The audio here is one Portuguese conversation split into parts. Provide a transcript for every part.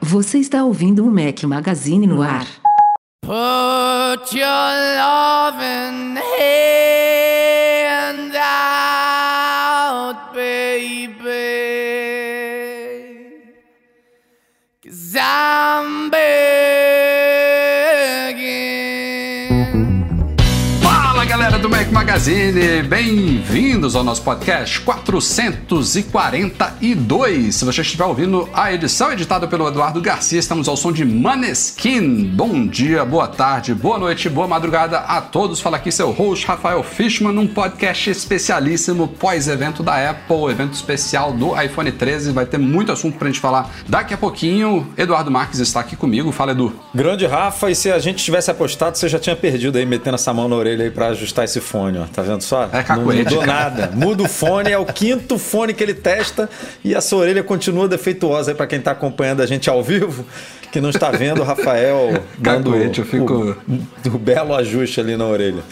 Você está ouvindo o Mac Magazine no ar. Put your loving hand Magazine, bem-vindos ao nosso podcast 442. Se você estiver ouvindo a edição editada pelo Eduardo Garcia, estamos ao som de Maneskin. Bom dia, boa tarde, boa noite, boa madrugada a todos. Fala aqui seu host Rafael Fishman, num podcast especialíssimo pós-evento da Apple, evento especial do iPhone 13. Vai ter muito assunto pra gente falar daqui a pouquinho. Eduardo Marques está aqui comigo. Fala, Edu. Grande Rafa, e se a gente tivesse apostado, você já tinha perdido aí, metendo essa mão na orelha aí pra ajustar esse fone, ó. Tá vendo só? É Não mudou nada. Muda o fone, é o quinto fone que ele testa e essa orelha continua defeituosa aí pra quem tá acompanhando a gente ao vivo, que não está vendo o Rafael dando Cacuete, eu fico- o, o belo ajuste ali na orelha.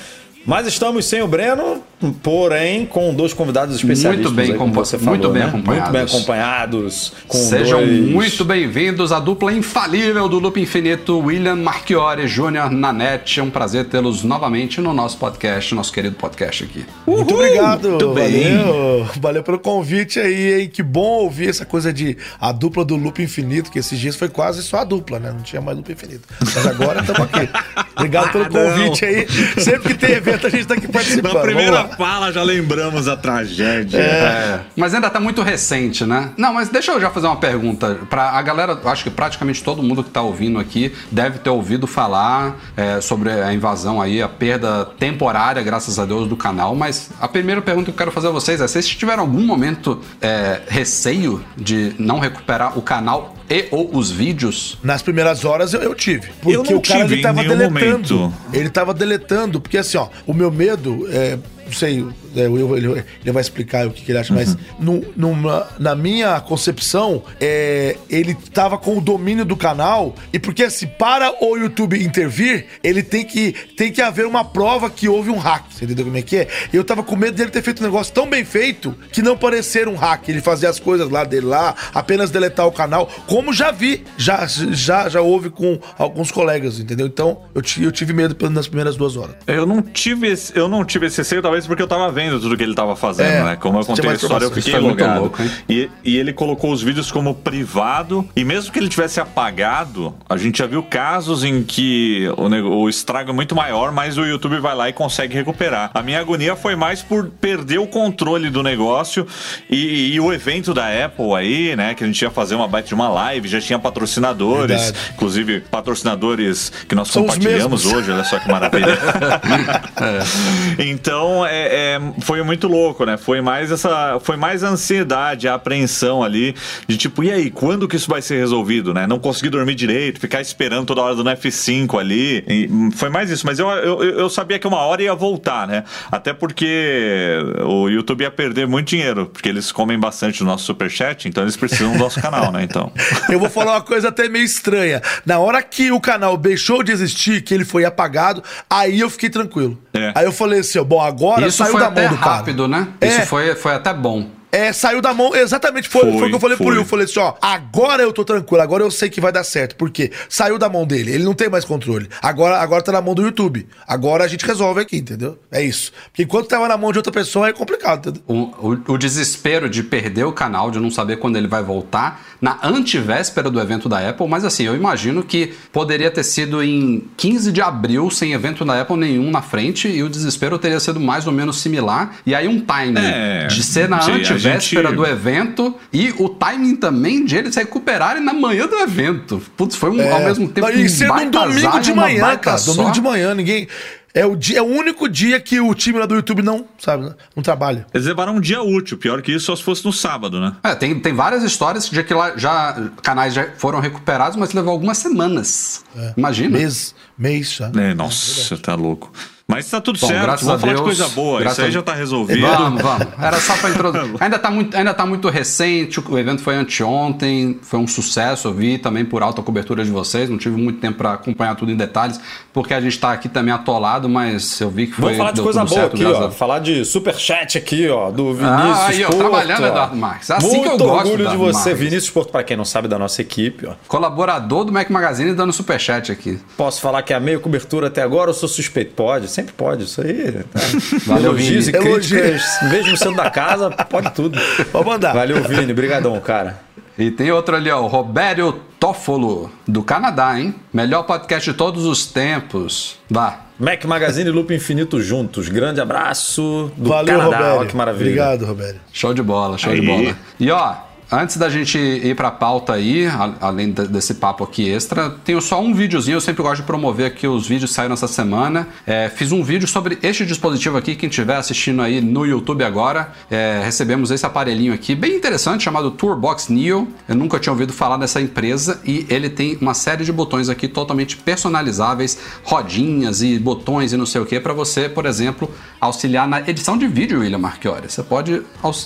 Mas estamos sem o Breno, porém com dois convidados especialistas. Muito bem aí, como você falou, muito bem né? acompanhados. Muito bem acompanhados. Com Sejam dois- muito bem-vindos à dupla infalível do Loop Infinito, William Marchiori Jr. Nanete. É um prazer tê-los novamente no nosso podcast, nosso querido podcast aqui. Muito obrigado. muito bem. Valeu. Valeu pelo convite aí, hein? Que bom ouvir essa coisa de a dupla do Loop Infinito, que esses dias foi quase só a dupla, né? Não tinha mais Loop Infinito. Mas agora estamos aqui. Obrigado pelo convite aí. Sempre que tem evento, a gente tá aqui participando. Na primeira fala já lembramos a tragédia. É, mas ainda tá muito recente, né? Não, mas deixa eu já fazer uma pergunta. Pra a galera, acho que praticamente todo mundo que tá ouvindo aqui deve ter ouvido falar é, sobre a invasão aí, a perda temporária, graças a Deus, do canal. Mas a primeira pergunta que eu quero fazer a vocês é: vocês tiveram algum momento é, receio de não recuperar o canal e ou os vídeos? Nas primeiras horas eu, eu tive. Porque Eu não o cara tive ele tava deletando. momento. Ele tava deletando, porque assim, ó, o meu medo é. Não sei, é, eu- ele, ele vai explicar o que, que ele acha, mas Uhum. no- numa- na minha concepção, é, ele tava com o domínio do canal, e porque assim, para o YouTube intervir, ele tem que, tem que haver uma prova que houve um hack. Você entendeu como é que é? Eu tava com medo dele ter feito um negócio tão bem feito que não parecer um hack. Ele fazia as coisas lá dele lá, apenas deletar o canal, como já vi, já, já, já houve com alguns colegas, entendeu? Então, eu, eu tive medo nas primeiras duas horas. Eu não tive esse, eu não tive esse receio, talvez porque eu tava vendo tudo que ele tava fazendo, É, né? Como eu contei a história, eu fiquei Isso logado. louco, e, e ele colocou os vídeos como privado, e mesmo que ele tivesse apagado, a gente já viu casos em que o, o estrago é muito maior, mas o YouTube vai lá e consegue recuperar. A minha agonia foi mais por perder o controle do negócio e, e o evento da Apple aí, né? Que a gente ia fazer uma baita de uma live, já tinha patrocinadores, Verdade. inclusive patrocinadores que nós São os compartilhamos hoje, olha só que maravilha. Então, é, é, foi muito louco, né? Foi mais essa, foi mais a ansiedade, a apreensão ali de tipo, e aí, quando que isso vai ser resolvido, né? Não conseguir dormir direito, ficar esperando toda hora do F5 ali. E, foi mais isso, mas eu, eu, eu sabia que uma hora ia voltar, né? Até porque o YouTube ia perder muito dinheiro, porque eles comem bastante do nosso superchat, então eles precisam do nosso canal, né? Então. Eu vou falar uma coisa até meio estranha. Na hora que o canal deixou de existir, que ele foi apagado, aí eu fiquei tranquilo. É. Aí eu falei assim, ó, bom, agora Isso saiu foi da até mão do cara. rápido, né? É. Isso foi, foi até bom. É, saiu da mão, exatamente, foi, foi, Foi, o que eu falei pro foi. Will. Eu falei assim, ó, agora eu tô tranquilo, agora eu sei que vai dar certo. Por quê? Saiu da mão dele, ele não tem mais controle. Agora, agora tá na mão do YouTube. Agora a gente resolve aqui, entendeu? É isso. Porque enquanto tava na mão de outra pessoa é complicado, entendeu? O, o- o desespero de perder o canal, de não saber quando ele vai voltar, na antivéspera do evento da Apple, mas assim, eu imagino que poderia ter sido em 15 de abril, sem evento da Apple nenhum na frente, e o desespero teria sido mais ou menos similar. E aí um timing É, de ser na sim, a antivéspera gente- do evento e o timing também de eles se recuperarem na manhã do evento. Putz, foi um, ao mesmo tempo e um sendo um domingo de e manhã, cara. Domingo sorte. de manhã, ninguém. É o, dia, é o único dia que o time lá do YouTube não, sabe, não trabalha. Eles levaram um dia útil, pior que isso só se fosse no sábado, né? É, tem, tem várias histórias de que lá já canais já foram recuperados, mas levou algumas semanas. Imagina. Mês, mês já. É, nossa, tá louco. Mas tá tudo Bom, certo, graças vamos a falar Deus, de coisa boa. Isso aí a- já tá resolvido. Vamos, vamos. Era só pra introduzir. Ainda tá, muito, ainda tá muito recente, o evento foi anteontem, foi um sucesso, eu vi também por alta cobertura de vocês, não tive muito tempo pra acompanhar tudo em detalhes, porque a gente tá aqui também atolado, mas eu vi que foi Vamos falar de coisa boa certo, aqui, ó. a- Falar de superchat aqui, ó, do Vinícius Ah, aí, ó, Porto. trabalhando, ó. Eduardo Marques. Assim Muito que eu gosto, orgulho de você, Marques. Vinícius Porto, pra quem não sabe da nossa equipe, ó. Colaborador do Mac Magazine dando superchat aqui. Posso falar que é a meio cobertura até agora ou sou suspeito? Pode, sempre pode, isso aí. Tá? Valeu, Elogios e Vini. críticas, mesmo sendo da casa, pode tudo. Pode mandar. Valeu, Vini, brigadão, cara. E tem outro ali, ó, o Robério Toffolo, do Canadá, hein? Melhor podcast de todos os tempos. Vá. Mac Magazine e Loop Infinito juntos. Grande abraço do Valeu, Canadá. Robério. Ó, que maravilha. Obrigado, Robério. Show de bola, show de Aí. bola. E ó, antes da gente ir pra pauta aí, a- além de- desse papo aqui extra, tenho só um videozinho, eu sempre gosto de promover aqui os vídeos que saíram essa semana. É, fiz um vídeo sobre este dispositivo aqui, quem estiver assistindo aí no YouTube agora, é, recebemos esse aparelhinho aqui, bem interessante, chamado Tourbox Neo. Eu nunca tinha ouvido falar dessa empresa e ele tem uma série de botões aqui totalmente personalizáveis, rodinhas e botões e não sei o que, para você, por exemplo, auxiliar na edição de vídeo, William Marchiori. Você pode É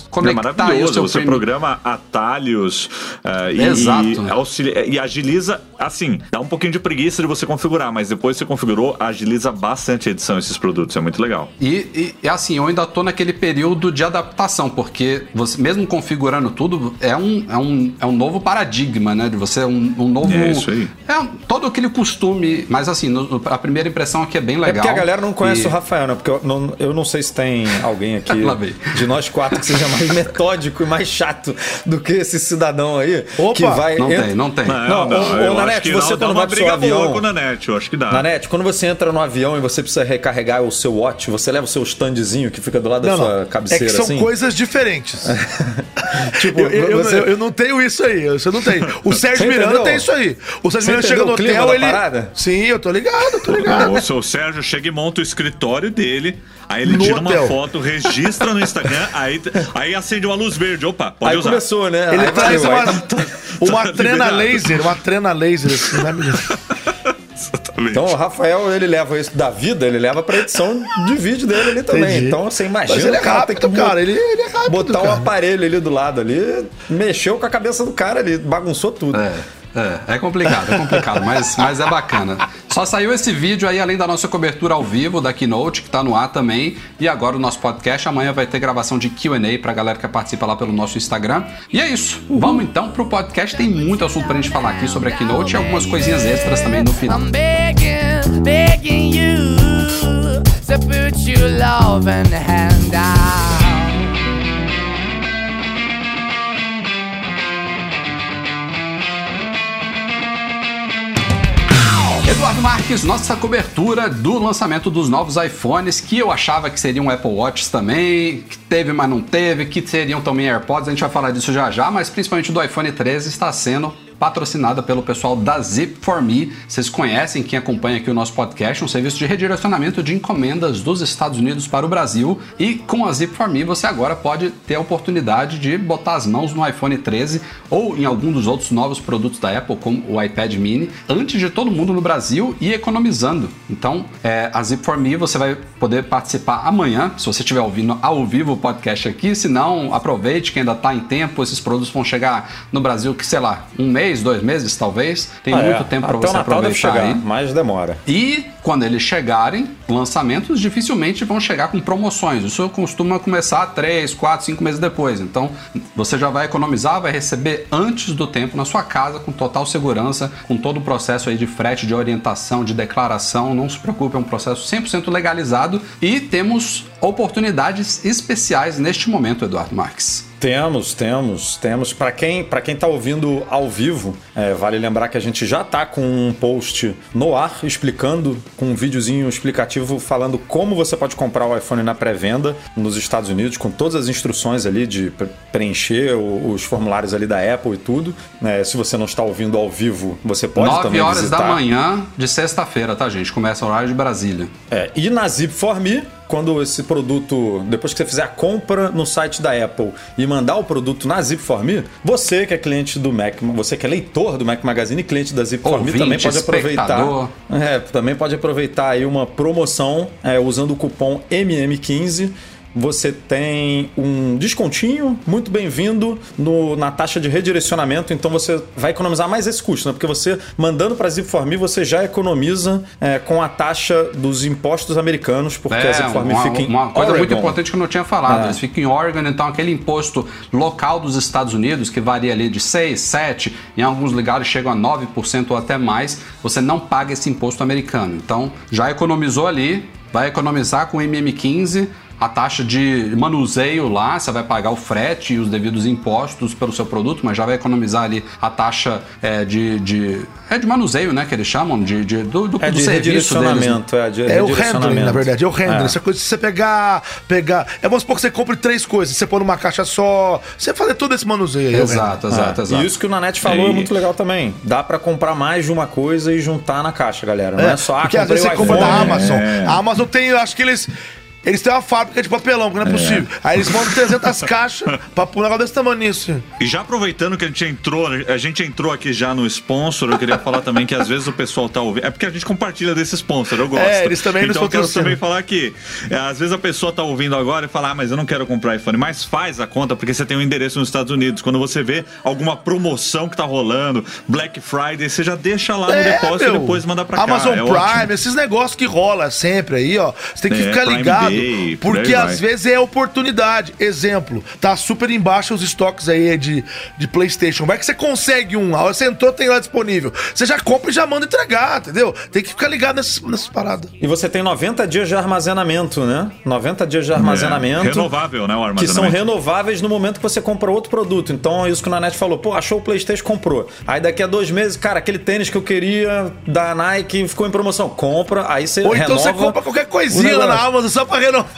conectar o maravilhoso, seu você programa atalhos eh, e, Exato. e auxilia- e agiliza, assim, dá um pouquinho de preguiça de você configurar, mas depois que você configurou, agiliza bastante a edição desses produtos, é muito legal. E, e, e, assim, eu ainda tô naquele período de adaptação, porque você, mesmo configurando tudo, é um, é um, é um novo paradigma, né? De você, um, um novo. É isso aí. É um- todo aquele costume, mas assim, no- a primeira impressão aqui é bem É legal. porque a galera não conhece E- o Rafael, né? Porque eu não, eu não sei se tem alguém aqui de nós quatro que seja mais metódico e mais chato do que esse cidadão aí. Opa! que vai. Não entra- tem, não tem. Não, ô, ô, eu Nanete, acho que você não, dá quando vai pro seu briga avião- com Nanete, eu acho que dá. Nanete, quando você entra no avião e você precisa recarregar o seu watch, você leva o seu standzinho que fica do lado da Não, sua não. É cabeceira que são assim? coisas diferentes. Tipo, eu, eu- você- eu- eu não tenho isso aí. Você não tem. O Sérgio Você Miranda entendeu? tem isso aí. O Sérgio Você Miranda chega no o clima hotel, da ele. parada? Sim, eu tô ligado, eu tô ligado. O seu Sérgio chega e monta o escritório dele, aí ele No tira uma hotel. foto, registra no Instagram, aí, aí acende uma luz verde. Opa, pode Aí usar. começou, né? Ele Aí traz valeu, uma, aí- uma tá trena laser, uma trena laser assim, né, menino? Exatamente. Então o Rafael, ele leva isso da vida, ele leva pra edição de vídeo dele ali também. Entendi. Então você imagina Mas ele é cara rápido, que cara. Ele, ele é rápido. botar cara. aparelho ali do lado ali, mexeu com a cabeça do cara ali, bagunçou tudo. É, é, é complicado, é complicado, mas, mas é bacana. Só saiu esse vídeo aí, além da nossa cobertura ao vivo da Keynote, que tá no ar também. E agora o nosso podcast. Amanhã vai ter gravação de QA pra galera que participa lá pelo nosso Instagram. E é isso. Vamos então pro podcast. Tem muito assunto pra gente falar aqui sobre a Keynote e algumas coisinhas extras também no final. I'm begging, begging you to put your loving hand out. Eduardo Marques, nossa cobertura do lançamento dos novos iPhones, que eu achava que seriam Apple Watches também, que teve, mas não teve, que seriam também AirPods, a gente vai falar disso já já, mas principalmente do iPhone 13 está sendo patrocinada pelo pessoal da Zip4Me. Vocês conhecem quem acompanha aqui o nosso podcast, um serviço de redirecionamento de encomendas dos Estados Unidos para o Brasil. E com a Zip4Me você agora pode ter a oportunidade de botar as mãos no iPhone 13 ou em algum dos outros novos produtos da Apple, como o iPad Mini, antes de todo mundo no Brasil e economizando. Então, é, a Zip4Me você vai poder participar amanhã, se você estiver ouvindo ao vivo o podcast aqui. Se não, aproveite que ainda está em tempo. Esses produtos vão chegar no Brasil, que sei lá, um mês, dois meses talvez. Tem Ah, muito é. tempo para você Natal deve aproveitar chegar, aí. mas demora. E quando eles chegarem, lançamentos dificilmente vão chegar com promoções. Isso costuma começar 3, 4, 5 meses depois. Então você já vai economizar, vai receber antes do tempo na sua casa, com total segurança, com todo o processo aí de frete, de orientação, de declaração. Não se preocupe, é um processo 100% legalizado e temos oportunidades especiais neste momento, Eduardo Marques. Temos, temos, temos. Para quem para quem tá ouvindo ao vivo, é, vale lembrar que a gente já tá com um post no ar explicando, com um videozinho explicativo falando como você pode comprar o iPhone na pré-venda nos Estados Unidos, com todas as instruções ali de pre- preencher os formulários ali da Apple e tudo. É, se você não está ouvindo ao vivo, você pode 9 também horas visitar. da manhã de sexta-feira, tá, gente? Começa o horário de Brasília. É, e na Zip4Me quando esse produto, depois que você fizer a compra no site da Apple e mandar o produto na Zip for Me, você que é cliente do Mac, você que é leitor do Mac Magazine e cliente da Zip for Me Ouvinte, também pode aproveitar. É, também pode aproveitar aí uma promoção é, usando o cupom MM15. Você tem um descontinho muito bem-vindo na taxa de redirecionamento, então você vai economizar mais esse custo, né? Porque você mandando para Zip for Me, você já economiza é, com a taxa dos impostos americanos, porque a É, Zip for Me uma, fica em uma coisa muito Oregon. importante que eu não tinha falado. É. Eles ficam em Oregon, então aquele imposto local dos Estados Unidos, que varia ali de 6, 7, em alguns lugares chegam a 9% ou até mais, você não paga esse imposto americano. Então, já economizou ali, vai economizar com o MM15. A taxa de manuseio lá, você vai pagar o frete e os devidos impostos pelo seu produto, mas já vai economizar ali a taxa é, de, de. É de manuseio, né? Que eles chamam, de, de- do, do, É do de serviço deles. redirecionamento, é de É o handling, na verdade, é o handling. É. Essa coisa, se você pegar, pegar. É, vamos supor que você compre três coisas, você pôr numa caixa só. Você fazer todo esse manuseio é. Exato, exato, É, exato. E isso que o Nanete falou é, E- muito legal também. Dá pra comprar mais de uma coisa e juntar na caixa, galera. Não é, só ah, Porque às vezes você o compra da Amazon. É. A Amazon tem, eu acho que eles. Eles têm uma fábrica de papelão, que não é possível. Aí eles mandam 300 caixas pra pôr um negócio desse tamanho nisso. E já aproveitando que a gente entrou, a gente entrou aqui já no sponsor, eu queria falar também que às vezes o pessoal tá ouvindo. É porque a gente compartilha desse sponsor, eu gosto. É, eles também nos Então eu quero também falar que é, às vezes a pessoa tá ouvindo agora e fala, ah, mas eu não quero comprar iPhone. Mas faz a conta porque você tem um endereço nos Estados Unidos. Quando você vê alguma promoção que tá rolando, Black Friday, você já deixa lá no depósito É, meu. e depois manda pra cá. Amazon É Prime, ótimo. esses negócios que rola sempre aí, ó. Você tem que É, ficar Prime ligado. Por porque aí às vai. vezes é oportunidade. Exemplo, tá super embaixo os estoques aí de, de PlayStation. Vai que você consegue um, a hora que você entrou, tem lá disponível. Você já compra e já manda entregar, entendeu? Tem que ficar ligado nessas, nessas paradas. E você tem 90 dias de armazenamento, né? 90 dias de armazenamento. É, renovável, né, o Que são armazenamento. renováveis no momento que você compra outro produto. Então é isso que o Nanete falou. Pô, achou o PlayStation, comprou. Aí daqui a dois meses, cara, aquele tênis que eu queria da Nike ficou em promoção. Compra, aí você Ou então renova você compra qualquer o coisinha lá na. Amazon só pra renovar.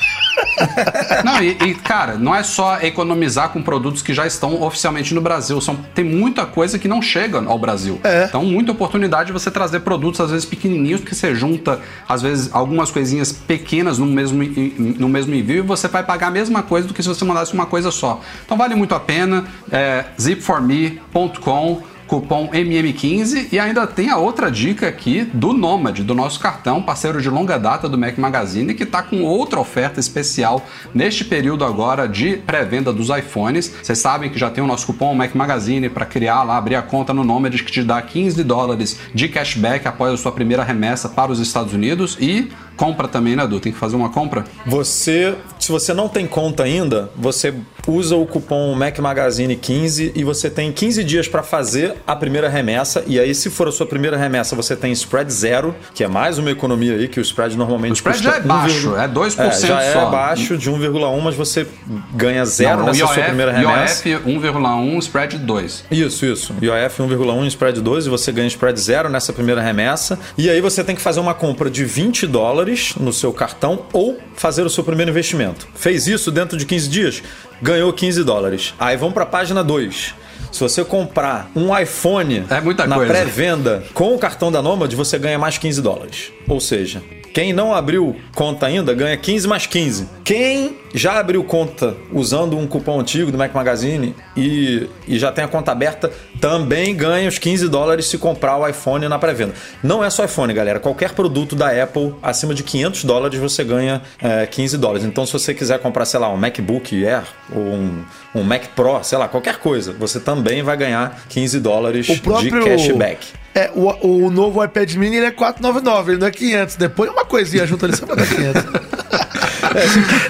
Não, e, e, cara, não é só economizar com produtos que já estão oficialmente no Brasil. São, tem muita coisa que não chega ao Brasil. É. Então, muita oportunidade de você trazer produtos, às vezes, pequenininhos, porque você junta, às vezes, algumas coisinhas pequenas no mesmo, no mesmo envio e você vai pagar a mesma coisa do que se você mandasse uma coisa só. Então, vale muito a pena. É, zipforme.com cupom MM15 e ainda tem a outra dica aqui do Nomad, do nosso cartão, parceiro de longa data do Mac Magazine, que está com outra oferta especial neste período agora de pré-venda dos iPhones. Vocês sabem que já tem o nosso cupom Mac Magazine para criar lá, abrir a conta no Nomad que te dá 15 dólares de cashback após a sua primeira remessa para os Estados Unidos e compra também, né, Edu? Tem que fazer uma compra? Você, se você não tem conta ainda, você usa o cupom Mac Magazine 15 e você tem 15 dias para fazer a primeira remessa. E aí, se for a sua primeira remessa, você tem spread zero, que é mais uma economia aí, que o spread normalmente O spread já é baixo, 1,1. é 2% É, já só. é baixo de 1,1, mas você ganha zero Não, nessa IOF, sua primeira remessa. IOF 1,1, spread 2. Isso, isso. IOF 1,1 e spread 2 e você ganha spread zero nessa primeira remessa. E aí você tem que fazer uma compra de 20 dólares no seu cartão ou fazer o seu primeiro investimento. Fez isso dentro de 15 dias, ganhou 15 dólares. Aí vamos para a página 2. Se você comprar um iPhone É na pré-venda com o cartão da Nomad, você ganha mais 15 dólares. Ou seja, quem não abriu conta ainda ganha 15 mais 15. Quem já abriu conta usando um cupom antigo do Mac Magazine e, e já tem a conta aberta também ganha os 15 dólares se comprar o iPhone na pré-venda. Não é só iPhone, galera. Qualquer produto da Apple acima de 500 dólares você ganha é, 15 dólares. Então, se você quiser comprar, sei lá, um MacBook Air ou um, um Mac Pro, sei lá, qualquer coisa, você também vai ganhar 15 dólares próprio. de cashback. É, o, o novo iPad mini ele é 499, ele não é 500. Depois uma coisinha junto ali só pra dar 500.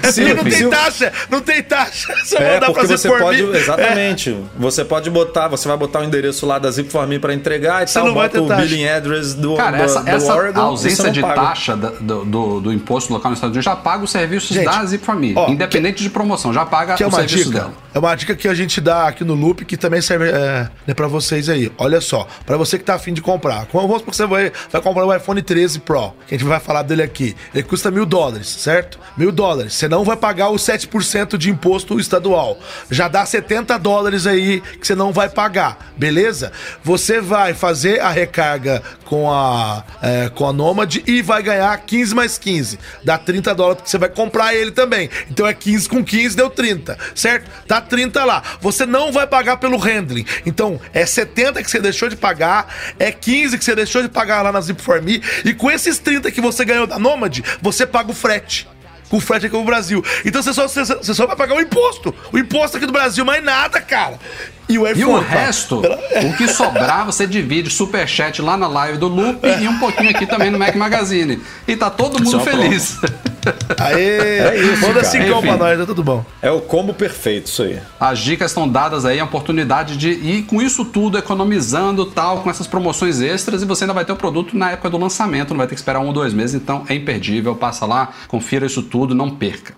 É se- porque não tem se- taxa, não tem taxa. Só É, mandar porque fazer você por pode. mim. Exatamente. Você pode botar, você vai botar o endereço lá da Zip for Me pra entregar e Você tal, não vai bota ter o taxa. billing address do, Cara, do, essa, do essa Oregon, ausência você não de paga. taxa do, do, do imposto local nos Estados Unidos já paga os serviços Gente, da Zip for Me. ó, Independente de promoção, já paga Que é uma dica. dela. É uma dica que a gente dá aqui no Loop que também serve é, né, para vocês aí. Olha só, para você que tá afim de comprar. Vamos supor que você vai, vai comprar o iPhone 13 Pro, que a gente vai falar dele aqui. Ele custa mil dólares, certo? Mil dólares. Você não vai pagar os 7% de imposto estadual. Já dá 70 dólares aí que você não vai pagar, beleza? Você vai fazer a recarga com a, é, com a Nomad e vai ganhar 15 mais 15. Dá 30 dólares porque você vai comprar ele também. Então é 15 com 15, deu 30, certo? Tá 30 lá. Você não vai pagar pelo handling. Então é 70 que você deixou de pagar, é 15 que você deixou de pagar lá na Zip4Me e com esses 30 que você ganhou da Nomad, você paga o frete com frete aqui no Brasil. Então você só, você, você só vai pagar o imposto. O imposto aqui do Brasil, mais nada, cara. E o, E o tá? resto, o que sobrar, você divide superchat lá na live do Loop e um pouquinho aqui também no Mac Magazine. E tá todo mundo Só feliz. Aê, É isso, manda cara. cincão Enfim. pra nós, tá tudo bom. É o combo perfeito isso aí. As dicas estão dadas aí, a oportunidade de ir com isso tudo, economizando tal, com essas promoções extras, e você ainda vai ter o produto na época do lançamento, não vai ter que esperar um ou dois meses, então é imperdível. Passa lá, confira isso tudo, não perca.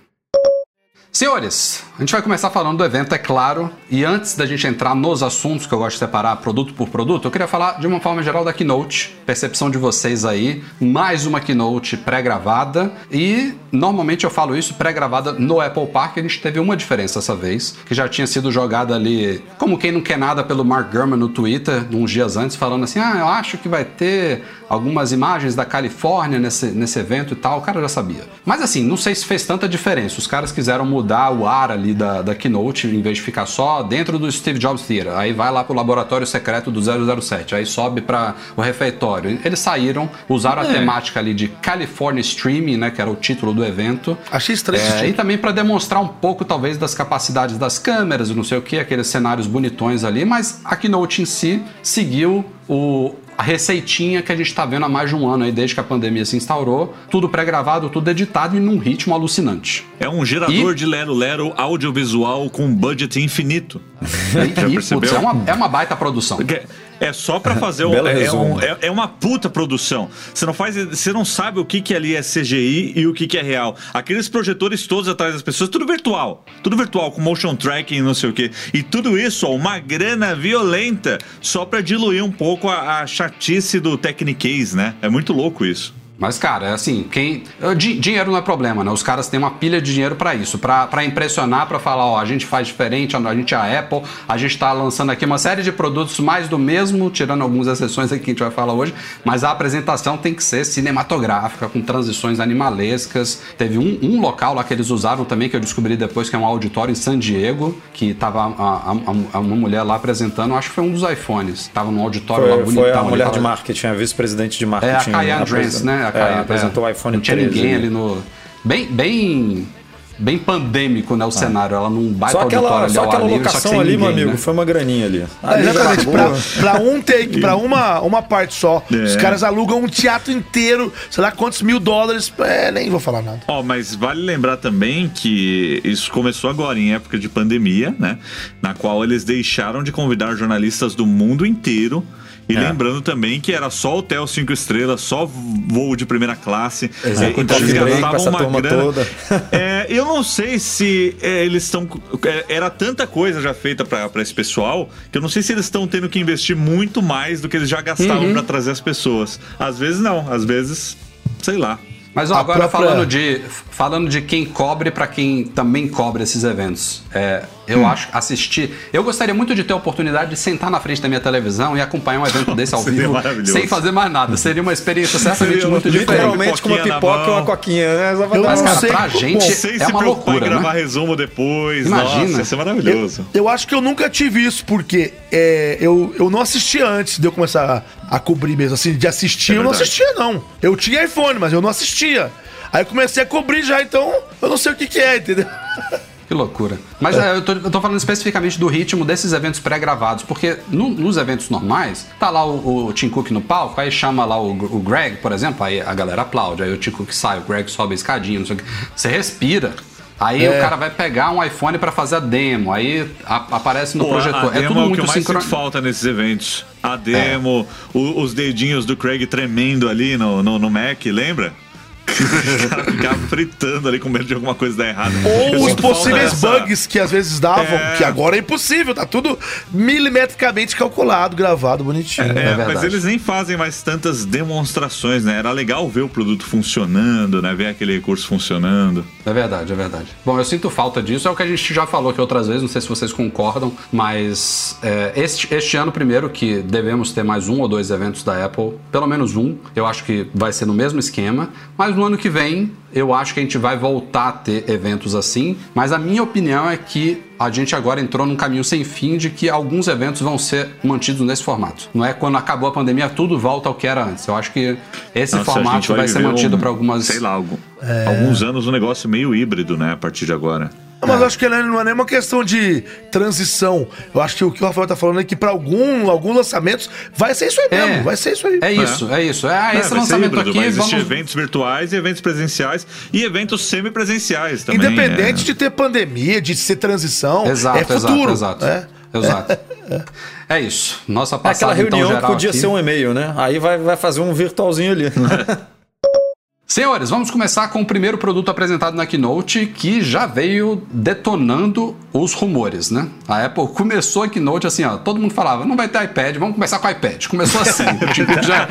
Senhores, a gente vai começar falando do evento, é claro, e antes da gente entrar nos assuntos que eu gosto de separar produto por produto, eu queria falar de uma forma geral da Keynote, percepção de vocês aí, mais uma Keynote pré-gravada, e normalmente eu falo isso pré-gravada no Apple Park, a gente teve uma diferença dessa vez, que já tinha sido jogada ali, como quem não quer nada pelo Mark Gurman no Twitter, uns dias antes, falando assim, ah, eu acho que vai ter algumas imagens da Califórnia nesse, nesse evento e tal, o cara já sabia. Mas assim, não sei se fez tanta diferença. Os caras quiseram mudar o ar ali da, da keynote, em vez de ficar só dentro do Steve Jobs Theater. Aí vai lá pro laboratório secreto do 007, aí sobe para o refeitório. Eles saíram, usaram a temática ali de California Streaming, né, que era o título do evento. Achei estranho. É, e também para demonstrar um pouco, talvez, das capacidades das câmeras não sei o que, aqueles cenários bonitões ali, mas a Keynote em si seguiu o, a receitinha que a gente está vendo há mais de um ano aí, desde que a pandemia se instaurou. Tudo pré-gravado, tudo editado e num ritmo alucinante. É um gerador E- de lero-lero audiovisual com budget infinito. E, e, percebeu? putz, é, uma, é uma baita produção. Porque É só pra fazer um, Belo é, resumo. um- é- é uma puta produção. Você não faz, você não sabe o que que ali é CGI e o que que é real. Aqueles projetores todos atrás das pessoas, tudo virtual, tudo virtual com motion tracking, e não sei o quê. E tudo isso, ó, uma grana violenta só pra diluir um pouco a, a chatice do Technicase, né? É muito louco isso. Mas, cara, é assim, quem. di- Dinheiro não é problema, né? Os caras têm uma pilha de dinheiro pra isso, pra pra impressionar, pra falar, ó, a gente faz diferente, a gente é a Apple, a gente tá lançando aqui uma série de produtos mais do mesmo, tirando algumas exceções aqui que a gente vai falar hoje, mas a apresentação tem que ser cinematográfica, com transições animalescas. Teve um, um local lá que eles usaram também, que eu descobri depois, que é um auditório em San Diego, que tava a- a- a- uma mulher lá apresentando, acho que foi um dos iPhones. Tava num auditório lá Foi, bonitão. foi a mulher tava- de marketing, a vice-presidente de é, marketing. a Kayane apresen- Drance, né? É, apresentou é. o iPhone Não tinha 13. ninguém ali no... Bem, bem... Bem pandêmico, né? O cenário. Ela não baita Só aquela, ali só aquela livre, só locação sem ali, meu ninguém, amigo, né? foi uma graninha ali. Ali já exatamente, pra, pra um take, pra uma, uma parte só. É. Os caras alugam um teatro inteiro, sei lá quantos mil dólares. É, nem vou falar nada. Ó, mas vale lembrar também que isso começou agora, em época de pandemia, né? Na qual eles deixaram de convidar jornalistas do mundo inteiro. E É. lembrando também que era só hotel cinco estrelas, só voo de primeira classe. Executive Então eles break gastavam uma grana. toda. É, eu não sei se é, eles estão. é, Era tanta coisa já feita pra pra esse pessoal que eu não sei se eles estão tendo que investir muito mais do que eles já gastavam Uhum. pra trazer as pessoas. Às vezes não, às vezes, sei lá. Mas ó, agora própria- falando, de, falando de quem cobre pra quem também cobre esses eventos. É, eu acho assistir. Eu gostaria muito de ter a oportunidade de sentar na frente da minha televisão e acompanhar um evento desse ao vivo sem fazer mais nada. Seria uma experiência certamente Seria muito diferente. Literalmente com uma pipoca e mão. uma coquinha, né? Eu Mas, cara, sei pra gente Sem é se uma loucura, em gravar né? resumo depois. Imagina. Nossa, ia ser maravilhoso. Eu acho que eu nunca tive isso, porque é, eu, eu não assistia antes de eu começar a, a cobrir mesmo. Assim, de assistir, É eu não assistia, não. Eu tinha iPhone, mas eu não assistia. Aí eu comecei a cobrir já, então eu não sei o que, que é, entendeu? Que loucura. Mas é, eu, tô, eu tô falando especificamente do ritmo desses eventos pré-gravados, porque no- nos eventos normais, tá lá o, o Tim Cook no palco, aí chama lá o, o Greg, por exemplo, aí a galera aplaude, aí o Tim Cook sai, o Greg sobe a escadinha, não sei o que. Você respira. Aí É. o cara vai pegar um iPhone pra fazer a demo, aí a- aparece no Pô, projetor. a É demo tudo é o que muito eu mais sinto sincronizado. falta nesses eventos. A demo, o- os dedinhos do Craig tremendo ali no, no, no Mac, lembra? Ficava fritando ali com medo de alguma coisa dar errado. Ou Eu os possíveis bugs que às vezes davam, É. que agora é impossível, tá tudo milimetricamente calculado, gravado, bonitinho. É, É mas eles nem fazem mais tantas demonstrações, né? Era legal ver o produto funcionando, né? Ver aquele recurso funcionando. É verdade, é verdade. Bom, eu sinto falta disso, é o que a gente já falou aqui outras vezes, não sei se vocês concordam, mas é, este, este ano, primeiro, que devemos ter mais um ou dois eventos da Apple, pelo menos um, eu acho que vai ser no mesmo esquema, mas no ano que vem eu acho que a gente vai voltar a ter eventos assim, mas a minha opinião é que a gente agora entrou num caminho sem fim de que alguns eventos vão ser mantidos nesse formato. Não é quando acabou a pandemia tudo volta ao que era antes. Eu acho que esse Nossa, formato gente vai, ser mantido um- para algumas. Sei lá, algum- alguns anos um negócio meio híbrido, né? A partir de agora. Mas eu acho que não é nem uma questão de transição. Eu acho que o que o Rafael tá falando é que pra algum, alguns lançamentos vai ser isso aí mesmo. É. Vai ser isso aí. É isso, é, isso. É, ah, É, esse lançamento híbrido, aqui, vai existir vamos... eventos virtuais e eventos presenciais e eventos semipresenciais também. Independente é. de ter pandemia, de ser transição, Exato, é futuro. exato, exato. É. Exato. É isso. Nossa É aquela reunião então, que geral podia aqui. ser um e-mail, né? Aí vai, vai fazer um virtualzinho ali. Senhores, vamos começar com o primeiro produto apresentado na Keynote, que já veio detonando os rumores, né? A Apple começou a Keynote assim, ó, todo mundo falava, não vai ter iPad, vamos começar com o iPad. Começou assim, o Tim Cook já,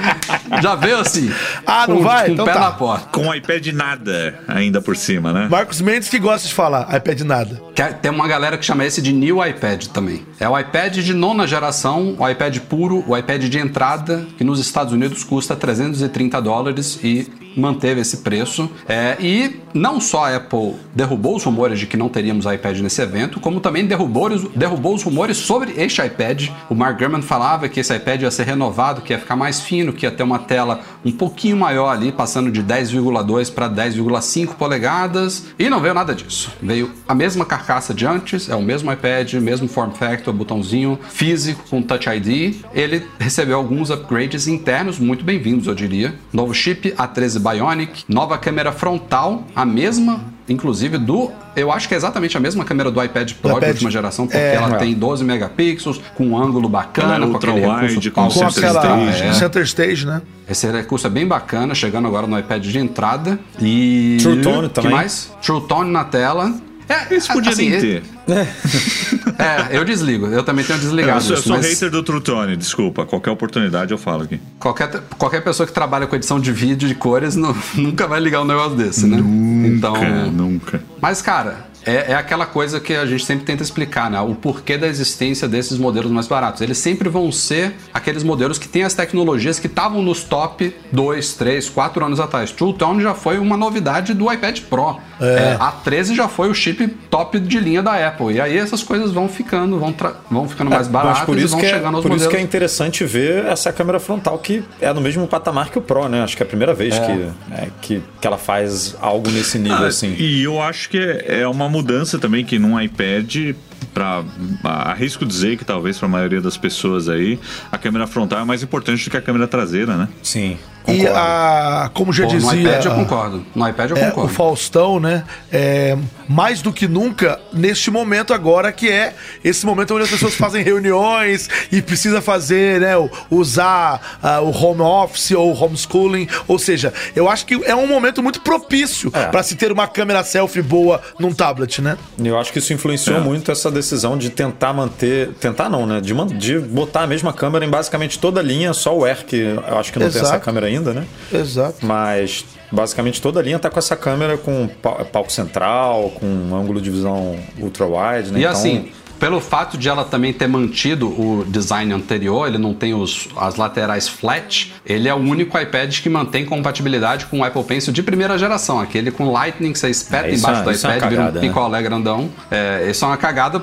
já veio assim. Ah, não com, vai? Com Então o pé tá. na porta. Com iPad nada ainda por cima, né? Marcos Mendes que gosta de falar, iPad nada. Que é- Tem uma galera que chama esse de New iPad também. É o iPad de nona geração, o iPad puro, o iPad de entrada, que nos Estados Unidos custa 330 dólares e manteve esse preço. É, e não só a Apple derrubou os rumores de que não teríamos iPad nesse evento, como também derrubou, os- derrubou os rumores sobre este iPad. O Mark Gurman falava que esse iPad ia ser renovado, que ia ficar mais fino, que ia ter uma tela um pouquinho maior ali, passando de 10,2 para 10,5 polegadas. E não veio nada disso. Veio a mesma carcaça de antes, é o mesmo iPad, mesmo form factor, botãozinho físico com Touch ID. Ele recebeu alguns upgrades internos, muito bem-vindos, eu diria. Novo chip A13 Bionic, nova câmera frontal, a mesma, inclusive do. Eu acho que é exatamente a mesma câmera do iPad Pro de iPad, última geração, porque é. ela É. tem 12 megapixels, com um ângulo bacana, é com aquele recurso com Pulse Com Center aquela Stage, né? Center Stage, né? esse recurso é bem bacana, chegando agora no iPad de entrada. E. True Tone que também. mais? True Tone na tela. É, Esse podia assim, nem é- ter. É, eu desligo. Eu também tenho Eu desligado sou, eu isso. sou mas hater do Trutone, desculpa. Qualquer oportunidade eu falo aqui. qualquer, qualquer pessoa que trabalha com edição de vídeo de cores não- nunca vai ligar um negócio desse, né? então. Nunca, nunca. Mas, cara, é, é aquela coisa que a gente sempre tenta explicar, né? O porquê da existência desses modelos mais baratos. Eles sempre vão ser aqueles modelos que têm as tecnologias que estavam nos top 2, 3, 4 anos atrás. True Tone já foi uma novidade do iPad Pro. É, a 13 já foi o chip top de linha da Apple. E aí essas coisas vão ficando, vão, vão ficando mais baratas por e isso, vão que é, chegando aos por isso modelos. que é interessante ver essa câmera frontal que é no mesmo patamar que o Pro, né? Acho que é a primeira vez que, é, que, que ela faz algo nesse nível Ah, assim. E eu acho que é é uma mudança também que num iPad, para arrisco dizer que talvez para a maioria das pessoas aí, a câmera frontal é mais importante do que a câmera traseira, né? Sim. E concordo. a, como já Pô, dizia. no iPad eu concordo. No iPad eu é, o concordo. Faustão, né? É, mais do que nunca, neste momento agora, que é esse momento onde as pessoas fazem reuniões e precisa fazer, né? o- Usar ah, o home office ou homeschooling. Ou seja, eu acho que é um momento muito propício É. para se ter uma câmera selfie boa num tablet, né? Eu acho que isso influenciou É. muito essa decisão de tentar manter. Tentar não, né? De, de botar a mesma câmera em basicamente toda a linha, só o Air, que eu acho que não tem Exato. essa câmera ainda, né? Exato. Mas basicamente toda a linha tá com essa câmera com pa- palco central, com um ângulo de visão ultra-wide, né? E Então, assim, pelo fato de ela também ter mantido o design anterior, ele não tem os, as laterais flat, ele é o único iPad que mantém compatibilidade com o Apple Pencil de primeira geração, aquele com Lightning que você espeta É, embaixo é- do é iPad, vira um cagada, né? picolé grandão. É, isso é uma cagada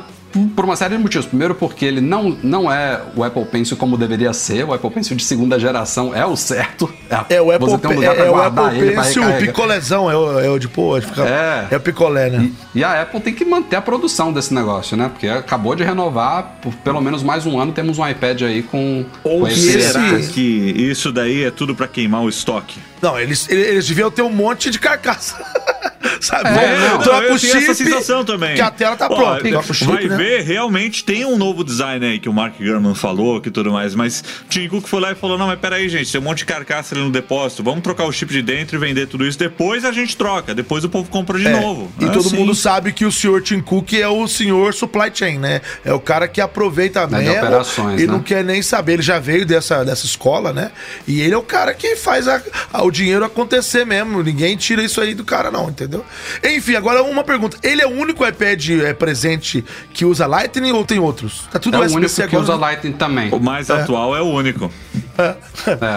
por- uma série de motivos. Primeiro porque ele não, não é o Apple Pencil como deveria ser, o Apple Pencil de segunda geração é o certo. a- É o Apple, você tem um lugar é, pra é o guardar ele, pra Pencil, o picolézão, é o, é o de pô, fica, É. é. o picolé, né? E a Apple tem que manter a produção desse negócio, né? Porque acabou de renovar, por pelo menos mais um ano, temos um iPad aí com, Ou com esse- será esse- que isso daí é tudo para queimar o estoque? Não, eles, eles deviam ter um monte de carcaça. Sabe? É, não, troca eu o tenho essa chip. sensação também. Que a tela tá Ó, pronta. Troca o chip, vai né? ver, realmente tem um novo design aí que o Mark Gurman falou, que tudo mais, mas o Tim Cook foi lá e falou: não, mas peraí, gente, tem um monte de carcaça ali no depósito, vamos trocar o chip de dentro e vender tudo isso, depois a gente troca, depois o povo compra de É, novo. E É todo assim. mundo sabe que o senhor Tim Cook é o senhor supply chain, né? É o cara que aproveita mesmo operações, e né? não quer nem saber. Ele já veio dessa, dessa escola, né? E ele é o cara que faz a- a- o dinheiro acontecer mesmo. Ninguém tira isso aí do cara, não, entendeu? Enfim, agora uma pergunta. Ele é o único iPad é, presente que usa Lightning ou tem outros? Tá tudo É o único que agora, usa né? Lightning também. O mais atual é o único. É.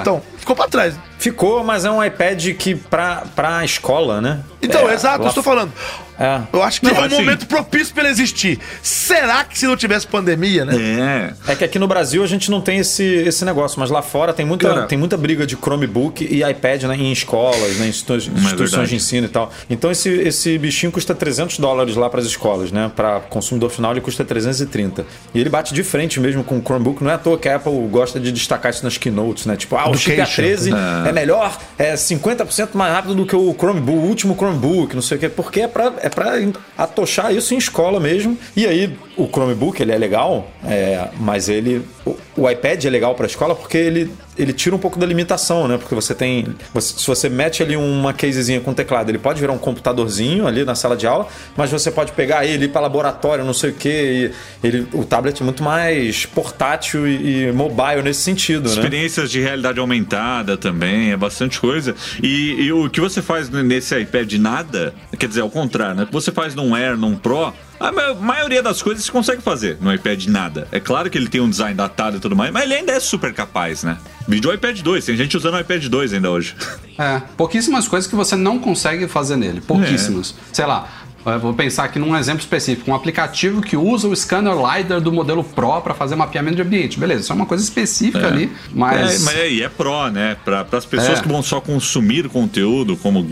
Então, ficou pra trás. Ficou, mas é um iPad que pra, pra escola, né? Então, É, exato, lá- eu estou falando. É. Eu acho que Não, é um assim- momento propício pra ele existir. Será que se não tivesse pandemia, né? É. É que aqui no Brasil a gente não tem esse, esse negócio, mas lá fora tem muita, Cara. tem muita briga de Chromebook e iPad né, em escolas, né, em institui- instituições verdade. de ensino e tal. Então esse, esse bichinho custa 300 dólares lá para as escolas, né? Para consumidor final ele custa 330. E ele bate de frente mesmo com o Chromebook. Não é à toa que a Apple gosta de destacar isso nas keynotes, né? Tipo, ah, o chip Education. A13 é. melhor, é 50% mais rápido do que o Chromebook, o último Chromebook, não sei o quê. Porque é pra, é pra atochar isso em escola mesmo. E aí, o Chromebook, ele é legal, é, mas ele... O, o iPad é legal pra escola porque ele, ele tira um pouco da limitação, né? Porque você tem... você- se você mete ali uma casezinha com teclado, ele pode virar um computadorzinho ali na sala de aula, mas você pode pegar ele para laboratório, não sei o quê. Ele, o tablet é muito mais portátil e, e mobile nesse sentido, né? Experiências de realidade aumentada também, é bastante coisa. E, e o que você faz nesse iPad nada, quer dizer, ao contrário, né? O que você faz num Air, num Pro, a ma- maioria das coisas você consegue fazer no iPad nada. É claro que ele tem um design datado e tudo mais, mas ele ainda é super capaz, né? Vídeo iPad 2, tem gente usando o iPad 2 ainda hoje. É, pouquíssimas coisas que você não consegue fazer nele. Pouquíssimas. Sei lá, eu vou pensar aqui num exemplo específico. Um aplicativo que usa o scanner LiDAR do modelo Pro para fazer mapeamento de ambiente. Beleza, isso é uma coisa específica ali, mas... É, mas aí é Pro, né? Para as pessoas É. que vão só consumir conteúdo, como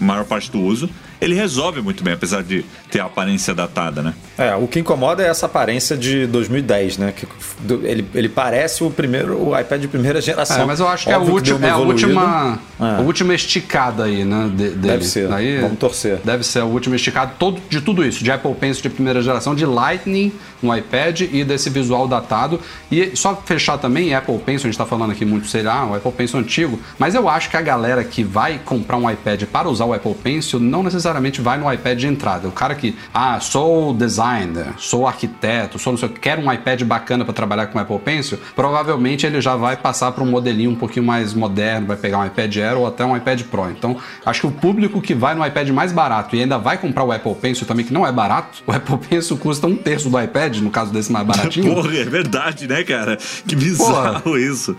maior parte do uso, ele resolve muito bem, apesar de ter a aparência datada, né? É, o que incomoda é essa aparência de 2010, né? Que do- ele, ele parece o primeiro, o iPad de primeira geração. É, mas eu acho que é, última, deu é a última, É. a última esticada aí, né? de- dele. Deve ser. Daí, Vamos torcer. Deve ser a última esticada todo, de tudo isso, de Apple Pencil de primeira geração, de Lightning no iPad e desse visual datado. E só fechar também, Apple Pencil, a gente tá falando aqui muito, sei lá, o Apple Pencil antigo, mas eu acho que a galera que vai comprar um iPad para usar o Apple Pencil não necessariamente vai no iPad de entrada. O cara que, ah, sou designer, sou arquiteto, sou não sei o que, quero um iPad bacana para trabalhar com o Apple Pencil, provavelmente ele já vai passar para um modelinho um pouquinho mais moderno, vai pegar um iPad Air ou até um iPad Pro. Então, acho que o público que vai no iPad mais barato e ainda vai comprar o Apple Pencil também, que não é barato, o Apple Pencil custa um terço do iPad, no caso desse mais baratinho. Porra, é verdade, né, cara? Que bizarro isso.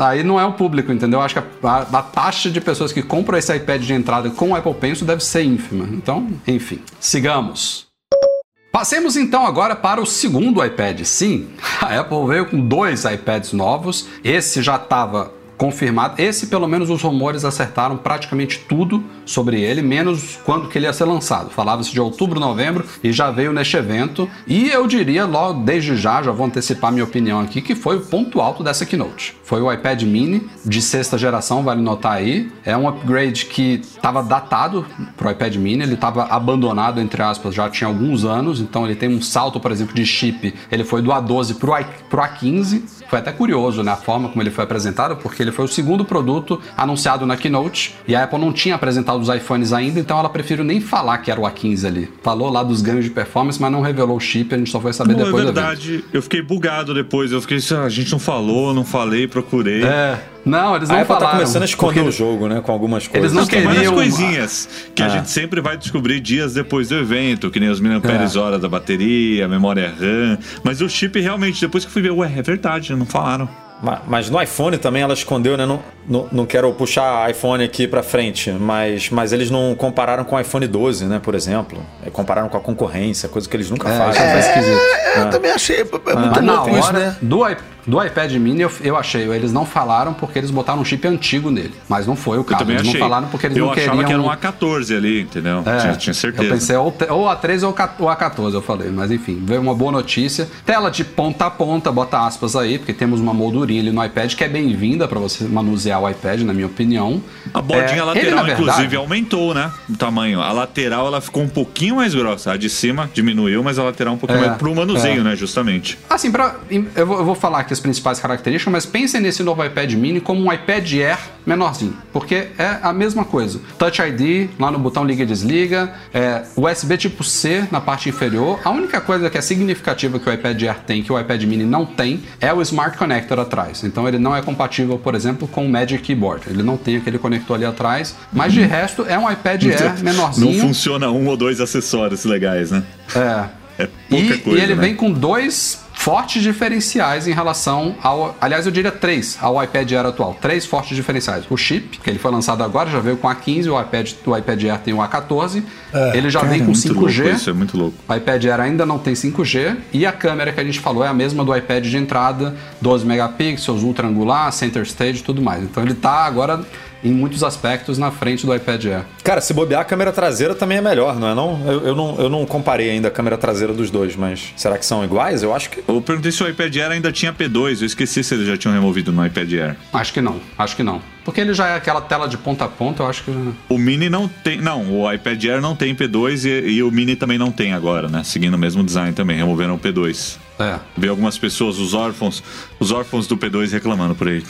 Aí não é o público, entendeu? Acho que a, a- a taxa de pessoas que compram esse iPad de entrada com o Apple Pencil deve ser ínfima. Então, enfim, sigamos. Passemos então agora para o segundo iPad. Sim, a Apple veio com dois iPads novos. Esse já estava confirmado. Esse, pelo menos, os rumores acertaram praticamente tudo sobre ele, menos quando que ele ia ser lançado. Falava-se de outubro, novembro e já veio neste evento. E eu diria logo desde já, já vou antecipar minha opinião aqui, que foi o ponto alto dessa keynote. Foi o iPad mini de sexta geração, vale notar aí. É um upgrade que estava datado pro iPad mini, ele estava abandonado, entre aspas, já tinha alguns anos, então ele tem um salto, por exemplo, de chip. Ele foi do A12 pro, I, pro A15. Foi até curioso, né, a forma como ele foi apresentado, porque ele foi o segundo produto anunciado na keynote e a Apple não tinha apresentado os iPhones ainda, então ela preferiu nem falar que era o A15 ali. Falou lá dos ganhos de performance, mas não revelou o chip, a gente só foi saber Não, é depois do evento. verdade, eu fiquei bugado depois. Eu fiquei assim, ah, a gente não falou, não falei, procurei. É, não, eles A não Apple tá falaram. começando a esconder porque o jogo, né? Com algumas coisas. Eles não Tem várias queriam- coisinhas que a Ah. gente sempre vai descobrir dias depois do evento, que nem os miliamperes É. hora da bateria, a memória RAM. Mas o chip realmente, depois que eu fui ver, ué, é verdade, não falaram. Ma- Mas no iPhone também ela escondeu, né? Não, não, não quero puxar iPhone aqui pra frente, mas, mas eles não compararam com o iPhone 12, né? Por exemplo. É, Compararam com a concorrência, coisa que eles nunca É, fazem. foi esquisito. É, eu também achei é muito Mas na louco isso, né? do, i- Do iPad mini eu, eu achei, eles não falaram porque eles botaram um chip antigo nele. Mas não foi o Eu caso. também Eles achei. não falaram porque eles eu não achava queriam. que era um A14 ali, entendeu? É, tinha, tinha certeza. Eu pensei ou, ou A13 ou ca- ou A14, eu falei. Mas enfim, veio uma boa notícia. Tela de ponta a ponta, bota aspas aí, porque temos uma moldurinha ali no iPad que é bem-vinda para você manusear o iPad, na minha opinião. A bordinha É, lateral, ele, verdade- inclusive, aumentou, né? O tamanho. A lateral ela ficou um pouquinho mais grossa. A de cima diminuiu, mas a lateral um pouquinho É, mais pro manuseio, é. né? Justamente. Assim, pra, eu, vou, eu vou falar aqui as principais características, mas pensem nesse novo iPad mini como um iPad Air menorzinho, porque é a mesma coisa. Touch ID, lá no botão liga e desliga, é, USB tipo C na parte inferior. A única coisa que é significativa que o iPad Air tem, que o iPad mini não tem, é o Smart Connector atrás. Então ele não é compatível, por exemplo, com o Magic Keyboard. Ele não tem aquele conector ali atrás, mas de resto é um iPad Air menorzinho. Não funciona um ou dois acessórios legais, né? É. É pouca E, coisa. e ele né? vem com dois fortes diferenciais em relação ao. Aliás, eu diria três ao iPad Air atual. Três fortes diferenciais. O chip, que ele foi lançado agora, já veio com A15, o iPad, o iPad Air tem o A14. ele já Cara, vem é com louco 5G. Isso é muito louco. O iPad Air ainda não tem 5G e a câmera que a gente falou é a mesma do iPad de entrada, 12 megapixels, ultra angular, center stage e tudo mais. Então ele tá agora em muitos aspectos na frente do iPad Air. Cara, se bobear, a câmera traseira também é melhor, não é não? Eu, eu não? eu não comparei ainda a câmera traseira dos dois, mas será que são iguais? Eu acho que... Eu perguntei se o iPad Air ainda tinha P2. Eu esqueci se eles já tinham removido no iPad Air. Acho que não, acho que não. Porque ele já é aquela tela de ponta a ponta, eu acho que. O Mini não tem. Não, o iPad Air não tem P2 e, e o Mini também não tem agora, né? Seguindo o mesmo design também, removeram o P2. É. Vi algumas pessoas, os órfãos, os órfãos do P2 reclamando por aí.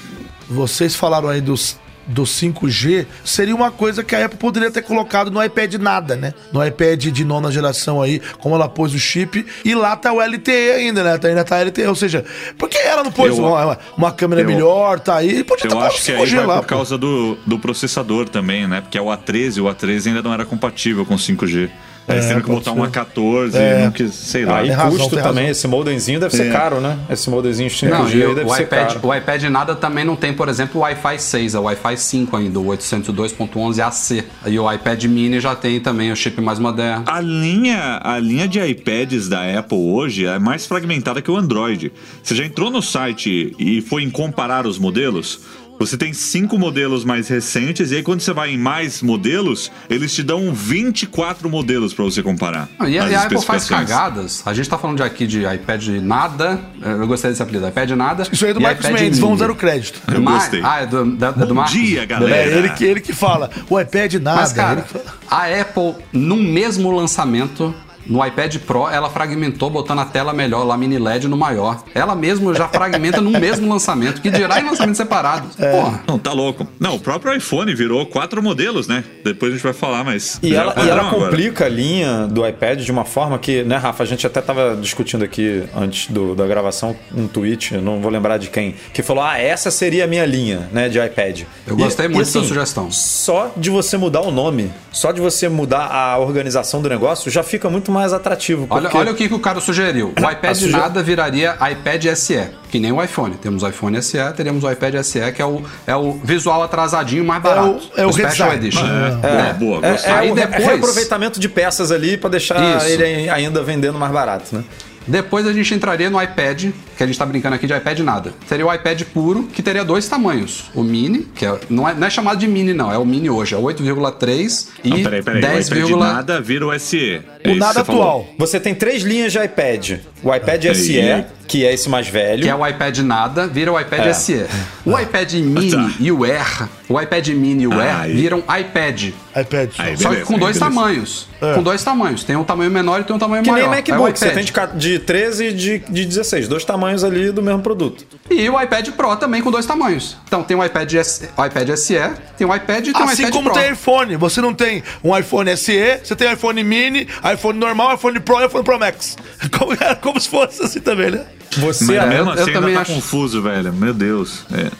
Vocês falaram aí dos do 5G, seria uma coisa que a Apple poderia ter colocado no iPad nada, né? No iPad de nona geração aí, como ela pôs o chip, e lá tá o LTE ainda, né? Tá- Ainda tá LTE, ou seja, por que ela não pôs Eu- uma, uma câmera eu- melhor, tá aí? Podia Eu ter acho que aí vai lá, por pô. causa do, do processador também, né? Porque é o A13, o A13 ainda não era compatível com 5G. Aí É, tiveram que botar um ser. A14, É. não quis, sei lá. Aí tem razão, custo tem também, razão. esse modemzinho deve ser É. caro, né? Esse modemzinho 5G Não, aí o, deve o ser iPad, caro. o iPad nada também não tem, por exemplo, o Wi-Fi 6, é o Wi-Fi 5 ainda, o 802.11ac. E o iPad mini já tem também o chip mais moderno. A linha, a linha de iPads da Apple hoje é mais fragmentada que o Android. Você já entrou no site e foi em comparar os modelos? Você tem cinco modelos mais recentes, e aí quando você vai em mais modelos, eles te dão 24 modelos para você comparar. Ah, E a, as e a Apple faz cagadas. A gente tá falando de aqui de iPad nada. Eu gostei desse apelido, iPad nada. Isso aí é do Marcos iPad Mendes, vamos dar o crédito. Eu gostei. Ah, é do, da, é do Bom Marcos? dia, galera. É ele que, ele que fala, o iPad nada. Mas, cara, a Apple, num mesmo lançamento, no iPad Pro, ela fragmentou botando a tela melhor, lá mini LED no maior. Ela mesma já fragmenta num mesmo lançamento, que dirá em lançamentos separados. É. Porra. Não, tá louco. Não, o próprio iPhone virou quatro modelos, né? Depois a gente vai falar, mas. E ela, e ela agora. complica a linha do iPad de uma forma que, né, Rafa? A gente até tava discutindo aqui antes do- da gravação um tweet, não vou lembrar de quem, que falou: ah, essa seria a minha linha, né, de iPad. Eu gostei E- muito e, da assim, sugestão. Só de você mudar o nome, só de você mudar a organização do negócio, já fica muito mais atrativo. Olha, porque- olha o que, que o cara sugeriu. O iPad suge- nada viraria iPad SE, que nem o iPhone. Temos o iPhone SE, teríamos o iPad SE, que é o, é o visual atrasadinho mais barato. é o Special redesign. Edition. É, boa, É, gostei. é Aí o re- depois- reaproveitamento de peças ali pra deixar Isso. ele ainda vendendo mais barato, né? Depois a gente entraria no iPad, que a gente tá brincando aqui de iPad nada. Seria o iPad puro, que teria dois tamanhos. O mini, que é- não, é, não é chamado de mini, não, é o mini hoje, é 8,3 e Não, peraí, peraí. 10, o iPad nada vira o SE. É O que nada você falou. atual. Você tem três linhas de iPad. O iPad Aí. SE, que é esse mais velho. que é o iPad nada, vira o iPad É. SE. O iPad mini Tá. e o Air, o iPad mini e o Air Aí. viram iPad. iPad. Aí, Só que com dois beleza. tamanhos. Com dois tamanhos. Tem um tamanho menor e tem um tamanho Que nem maior. É o MacBook, você iPad. tem de, de 13 e de, de 16. Dois tamanhos ali do mesmo produto. E o iPad Pro também com dois tamanhos. Então tem o iPad, S, o iPad SE, tem o iPad e tem Assim iPad como Pro. tem iPhone. Você não tem um iPhone SE, você tem iPhone mini, iPhone normal, iPhone Pro e iPhone Pro Max. Como, é como se fosse assim também, né? Você, Mas É, mesmo eu- eu assim também ainda tá acho- confuso, velho. Meu Deus. É.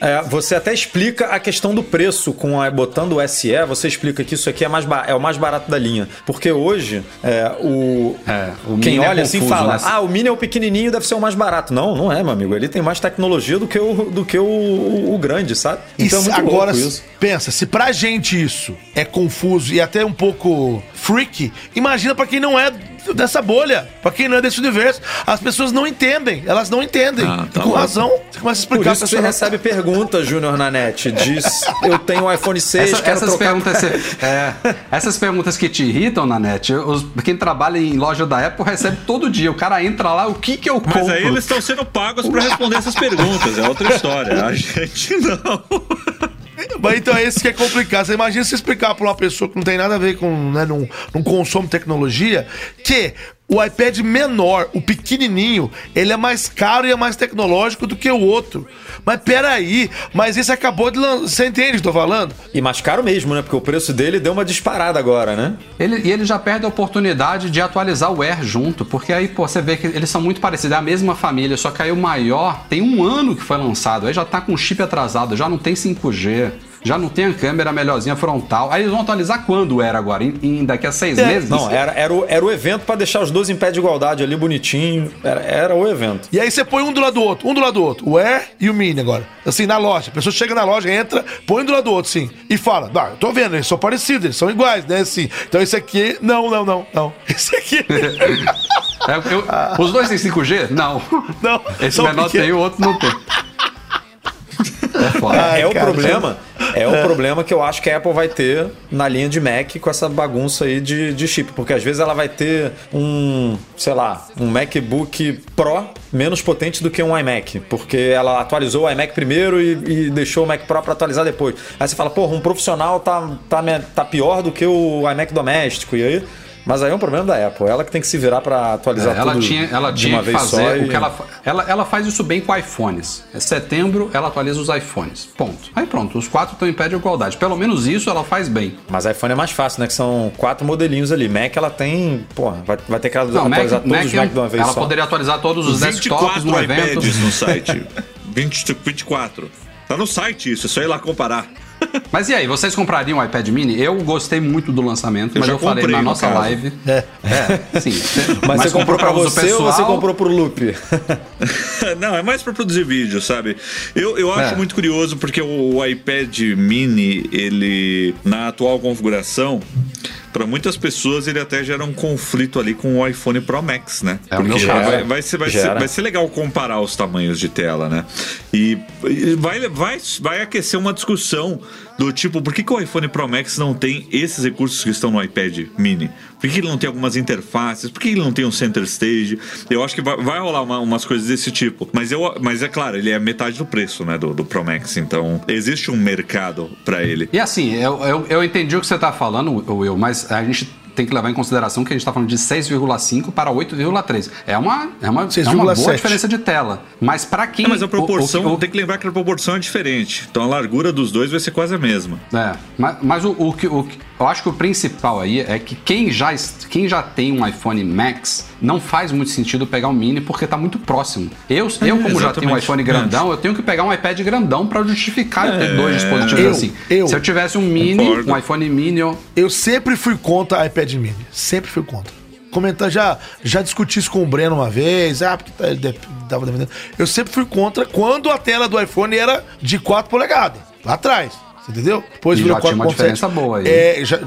é, você até explica a questão do preço com a, botando o SE. Você explica que isso aqui é, mais ba- é o mais barato da linha. Porque hoje, é, o, É, o quem mini é olha assim confuso, fala: né? Ah, o mini é o pequenininho, deve ser o mais barato. Não, não é, meu amigo. Ele tem mais tecnologia do que o, do que o, o- o grande, sabe? Então é se- muito agora, louco isso. pensa, se pra gente isso é confuso e até um pouco freak, imagina pra quem não é dessa bolha. Pra quem não é desse universo. As pessoas não entendem. Elas não entendem. Ah, tá com bom. razão. Você começa a Por explicar isso que você recebe perguntas, Júnior Nanete. Diz, eu tenho um iPhone 6, Essa- quero essas, trocar... perguntas, é, essas perguntas que te irritam na net, os- quem trabalha em loja da Apple recebe todo dia. O cara entra lá, o que que eu compro? Mas aí eles estão sendo pagos pra responder essas perguntas, é outra história. A gente não. Mas então é isso que é complicado. Você imagina se explicar pra uma pessoa que não tem nada a ver com, né, não, não consome tecnologia, que o iPad menor, o pequenininho, ele é mais caro e é mais tecnológico do que o outro. Mas peraí, mas esse acabou de lançar. Você entende o que eu tô falando? E mais caro mesmo, né? Porque o preço dele deu uma disparada agora, né? Ele, e ele já perde a oportunidade de atualizar o Air junto, porque aí pô, você vê que eles são muito parecidos, é a mesma família, só que aí o maior tem um ano que foi lançado, aí já tá com chip atrasado, já não tem 5G, já não tem a câmera melhorzinha frontal. Aí eles vão atualizar quando Air agora? Em, em daqui a seis É, meses? Não, era, era, o, era o evento pra deixar os dois em pé de igualdade ali, bonitinho. Era, era o evento. E aí você põe um do lado do outro, um do lado do outro, o Air e o Mini agora. Assim, na loja. A pessoa chega na loja, entra, põe um do lado do outro, sim. E fala, ah, eu tô vendo, eles são parecidos, eles são iguais, né? Assim. Então esse aqui, não, não, não, não. Esse aqui. É, eu- os dois têm 5G? Não. Não, Esse menor pequenos. tem, o outro não tem. É. Ai, é o cara, problema. É o problema que eu acho que a Apple vai ter na linha de Mac com essa bagunça aí de, de chip. Porque às vezes ela vai ter um, sei lá, um MacBook Pro menos potente do que um iMac. Porque ela atualizou o iMac primeiro e, e deixou o Mac Pro pra atualizar depois. Aí você fala, porra, um profissional tá, tá, tá pior do que o iMac doméstico. E aí. Mas aí é um problema da Apple. Ela que tem que se virar pra atualizar É, ela tudo tinha, ela de tinha uma que vez fazer só. o e- que ela, ela Ela faz isso bem com iPhones. Em setembro, ela atualiza os iPhones. Ponto. Aí pronto, os quatro estão em pé de igualdade. Pelo menos isso ela faz bem. Mas iPhone é mais fácil, né? Que são quatro modelinhos ali. Mac ela tem. Porra, vai, vai ter que Não, Mac, atualizar todos Mac os Mac de uma vez ela só. poderia atualizar todos os desktops 24 no evento. iPads no site. 20, 24. Tá no site isso, é só ir lá comparar. Mas e aí, vocês comprariam o iPad mini? Eu gostei muito do lançamento, Eu mas já eu falei na no nossa caso. live. É. É, sim. Mas, você comprou pra uso você ou você comprou pro Loop? Não, é mais pra produzir vídeo, sabe? Eu, eu acho É. muito curioso porque o, o iPad mini, ele, na atual configuração, pra muitas pessoas ele até gera um conflito ali com o iPhone Pro Max, né? É Porque caso. vai, vai ser, vai, ser, Gera. vai ser legal comparar os tamanhos de tela, né? E, e vai, vai, vai aquecer uma discussão do tipo, por que, que o iPhone Pro Max não tem esses recursos que estão no iPad mini? Por que ele não tem algumas interfaces? Por que ele não tem um center stage? Eu acho que vai, vai rolar uma- umas coisas desse tipo. Mas, eu, mas é claro, ele é metade do preço né, do, do Pro Max. Então, existe um mercado pra ele. E assim, eu, eu, eu entendi o que você tá falando, Will, mas a gente tem que levar em consideração que a gente tá falando de 6,5 para 8,3. É uma, é uma, é uma 6,7. boa diferença de tela. Mas para quem. É, mas a proporção, o- o- tem que lembrar que a proporção é diferente. Então a largura dos dois vai ser quase a mesma. É, mas, mas o, o, que- o eu acho que o principal aí é que quem já, quem já tem um iPhone Max não faz muito sentido pegar um mini porque tá muito próximo. Eu, eu como já tenho um exatamente. iPhone grandão, eu tenho que pegar um iPad grandão pra justificar ter dois dispositivos Eu- assim. eu- Se eu tivesse um mini, Concordo. um iPhone mini, eu, Eu sempre fui contra iPad mini. Sempre fui contra. Comentar, já, já discuti isso com o Breno uma vez. Ah, porque tá- ele de- tava defendendo. Eu sempre fui contra quando a tela do iPhone era de 4 polegadas. Lá atrás. Você entendeu? Depois E virou já tinha uma 4.7. diferença boa aí. É, já-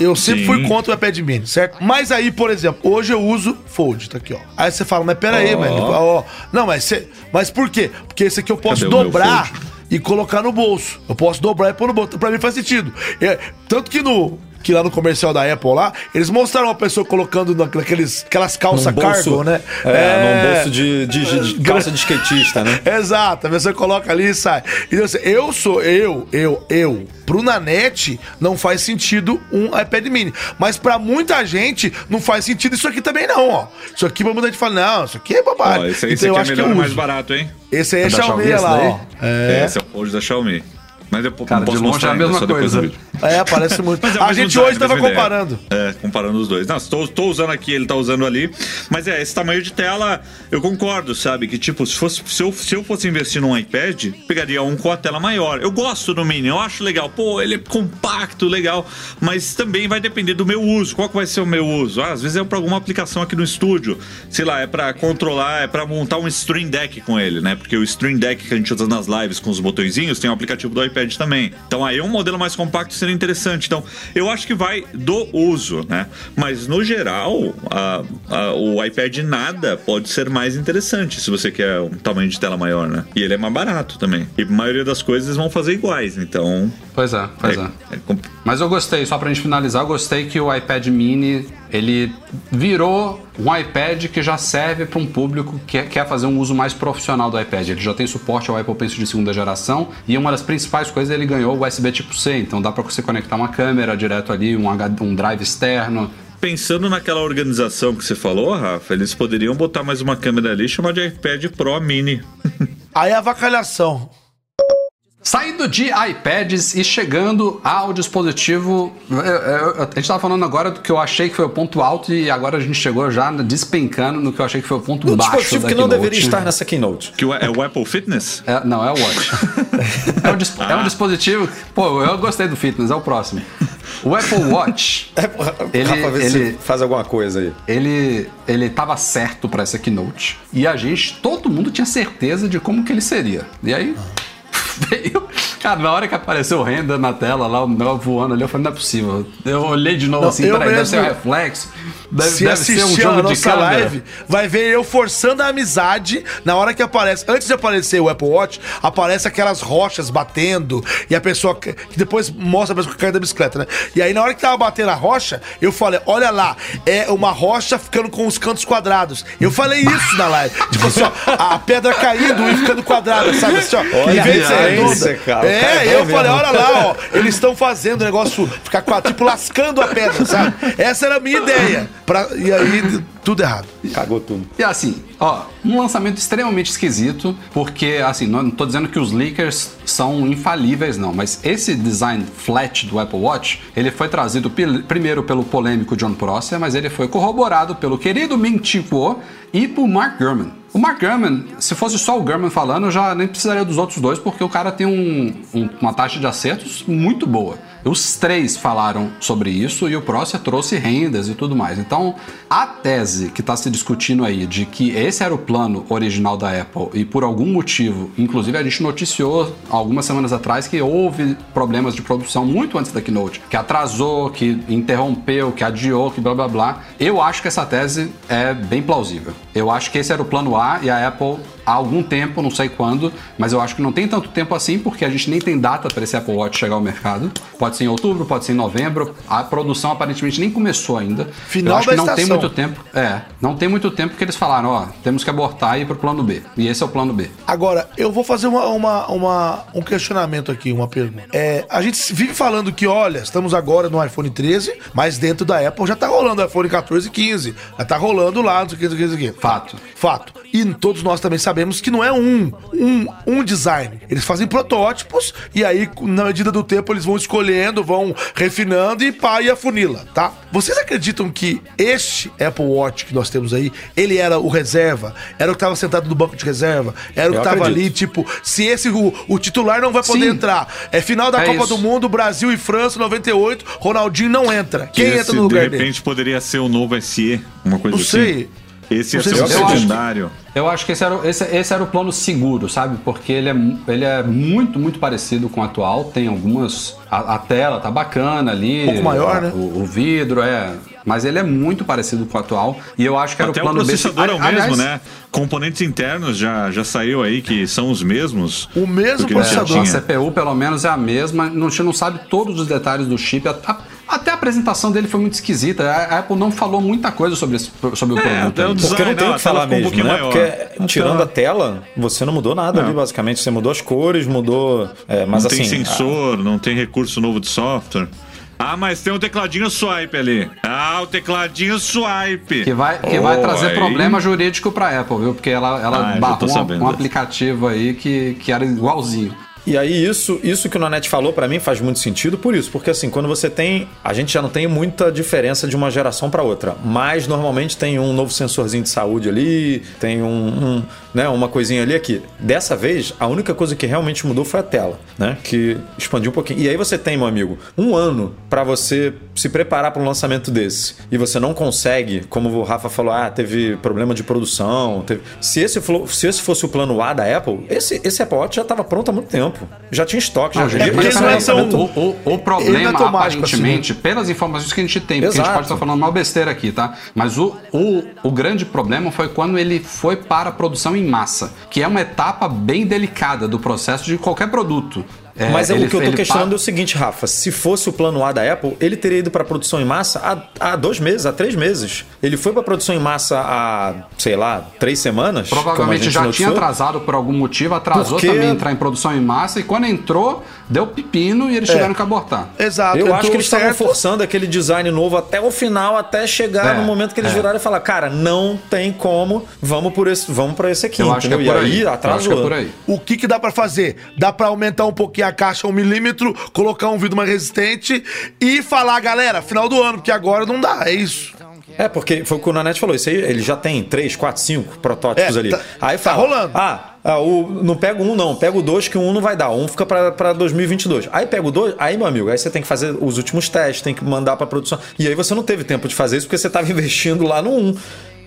eu sempre Sim. fui contra o iPad mini, certo? Mas aí, por exemplo, hoje eu uso Fold, tá aqui, ó. Aí você fala, mas peraí, Ó. mas, ó, não, mas, você, mas por quê? Porque esse aqui eu posso Cadê dobrar e colocar no bolso. Eu posso dobrar e pôr no bolso. Pra mim faz sentido. É, tanto que no. Que lá no comercial da Apple lá, eles mostraram uma pessoa colocando na- naqueles, aquelas calças cargo, né? É, num bolso de, de- de calça de skatista, né? Exato, a pessoa coloca ali e sai. Então, assim, eu sou, eu, eu, eu. Pro Nanete não faz sentido um iPad mini. Mas pra muita gente não faz sentido isso aqui também, não, ó. Isso aqui pra muita gente fala, não, isso aqui é bobagem. Ó, esse, aí- esse então eu aqui é acho que eu melhor e mais uso. barato, hein? Esse aí é É da Xiaomi, Xiaomi, lá, esse ó. É. Esse é o da Xiaomi. Mas depois Cara, posso de longe mostrar é a mesma coisa. É, parece muito. É a gente hoje tava mesma ideia. comparando. É, comparando os dois. Não, estou, estou usando aqui, ele tá usando ali. Mas é, esse tamanho de tela, eu concordo, sabe? Que tipo, se, fosse, se, eu, se eu fosse investir num iPad, pegaria um com a tela maior. Eu gosto do Mini, eu acho legal. Pô, ele é compacto, legal. Mas também vai depender do meu uso. Qual que vai ser o meu uso? Ah, às vezes é pra alguma aplicação aqui no estúdio. Sei lá, é pra controlar, é pra montar um Stream Deck com ele, né? Porque o Stream Deck que a gente usa nas lives com os botõezinhos tem um aplicativo do iPad também. Então aí um modelo mais compacto seria interessante. Então eu acho que vai do uso, né? Mas no geral, a, a, o iPad nada pode ser mais interessante se você quer um tamanho de tela maior, né? E ele é mais barato também. E a maioria das coisas vão fazer iguais, então. Pois é, pois é. é compl- Mas eu gostei, só pra gente finalizar, eu gostei que o iPad mini ele virou um iPad que já serve para um público que quer fazer um uso mais profissional do iPad. Ele já tem suporte ao Apple Pencil de segunda geração e uma das principais coisas ele ganhou o USB tipo C, então dá para você conectar uma câmera direto ali, um, HD um drive externo. Pensando naquela organização que você falou, Rafa, eles poderiam botar mais uma câmera ali e chamar de iPad Pro Mini. Aí é avacalhação. Saindo de iPads e chegando ao dispositivo. eu- eu- a gente estava falando agora do que eu achei que foi o ponto alto e agora a gente chegou já despencando no que eu achei que foi o ponto Um baixo. dispositivo da que não Keynote. deveria estar nessa keynote. Que o- é o Apple Fitness? É, não, é o Watch. é, um dis- é um dispositivo. Pô, eu gostei do fitness, é o próximo. O Apple Watch. Ele- Rafa, vê ele- se faz alguma coisa aí. ele ele tava certo para essa keynote e a gente todo mundo tinha certeza de como que ele seria e aí veio cara na hora que apareceu o renda na tela lá o negócio voando ali eu falei não é possível eu olhei de novo Não, assim peraí, deve ser um reflexo deve, Se deve ser um jogo de câmera live, vai ver eu forçando a amizade na hora que aparece. Antes de aparecer o Apple Watch, aparece aquelas rochas batendo e a pessoa. Que depois mostra a pessoa caindo da bicicleta, né? E aí na hora que tava batendo a rocha, eu falei: olha lá, é uma rocha ficando com os cantos quadrados. Eu falei isso na live. tipo assim, ó, a pedra caindo e ficando quadrada, sabe? Assim, ó, Olha em vez a redonda. referência, cara. O cara É, é eu falei: mesmo. olha lá, ó, eles estão fazendo o negócio ficar quadrado, tipo lascando a pedra, sabe? Essa era a minha ideia. Pra, e aí, tudo errado. Cagou tudo. E assim, ó, um lançamento extremamente esquisito, porque assim, não, tô dizendo que os leakers são infalíveis, não, mas esse design flat do Apple Watch, ele foi trazido primeiro pelo polêmico John Prosser, mas ele foi corroborado pelo querido Ming Chi Kuo e por Mark Gurman. O Mark Gurman, se fosse só o Gurman falando, eu já nem precisaria dos outros dois, porque o cara tem um- um- uma taxa de acertos muito boa. Os três falaram sobre isso e o Prosser trouxe rendas e tudo mais. Então, a tese que está se discutindo aí de que esse era o plano original da Apple e por algum motivo, inclusive a gente noticiou algumas semanas atrás que houve problemas de produção muito antes da Keynote, que atrasou, que interrompeu, que adiou, que blá blá blá. Eu acho que essa tese é bem plausível. Eu acho que esse era o plano A e a Apple há algum tempo, não sei quando, mas eu acho que não tem tanto tempo assim, porque a gente nem tem data para esse Apple Watch chegar ao mercado. Pode ser em outubro, pode ser em novembro. A produção aparentemente nem começou ainda. Final eu acho da que não tem estação. muito tempo. É, não tem muito tempo que eles falaram, ó, temos que abortar e ir pro plano B. E esse é o plano B. Agora, eu vou fazer uma, uma- uma- um questionamento aqui, uma pergunta. É, a gente vive falando que, olha, estamos agora no iPhone 13, mas dentro da Apple já tá rolando o iPhone 14 e 15. Já tá rolando lá, não sei o que, não sei o que. Fato. Fato. E todos nós também sabemos que não é um, um, um design. Eles fazem protótipos e aí, na medida do tempo, eles vão escolhendo, vão refinando e pá, e afunila, tá? Vocês acreditam que este Apple Watch que nós temos aí, ele era o reserva? Era o que tava sentado no banco de reserva? Era o que tava ali, tipo, se esse, o, o titular não vai poder Sim. entrar. É final da É Copa isso. do Mundo, Brasil e França, 98, Ronaldinho não entra. Quem Esse, entra no de lugar repente dele? poderia ser o novo SE, uma coisa Não assim. sei. Esse ia ser o se eu acho que- secundário. Eu acho que esse era, o- esse, esse era o plano seguro, sabe? Porque ele é, ele é muito, muito parecido com o atual. Tem algumas. A, a tela tá bacana ali. Um pouco maior, a- né? O, o vidro, é. Mas ele é muito parecido com o atual. E eu acho que era Até o o plano B. processador é o Ali- mesmo, aliás, né? Componentes internos já, já saiu aí que são os mesmos. O mesmo É, processador. a. CPU pelo menos é a mesma, não- a gente não sabe todos os detalhes do chip. A- a- até a apresentação dele foi muito esquisita. A a Apple não falou muita coisa sobre, esse- sobre o É, produto. até o ainda. design- Porque não tem o a que falar um mesmo, pouquinho né? maior. Porque tirando a tela, você não mudou nada Não. ali, basicamente. Você mudou as cores, mudou. é, mas não assim. tem sensor, não tem recurso novo de software. Ah, mas tem um tecladinho swipe ali. Ah, o tecladinho swipe. Que vai, que vai Oh, trazer aí- problema jurídico pra Apple, viu? Porque ela, ela Ah, barrou um- um, aplicativo aí que, que era igualzinho. E aí, isso, isso que o Nanete falou pra mim faz muito sentido por isso. Porque assim, quando você tem. A gente já não tem muita diferença de uma geração pra outra. Mas normalmente tem um novo sensorzinho de saúde ali, tem um, um, né, uma coisinha ali aqui. Dessa vez, a única coisa que realmente mudou foi a tela, né? Que expandiu um pouquinho. E aí você tem, meu amigo, um ano pra você se preparar para um lançamento desse. E você não consegue, como o Rafa falou, ah, teve problema de produção. teve- Se, esse, se esse fosse o plano A da Apple, esse, esse Apple Watch já estava pronto há muito tempo. Tempo. Já tinha estoque, já Não, já gente, porque mas não é assim, tão- o, o- o problema, é tão mágico aparentemente, pelas informações que a gente tem, porque a gente Exato. pode estar falando mal besteira aqui, tá? Mas o, o, o grande problema foi quando ele foi para a produção em massa, que é uma etapa bem delicada do processo de qualquer produto. É, Mas é ele- o que eu tô questionando pa- é o seguinte, Rafa. Se fosse o plano A da Apple, ele teria ido para produção em massa há, há dois meses, há três meses. Ele foi para produção em massa há, sei lá, três semanas. Provavelmente já tinha atrasado por algum motivo, atrasou Porque- também entrar em produção em massa, e quando entrou, deu pepino e eles tiveram que abortar. Exato. Eu acho que eles estavam forçando aquele design novo até o final, até chegar É, no momento que eles é. viraram e falar, cara, não tem como, vamos por esse, vamos para esse aqui, Eu acho que é por e aí. aí atrasou. acho que é por aí. O que, que dá pra fazer? Dá pra aumentar um pouquinho a caixa um milímetro, colocar um vidro mais resistente e falar, galera, final do ano, porque agora não dá, é isso. É, porque foi o que o Nanete falou, isso aí ele já tem 3, 4, 5 protótipos É, ali. tá- aí tá fala, rolando. Ah, ah, o, não pega um não, pega o 2 que o 1 um não vai dar, um fica pra 2022. Aí pega o 2, aí meu amigo, aí você tem que fazer os últimos testes, tem que mandar pra produção. E aí você não teve tempo de fazer isso porque você tava investindo lá no 1. Um.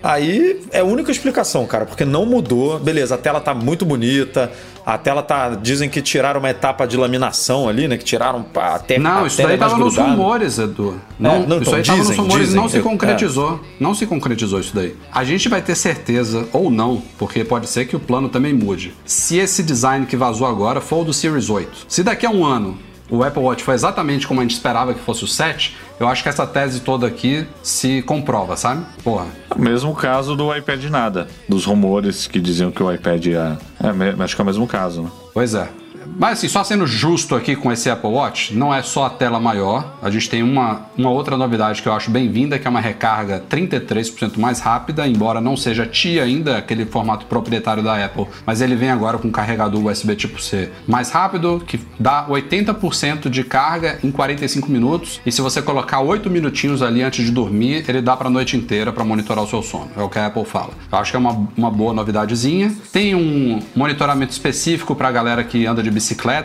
Aí é a única explicação, cara, porque não mudou. Beleza, a tela tá muito bonita. A tela tá. Dizem que tiraram uma etapa de laminação ali, né? Que tiraram a, te, Não, a isso tela daí é mais tava nos rumores, Edu. Não, É, não, isso então, aí tava nos dizem, rumores e dizem. não se Eu- concretizou. Não se concretizou isso daí. A gente vai ter certeza, ou não, porque pode ser que o plano também mude. Se esse design que vazou agora for o do Series 8. Se daqui a um ano o Apple Watch foi exatamente como a gente esperava que fosse o 7, eu acho que essa tese toda aqui se comprova, sabe? Porra. Mesmo caso do iPad nada. Dos rumores que diziam que o iPad ia. É, me- acho que é o mesmo caso, né? Pois é. Mas assim, só sendo justo aqui com esse Apple Watch, não é só a tela maior. A gente tem uma, uma outra novidade que eu acho bem-vinda, que é uma recarga 33% mais rápida, embora não seja TI ainda, aquele formato proprietário da Apple, mas ele vem agora com um carregador USB tipo C mais rápido, que dá 80% de carga em 45 minutos. E se você colocar 8 minutinhos ali antes de dormir, ele dá para a noite inteira para monitorar o seu sono. É o que a Apple fala. Eu acho que é uma, uma boa novidadezinha. Tem um monitoramento específico para a galera que anda de bicicleta,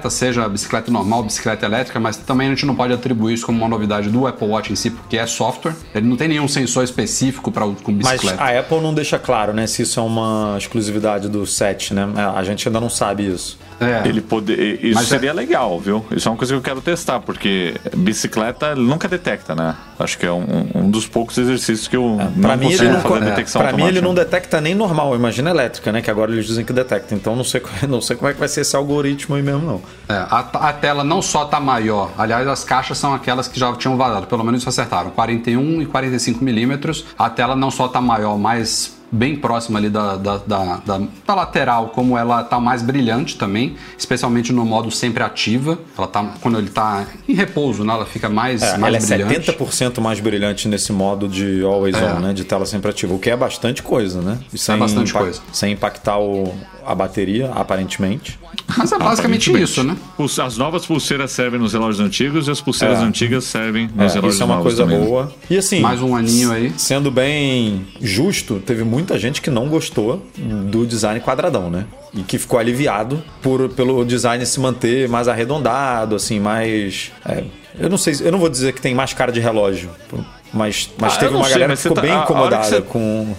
seja bicicleta normal, bicicleta elétrica, mas também a gente não pode atribuir isso como uma novidade do Apple Watch em si, porque é software. Ele não tem nenhum sensor específico para com Mas bicicleta. a Apple não deixa claro, né, se isso é uma exclusividade do 7, né? A gente ainda não sabe isso. É. Ele poder. Isso Mas é- seria legal, viu? Isso é uma coisa que eu quero testar, porque bicicleta nunca detecta, né? Acho que é um, um dos poucos exercícios que eu Pra não mim, ele consigo não, fazer é, detecção pra mim ele não detecta nem normal, imagina elétrica, né? Que agora eles dizem que detecta. Então não sei, não sei como é que vai ser esse algoritmo aí mesmo, não. É, a, a tela não só tá maior, aliás, as caixas são aquelas que já tinham vazado, pelo menos acertaram, 41 e 45 milímetros. A tela não só tá maior, mas bem próxima ali da, da, da, da- da lateral, como ela tá mais brilhante também, especialmente no modo sempre ativa. Ela tá, quando ele tá em repouso, né, ela fica mais, É, mais ela é brilhante. 70% mais brilhante nesse modo de always É. on, né? De tela sempre ativa, o que é bastante coisa, né? E sem bastante impa- coisa. Sem impactar o- a bateria, aparentemente. Mas é basicamente isso, né? As novas pulseiras servem nos relógios antigos e as pulseiras É. antigas servem É, nos relógios isso é uma novos coisa também. né? boa. E assim, Mais um aninho aí. Sendo bem justo, teve muita gente que não gostou do design quadradão, né? E que ficou aliviado por, pelo design se manter mais arredondado, assim, mais. é, eu não sei, eu não vou dizer que tem mais cara de relógio, mas, mas Ah, teve uma sei, galera que ficou tá- bem incomodada você- com.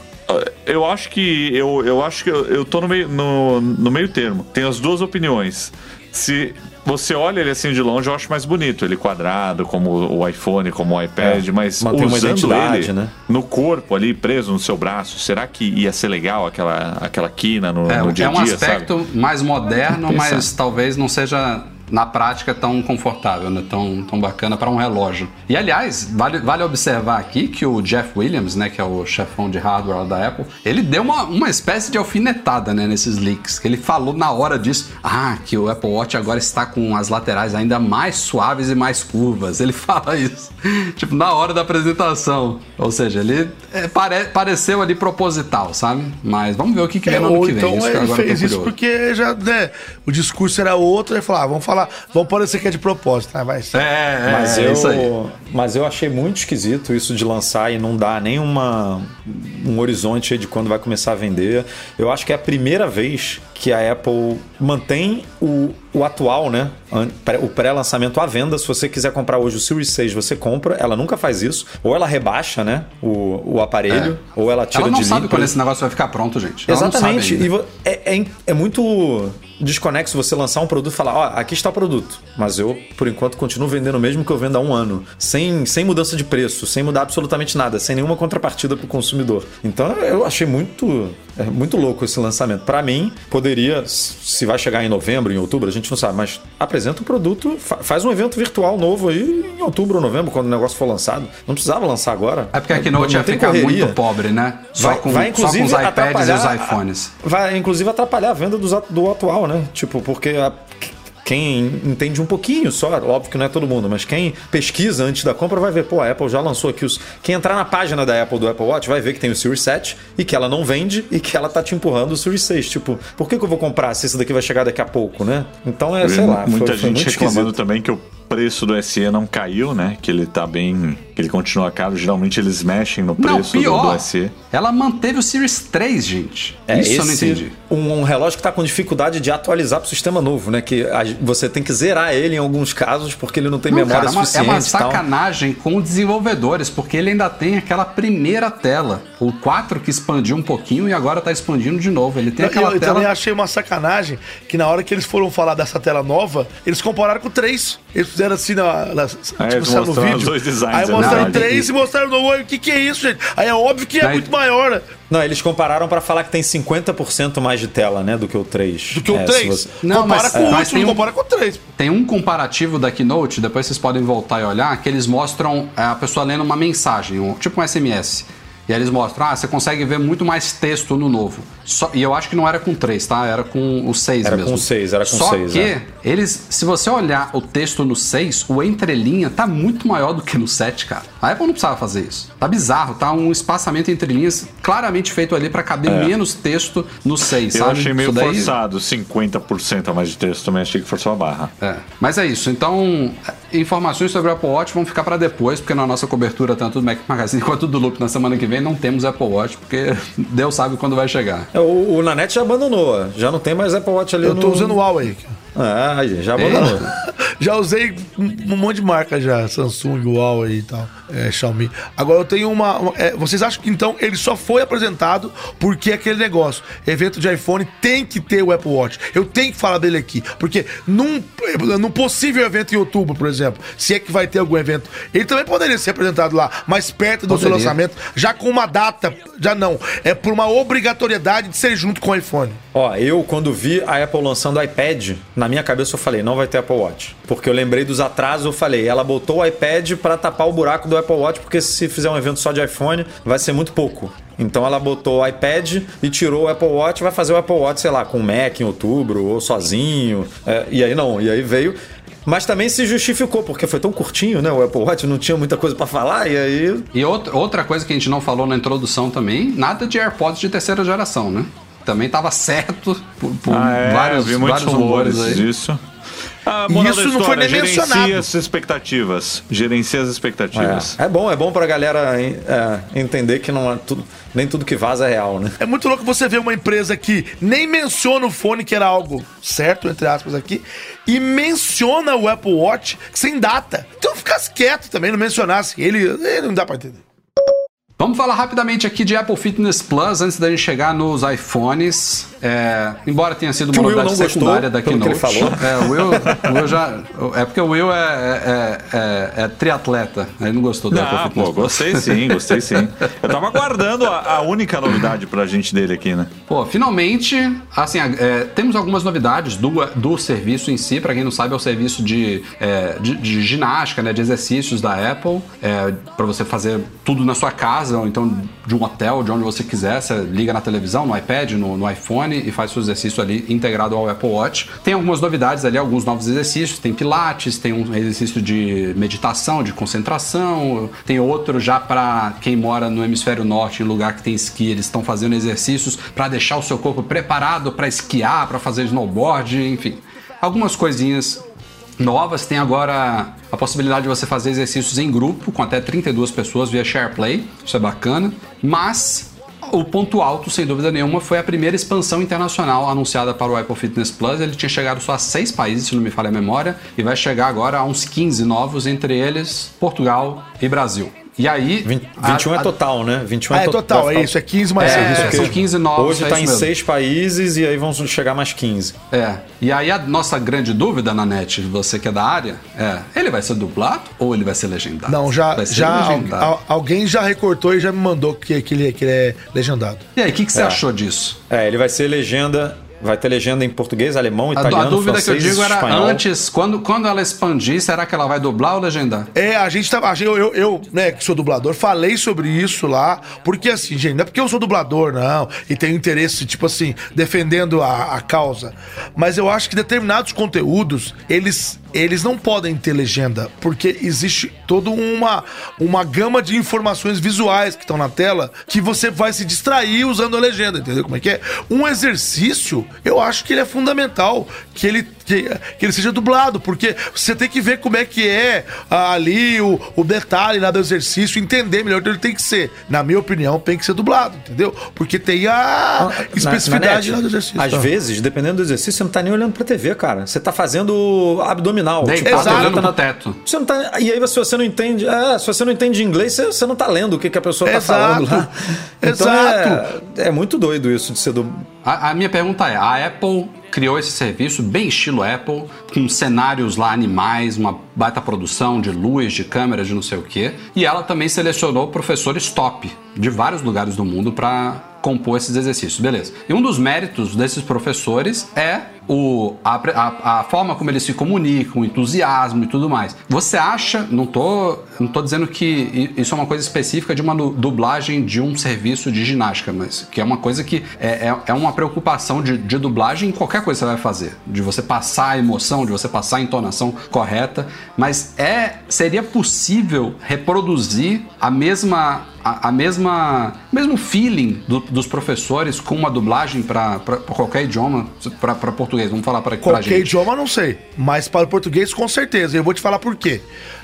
Eu acho que eu, eu acho que eu, eu tô no meio, no, no meio termo. Tem as duas opiniões. Se você olha ele assim de longe, eu acho mais bonito, ele quadrado, como o iPhone, como o iPad, É, mas usando identidade, ele né? no corpo ali, preso no seu braço, será que ia ser legal aquela, aquela quina no, É, no dia é a um dia, aspecto sabe? mais moderno, mas talvez não seja na prática tão confortável, né? tão, tão bacana para um relógio. E aliás, vale, vale observar aqui que o Jeff Williams, né, que é o chefão de hardware da Apple, ele deu uma, uma espécie de alfinetada né, nesses leaks, que ele falou na hora disso, ah, que o Apple Watch agora está com as laterais ainda mais suaves e mais curvas. Ele fala isso, tipo, na hora da apresentação. Ou seja, ele é, pare- pareceu ali proposital, sabe? Mas vamos ver o que, que vem É, no ano que vem. então Isso que ele fez isso porque já, né, o discurso era outro, ele falou, ah, vamos falar, vamos parecer que é de propósito, né? Vai ser. É, é, Mas, é isso aí. eu, mas eu achei muito esquisito isso de lançar e não dar nenhuma um horizonte de quando vai começar a vender. Eu acho que é a primeira vez que a Apple mantém o, o atual, né? O pré-lançamento à venda. Se você quiser comprar hoje o Series 6, você compra. Ela nunca faz isso. Ou ela rebaixa, né? O, o aparelho, ou ela tira Ela não de sabe quando esse negócio vai ficar pronto, gente. Ela Exatamente. E é, é, é muito desconexo você lançar um produto e falar, ó, aqui está o produto. Mas eu, por enquanto, continuo vendendo o mesmo que eu vendo há um ano. Sem, sem mudança de preço, sem mudar absolutamente nada, sem nenhuma contrapartida para o consumidor. Então eu achei muito, é, muito louco esse lançamento. Para mim, poderia, se vai chegar em novembro, em outubro, a gente não sabe, mas apresenta o produto, fa- faz um evento virtual novo aí em outubro ou novembro, quando o negócio for lançado. Não precisava lançar agora. É porque a Keynote ia ficar correria. muito pobre, né? Só, Vai, com, vai, só com os iPads e os iPhones. Vai, inclusive, atrapalhar a venda at- do, atual, né? Tipo, porque a- quem entende um pouquinho só, óbvio que não é todo mundo, mas quem pesquisa antes da compra vai ver, pô, a Apple já lançou aqui os. Quem entrar na página da Apple do Apple Watch vai ver que tem o Series 7 e que ela não vende e que ela tá te empurrando o Series 6. Tipo, por que, que eu vou comprar se esse daqui vai chegar daqui a pouco, né? Então é, sei lá. Muita foi, foi gente muito reclamando esquisito. também que o preço do SE não caiu, né? Que ele tá bem. que ele continua caro. Geralmente eles mexem no Não, preço do, pior. do SE. Ela manteve o Series 3, gente. É, Isso eu não esse- entendi. Um, um relógio que está com dificuldade de atualizar para o sistema novo, né? Que a- você tem que zerar ele em alguns casos porque ele não tem Não, memória cara, é uma- é suficiente uma e tal. sacanagem com os desenvolvedores, porque ele ainda tem aquela primeira tela. O 4 que expandiu um pouquinho e agora tá expandindo de novo. Ele tem Eu, aquela eu também tela. achei uma sacanagem que na hora que eles foram falar dessa tela nova, eles compararam com o 3. Eles fizeram assim na, na, eles saiu mostraram os dois designs, Aí é mostraram o verdade. 3 e mostraram o novo. O que, que é isso, gente? Aí é óbvio que é Aí- muito maior, né? Não, eles compararam para falar que tem 50% mais de tela, né? Do que o 3. Do que o É, 3. se você- Não, compara mas- com o mas um- compara com o 3. Tem um comparativo da Keynote, depois vocês podem voltar e olhar, que eles mostram é, a pessoa lendo uma mensagem, um- tipo um SMS. E aí eles mostram, ah, você consegue ver muito mais texto no novo. Só- e eu acho que não era com 3, tá? Era com o 6 Era mesmo. com seis, era com Só seis, que é. eles, se você olhar o texto no 6, o entrelinha tá muito maior do que no 7, cara. A Apple não precisava fazer isso. Tá bizarro, tá um espaçamento entre linhas claramente feito ali pra caber menos texto no 6, É. Eu sabe? achei meio daí- forçado, 50% a mais de texto também, achei que forçou a barra. é, mas é isso. Então, informações sobre o Apple Watch vão ficar para depois, porque na nossa cobertura, tanto do Mac Magazine quanto do Loop na semana que vem, não temos Apple Watch, porque Deus sabe quando vai chegar. É, O, o Nanete já abandonou, já não tem mais Apple Watch ali Eu tô no... usando o Huawei. Ah, gente, já abandonou. Já usei um um monte de marca já, Samsung, Huawei e tal, é, Xiaomi. Agora eu tenho uma. uma- é, vocês acham que então ele só foi apresentado porque aquele negócio, evento de iPhone tem que ter o Apple Watch. Eu tenho que falar dele aqui, porque num, num possível evento em outubro, por exemplo, se é que vai ter algum evento, ele também poderia ser apresentado lá, mais perto do seu Poderia. lançamento, já com uma data, já não, é por uma obrigatoriedade de ser junto com o iPhone. Ó, eu quando vi a Apple lançando o iPad, na minha cabeça eu falei, não vai ter Apple Watch. Porque eu lembrei dos atrasos, eu falei, ela botou o iPad pra tapar o buraco do Apple Watch, porque se fizer um evento só de iPhone, vai ser muito pouco. Então ela botou o iPad e tirou o Apple Watch, vai fazer o Apple Watch, sei lá, com o Mac em outubro, ou sozinho. É, e aí não, e aí veio. Mas também se justificou, porque foi tão curtinho, né? O Apple Watch não tinha muita coisa pra falar, e aí E outra, outra coisa que a gente não falou na introdução também, nada de AirPods de terceira geração, né? Também tava certo por, por Ah, é, vários, eu vi muitos vários rumores rumores aí. disso. E moral isso da não foi nem gerencia mencionado. as expectativas. Gerencia as expectativas. É, é bom, é bom pra galera é, entender que não é tudo, nem tudo que vaza é real, né? É muito louco você ver uma empresa que nem menciona o fone, que era algo certo, entre aspas, aqui, e menciona o Apple Watch sem data. Então ficasse quieto também, não mencionasse. Ele, ele não dá pra entender. Vamos falar rapidamente aqui de Apple Fitness Plus antes da gente chegar nos iPhones. É, embora tenha sido uma novidade secundária da Keynote. ele falou. É, o Will, o Will já. É porque o Will é, é, é- é triatleta. Ele não gostou do Apple Ah, pô, gostei sim, gostei sim. Eu tava aguardando a, a única novidade pra gente dele aqui, né? Pô, finalmente, assim, é, temos algumas novidades do, do serviço em si. Pra quem não sabe, é o serviço de, é, de, de ginástica, né, de exercícios da Apple, é, para você fazer tudo na sua casa ou então de um hotel, de onde você quiser. Você liga na televisão, no iPad, no, no iPhone e faz seu exercício ali integrado ao Apple Watch. Tem algumas novidades ali, alguns novos exercícios. Tem Pilates, tem um exercício de meditação, de concentração. Tem outro já para quem mora no hemisfério norte, em lugar que tem esqui. Eles estão fazendo exercícios para deixar o seu corpo preparado para esquiar, para fazer snowboard, enfim. Algumas coisinhas novas. Tem agora a possibilidade de você fazer exercícios em grupo com até 32 pessoas via SharePlay. Isso é bacana. Mas o ponto alto, sem dúvida nenhuma, foi a primeira expansão internacional anunciada para o Apple Fitness Plus. Ele tinha chegado só a seis países, se não me falha a memória, e vai chegar agora a uns 15 novos, entre eles Portugal e Brasil. E aí. 20, 21 a- é a- total, né? 21 Ah, é to- total, vai é isso, é 15 mais É, 6. são 15 novos. Hoje é tá em mesmo. seis países e aí vão chegar mais 15. É. E aí a nossa grande dúvida, Nanete, você que é da área, é: ele vai ser dublado ou ele vai ser legendado? Não, já, vai ser já legendado. al- alguém já recortou e já me mandou que, que, ele, que ele é legendado. E aí, o que, que você É. achou disso? É, ele vai ser legenda. Vai ter legenda em português, alemão, A, italiano, a dúvida que eu francês, digo era espanhol. antes, quando, quando ela expandir, será que ela vai dublar ou legendar? É, a gente a Eu, eu, eu, né, que sou dublador, falei sobre isso lá. Porque assim, gente, não é porque eu sou dublador, não. E tenho interesse, tipo assim, defendendo a, a causa. Mas eu acho que determinados conteúdos, eles. Eles não podem ter legenda, porque existe toda uma, uma gama de informações visuais que estão na tela que você vai se distrair usando a legenda, entendeu como é que é? Um exercício, eu acho que ele é fundamental que ele, que, que ele seja dublado, porque você tem que ver como é que é ah, ali o, o detalhe lá do exercício, entender melhor. Então ele tem que ser, na minha opinião, tem que ser dublado, entendeu? Porque tem a Na- especificidade na lá net, do exercício. Às tá? vezes, dependendo do exercício, você não tá nem olhando pra TV, cara. Você tá fazendo abdominal. A galera olhando tá pro na- teto. Você não tá, e aí, se você não entende, é, se você não entende inglês, você, você não tá lendo o que, que a pessoa tá Exato. falando lá. Então Exato. É, é muito doido isso de ser do. A, a minha pergunta é: a Apple criou esse serviço bem estilo Apple, com cenários lá animais, uma baita produção de luz, de câmeras, de não sei o quê, e ela também selecionou professores top de vários lugares do mundo para compor esses exercícios, beleza. E um dos méritos desses professores é o, a, a- a forma como eles se comunicam, o entusiasmo e tudo mais. Você acha, não tô, não tô dizendo que isso é uma coisa específica de uma du- dublagem de um serviço de ginástica, mas que é uma coisa que é, é, é uma preocupação de, de dublagem em qualquer coisa que você vai fazer. De você passar a emoção, de você passar a entonação correta. Mas é seria possível reproduzir a mesma a, a mesma mesmo feeling do- dos professores com uma dublagem para qualquer idioma, para português, vamos falar para Qualquer gente. idioma, não sei. Mas para o português, com certeza. Eu vou te falar por quê.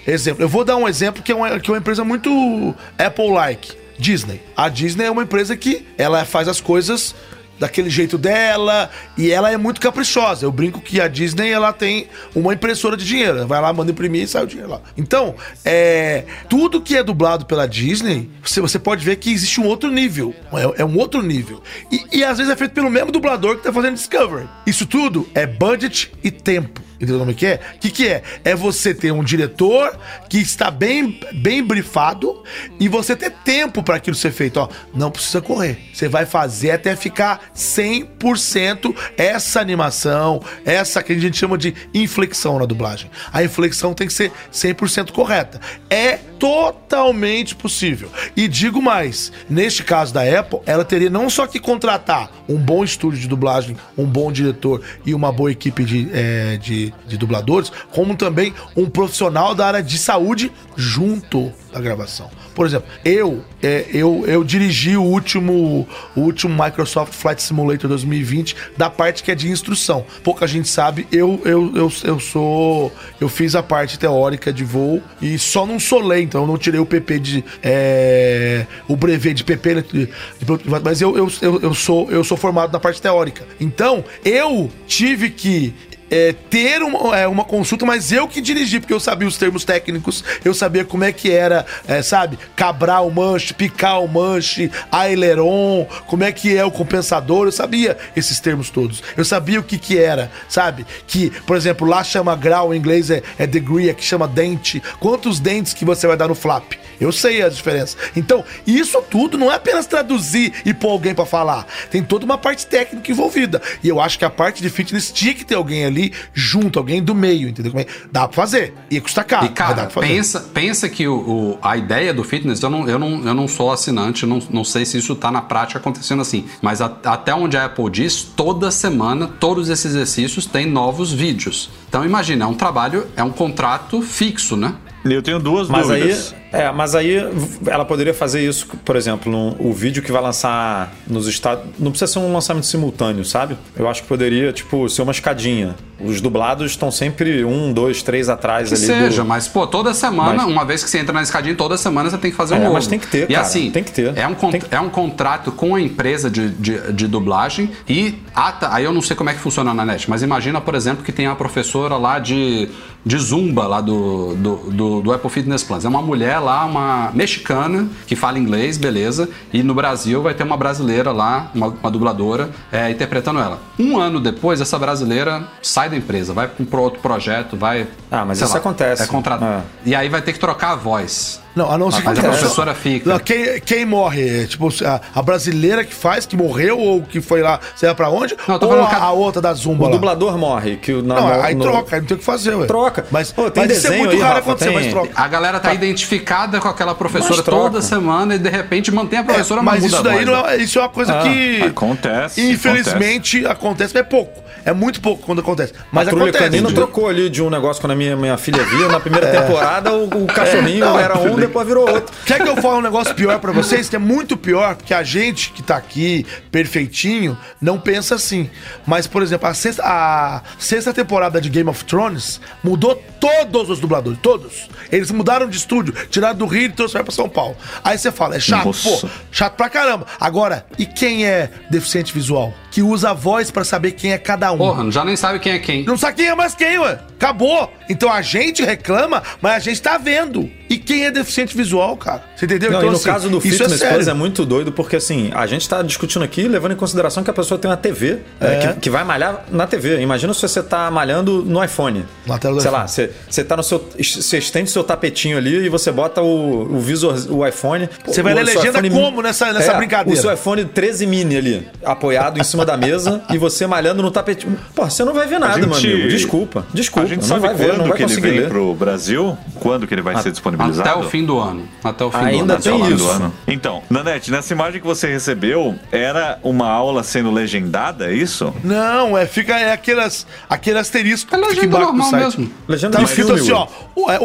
Exemplo, eu vou dar um exemplo que é uma, que é uma empresa muito Apple-like. Disney. A Disney é uma empresa que ela faz as coisas daquele jeito dela e ela é muito caprichosa. Eu brinco que a Disney ela tem uma impressora de dinheiro. Vai lá, manda imprimir e sai o dinheiro lá. Então, é, tudo que é dublado pela Disney, você, você pode ver que existe um outro nível. É, é um outro nível. E, e às vezes é feito pelo mesmo dublador que tá fazendo Discovery. Isso tudo é budget e tempo. Entendeu como é que é? O que, que é? É você ter um diretor que está bem, bem brifado e você ter tempo para aquilo ser feito. Ó, não precisa correr. Você vai fazer até ficar 100% essa animação, essa que a gente chama de inflexão na dublagem. A inflexão tem que ser 100% correta. É totalmente possível. E digo mais, neste caso da Apple, ela teria não só que contratar um bom estúdio de dublagem, um bom diretor e uma boa equipe de, é, de, de dubladores, como também um profissional da área de saúde junto da gravação. Por exemplo, eu é, eu, eu dirigi o último, o último Microsoft Flight Simulator 2020 da parte que é de instrução. Pouca gente sabe, eu, eu, eu, eu sou. Eu fiz a parte teórica de voo e só não solei, então eu não tirei o PP de. é, o brevet de PP, né, de- de- mas eu, eu, eu, eu sou, eu sou formado na parte teórica. Então, eu tive que é, ter uma, é, uma consulta, mas eu que dirigi, porque eu sabia os termos técnicos, eu sabia como é que era, é, sabe, cabrar o manche, picar o manche, aileron, como é que é o compensador, eu sabia esses termos todos. Eu sabia o que que era, sabe? Que, por exemplo, lá chama grau, em inglês é, é degree, aqui chama dente. Quantos dentes que você vai dar no flap? Eu sei a diferença. Então, isso tudo não é apenas traduzir e pôr alguém pra falar. Tem toda uma parte técnica envolvida. E eu acho que a parte de fitness tinha que ter alguém ali junto, alguém do meio, entendeu? é? Dá pra fazer. Ia custar caro. E cara, pra fazer. pensa, pensa que o, o- a ideia do fitness, eu não, eu não, eu não sou assinante, não, não sei se isso tá na prática acontecendo assim, mas a- até onde a Apple diz, toda semana, todos esses exercícios têm novos vídeos. Então imagina, é um trabalho, é um contrato fixo, né? Eu tenho duas Mas aí, dúvidas. É, mas aí ela poderia fazer isso, por exemplo, no, o vídeo que vai lançar nos Estados. Não precisa ser um lançamento simultâneo, sabe? Eu acho que poderia, tipo, ser uma escadinha. Os dublados estão sempre um, dois, três atrás Que ali. seja, do... mas, pô, toda semana, Mas- uma vez que você entra na escadinha, toda semana você tem que fazer um É, novo. mas tem que ter, E cara, assim, tem que ter. É um, con- que- é um contrato com a empresa de, de, de dublagem e ata, aí eu não sei como é que funciona na net, mas imagina, por exemplo, que tem a professora lá de, de Zumba, lá do, do, do, do Apple Fitness Plus. É uma mulher lá, uma mexicana, que fala inglês, beleza, e no Brasil vai ter uma brasileira lá, uma, uma dubladora, é, interpretando ela. Um ano depois, essa brasileira sai da empresa, vai para outro projeto, vai... Ah, mas isso acontece. É contrato. É. E aí vai ter que trocar a voz. Não, a não ser Mas que a professora fica. Não, quem, quem morre? É, Tipo, a, a brasileira que faz, que morreu ou que foi lá, sei lá pra onde? Não, tô ou a, a- outra da Zumba O lá? dublador morre. Que o- na, Não, no- aí no- troca, aí não tem o que fazer, ué. Troca. Mas, Pô, tem mas isso é desenho muito aí, raro acontecer, tem- mas troca. A galera tá identificada com aquela professora toda semana e de repente mantém a professora, É, mas isso daí não né? é, isso é uma coisa Ah, que. acontece, Infelizmente acontece. mas é pouco. É muito pouco quando acontece. Mas a Trulha acontece. Canino trocou ali de um negócio quando a minha, minha filha via. Na primeira temporada, o, o cachorrinho É. Não, era um, depois virou outro. Quer que eu fale um negócio pior pra vocês? Que é muito pior, porque a gente que tá aqui, perfeitinho, não pensa assim. Mas, por exemplo, a sexta, a sexta temporada de Game of Thrones mudou todos os dubladores, todos. Eles mudaram de estúdio, tiraram do Rio e trouxeram pra São Paulo. Aí você fala, é chato, Nossa. pô, chato pra caramba. Agora, e quem é deficiente visual? Que usa a voz pra saber quem é cada um. Porra, já nem sabe quem é quem. Não sabe quem é mais quem, ué. Acabou. Então a gente reclama, mas a gente tá vendo. E quem é deficiente visual, cara? Você entendeu? Não, então, e no assim, caso do isso Fitness sério. Plus é muito doido, porque assim, a gente tá discutindo aqui levando em consideração que a pessoa tem uma TV é, É. que, que vai malhar na TV. Imagina se você tá malhando no iPhone. Na tela do Sei iPhone. lá, você, você tá no seu. Você estende seu tapetinho ali e você bota o, o visor, o iPhone. Você vai ler legenda iPhone- como nessa- nessa brincadeira? O seu iPhone 13 mini ali, apoiado em cima da mesa e você malhando no tapetinho. Pô, você não vai ver nada, meu amigo. Desculpa. Desculpa. A gente não sabe vai ver, quando não vai que ele conseguir vem ler. pro Brasil? Quando que ele vai ser disponibilizado? Até o fim do ano. Até o fim Ainda do tem ano. Até o fim isso. do ano. Então, Nanete, nessa imagem que você recebeu, era uma aula sendo legendada, é isso? Não, é, fica, é aquelas, aquele asterisco É que legenda do normal site. mesmo. Legenda Tá escrito assim, ó.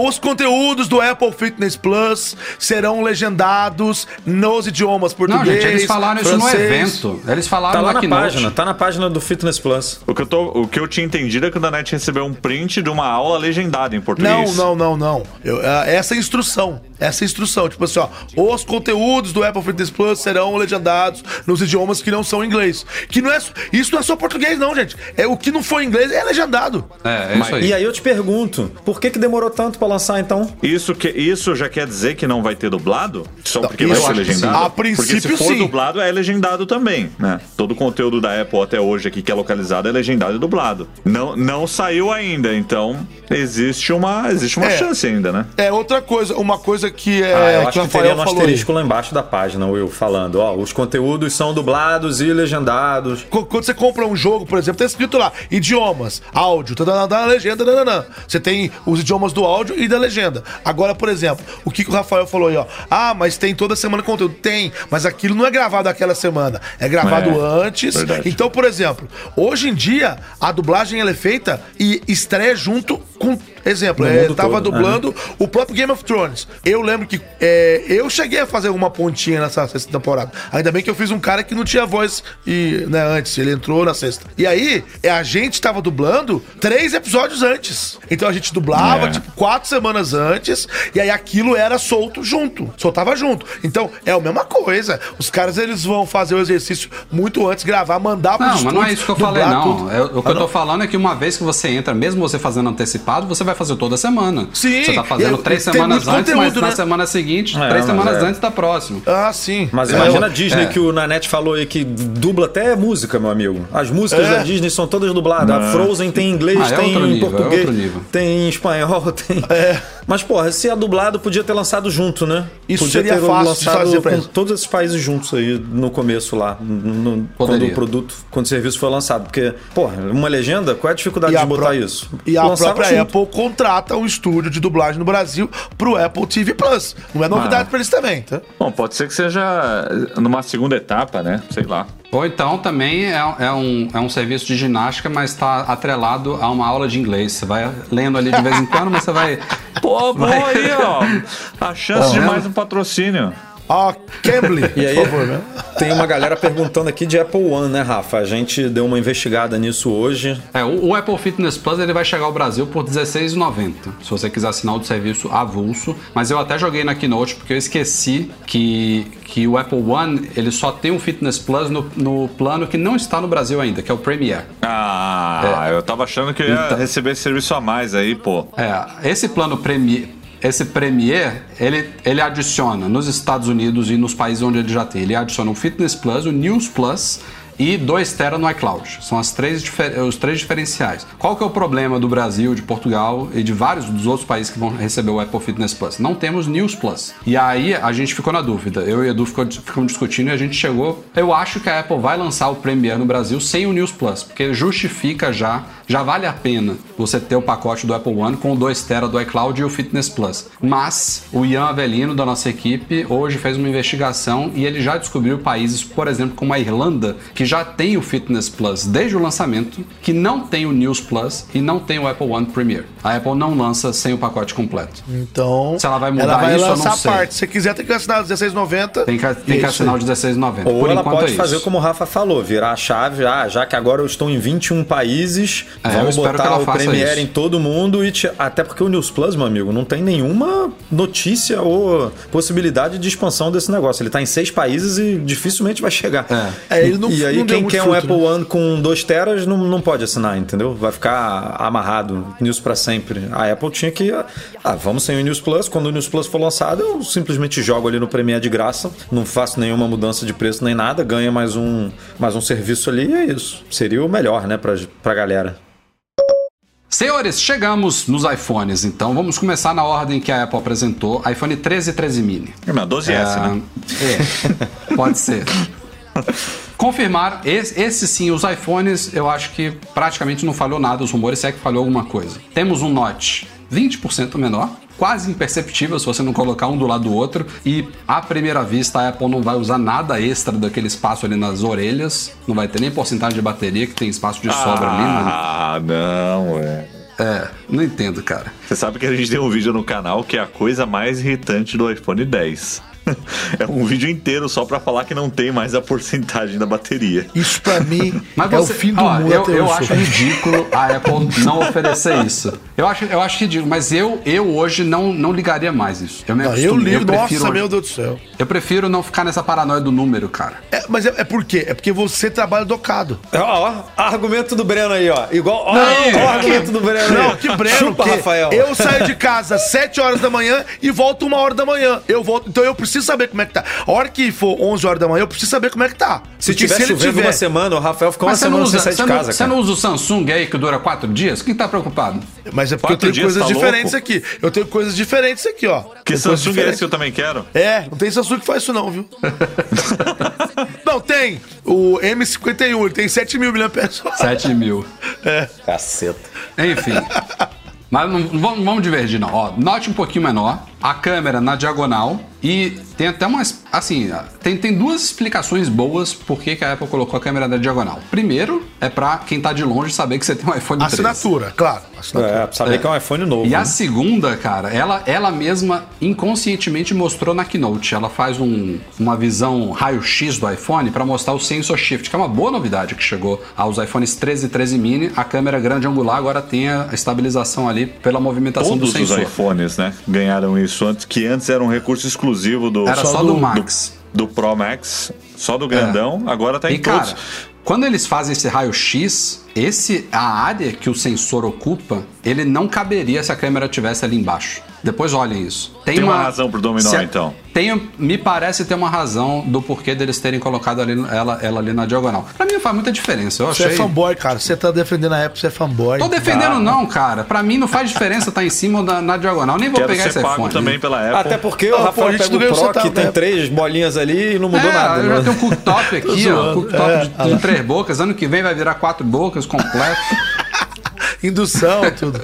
Os conteúdos do Apple Fitness Plus serão legendados nos idiomas Não, português. gente, eles falaram isso no francês. evento. Eles falaram Tá lá na Keynote. página, tá na página do Fitness Plus. O que, eu tô, o que eu tinha entendido é que o Nanete recebeu um print de uma aula legendada em Não, português. não, não, não. Eu, é, essa é a instrução. Essa instrução. Tipo assim, ó. Os conteúdos do Apple Fitness Plus serão legendados nos idiomas que não são inglês. Que não é, isso não é só português, não, gente. É o que não for inglês é legendado. É, é isso aí. E aí eu te pergunto, por que que demorou tanto pra lançar então? Isso, que, isso já quer dizer que não vai ter dublado? Só Não, porque isso vai ser legendado? sim. A porque princípio, se for sim. dublado, é legendado também, né? Todo o conteúdo da Apple até hoje aqui que é localizado é legendado e dublado. Não, não saiu ainda, então existe uma, existe uma É. chance ainda, né? É outra coisa, uma coisa que é. Ah, eu que acho que teria um falou aí. asterisco lá embaixo da página, Will, falando, ó, os conteúdos são dublados e legendados. Qu- Quando você compra um jogo, por exemplo, tá escrito lá, idiomas, áudio, tá, tá, tá na legenda, nananã. Você tem os idiomas do áudio e da legenda. Agora, por exemplo, o que, que o Rafael falou aí, ó. Ah, mas tem toda semana conteúdo. Tem, mas aquilo não é gravado aquela semana. É gravado É, antes. verdade. Então, por exemplo, hoje em dia, a dublagem ela é feita e estreia junto com. Exemplo, é, tava todo, dublando o próprio Game of Thrones. Eu lembro que é, eu cheguei a fazer uma pontinha nessa sexta temporada. Ainda bem que eu fiz um cara que não tinha voz e, né, antes. Ele entrou na sexta. E aí, é, a gente tava dublando três episódios antes. Então a gente dublava, É. tipo, quatro semanas antes. E aí aquilo era solto junto. Soltava junto. Então, é a mesma coisa. Os caras, eles vão fazer o exercício muito antes, gravar, mandar pros Não, mas não é isso que eu falei, não. tudo. É, o que Ah, eu tô não? falando é que uma vez que você entra, mesmo você fazendo antecipado, você vai fazer toda semana. Sim, Você tá fazendo e- três semanas antes, mas conteúdo, na né? semana seguinte, É, três semanas é. antes da próxima. Ah, sim. Mas É, imagina a Disney é. que o Nanete falou aí que dubla até música, meu amigo. As músicas É. da Disney são todas dubladas. A Frozen tem em inglês, Ah, é tem nível, é português, outro nível. tem em espanhol, tem. É. Mas, porra, se é dublado, podia ter lançado junto, né? Isso podia seria ter fácil de lançado fazer pra com todos esses países juntos aí no começo lá, no- quando o produto, quando o serviço foi lançado. Porque, porra, uma legenda, qual é a dificuldade de botar pró- isso? E a Lançava própria junto. Apple contrata um estúdio de dublagem no Brasil pro Apple TV Plus. Não é novidade Ah. pra eles também, tá? Bom, pode ser que seja numa segunda etapa, né? Sei lá. Ou então também é, é um, é um serviço de ginástica, mas está atrelado a uma aula de inglês. Você vai lendo ali de vez em quando, mas você vai Pô, bom aí, ó. A chance de mais um patrocínio. Ó, Cambly, E aí, por favor, né? tem uma galera perguntando aqui de Apple One, né, Rafa? A gente deu uma investigada nisso hoje. É, o, o Apple Fitness Plus ele vai chegar ao Brasil por R$16,90, se você quiser assinar o serviço avulso. Mas eu até joguei na Keynote porque eu esqueci que, que o Apple One ele só tem um Fitness Plus no, no plano que não está no Brasil ainda, que é o Premier. Ah, eu tava achando que eu ia Então- receber esse serviço a mais aí, pô. É, esse plano Premier, esse Premier, ele, ele adiciona nos Estados Unidos e nos países onde ele já tem, ele adiciona o Fitness Plus, o News Plus e 2 Tera no iCloud. São as três, os três diferenciais. Qual que é o problema do Brasil, de Portugal e de vários dos outros países que vão receber o Apple Fitness Plus? Não temos News Plus. E aí a gente ficou na dúvida. Eu e Edu ficamos discutindo e a gente chegou. Eu acho que a Apple vai lançar o Premier no Brasil sem o News Plus, porque justifica já, já vale a pena você ter o pacote do Apple One com o 2 Tera do iCloud e o Fitness Plus. Mas o Ian Avelino da nossa equipe hoje fez uma investigação e ele já descobriu países, por exemplo, como a Irlanda, que já tem o Fitness Plus desde o lançamento, que não tem o News Plus e não tem o Apple One Premier. A Apple não lança sem o pacote completo. Então. Se ela vai mudar ela vai isso, eu não sei. parte. Se você quiser, tem que assinar R$16,90. Tem que, tem que Isso assinar o aí. 16,90. Ou Por ela enquanto pode é fazer isso. como o Rafa falou, virar a chave, ah, já que agora eu estou em 21 países, É, vamos botar ela o faça Premiere isso. em todo mundo e te- até porque o News Plus, meu amigo, não tem nenhuma notícia ou possibilidade de expansão desse negócio. Ele está em seis países e dificilmente vai chegar. É. É, ele não- e aí não quem quer um Apple né? One com 2 teras não, não pode assinar, entendeu? Vai ficar amarrado News para sempre. A Apple tinha que, ah, vamos sem o News Plus. Quando o News Plus for lançado, eu simplesmente jogo ali no Premiere de graça, não faço nenhuma mudança de preço nem nada, ganha mais um, mais um serviço ali e é isso. Seria o melhor, né, pra, pra galera. Senhores, chegamos nos iPhones, então vamos começar na ordem que a Apple apresentou. iPhone 13 e 13 mini. É, meu, 12S, né? É, pode ser. Confirmar, esse, esse sim, os iPhones, eu acho que praticamente não falhou nada, os rumores, se é que falhou alguma coisa. Temos um notch 20% menor, quase imperceptível se você não colocar um do lado do outro, e à primeira vista a Apple não vai usar nada extra daquele espaço ali nas orelhas, não vai ter nem porcentagem de bateria, que tem espaço de sobra ali. né? Ah, não, é. É, não entendo, cara. Você sabe que a gente tem um vídeo no canal que é a coisa mais irritante do iPhone 10. É um vídeo inteiro só pra falar que não tem mais a porcentagem da bateria. Isso pra mim Mas é você, o fim do ó, mundo. eu, eu acho ridículo a Apple não oferecer isso. Eu acho, eu acho ridículo, mas eu, eu hoje não, não ligaria mais isso. Eu me Não, eu ligo, prefiro, nossa, meu Deus do céu. Eu prefiro não ficar nessa paranoia do número, cara. É, mas é, é por quê? É porque você trabalha docado. Ó, ó, argumento do Breno aí, ó. Igual, ó, Não, ó, o que- argumento do Breno. Não, que Breno, Chupa, que Rafael. eu saio de casa às 7 horas da manhã e volto uma hora da manhã. Eu volto, então eu preciso saber como é que tá. A hora que for 11 horas da manhã, eu preciso saber como é que tá. Se Porque tiver chovendo uma semana, o Rafael ficou uma Mas você não, semana usa, sem sair de não, casa, você não usa o Samsung aí que dura quatro dias? Quem tá preocupado? Mas é porque Quatro eu tenho coisas tá diferentes louco? aqui. Eu tenho coisas diferentes aqui, ó. Que Tem Samsung é diferentes. esse que eu também quero? É, não tem Samsung que faz isso não, viu? não, tem. O M51, ele tem 7 mil mAh. 7 mil. Caceta. Enfim. Mas não, não vamos divergir, não. Ó, note um pouquinho menor, a câmera na diagonal e tem até umas. Assim, tem, tem duas explicações boas por que a Apple colocou a câmera na diagonal. Primeiro, é pra quem tá de longe saber que você tem um iPhone 13. Assinatura, claro. Assinatura. É, saber que é um iPhone novo. E a né? segunda, cara, ela, ela mesma inconscientemente mostrou na Keynote. Ela faz um- uma visão raio-x do iPhone para mostrar o Sensor Shift, que é uma boa novidade que chegou aos iPhones 13 e 13 mini. A câmera grande angular agora tem a estabilização ali pela movimentação Todos do os sensor. iPhones, né? Ganharam isso antes, que antes era um recurso exclusivo do, Era só do Max. do Pro Max, só do grandão, agora tá em E cara, todos. quando eles fazem esse raio-x, esse a área que o sensor ocupa, ele não caberia se a câmera tivesse ali embaixo. Depois olhem isso. Tem uma razão pro dominó, a- então. Tem, me parece ter uma razão do porquê deles terem colocado ali, ela, ela ali na diagonal. Pra mim não faz muita diferença. Eu Você achei. é fanboy, cara. Você tá defendendo a Apple, você é fanboy. Tô defendendo não, cara. Pra mim não faz diferença estar em cima ou na, na diagonal. Nem vou Quero pegar ser esse pago iPhone. também pela Apple. Até porque Não, o Rafael pega o Pro, que tem né? três bolinhas ali e não mudou é, nada. eu já né? tenho um cooktop aqui, ó. Cooktop É, de, de três bocas. Ano que vem vai virar quatro bocas completo. Indução, tudo.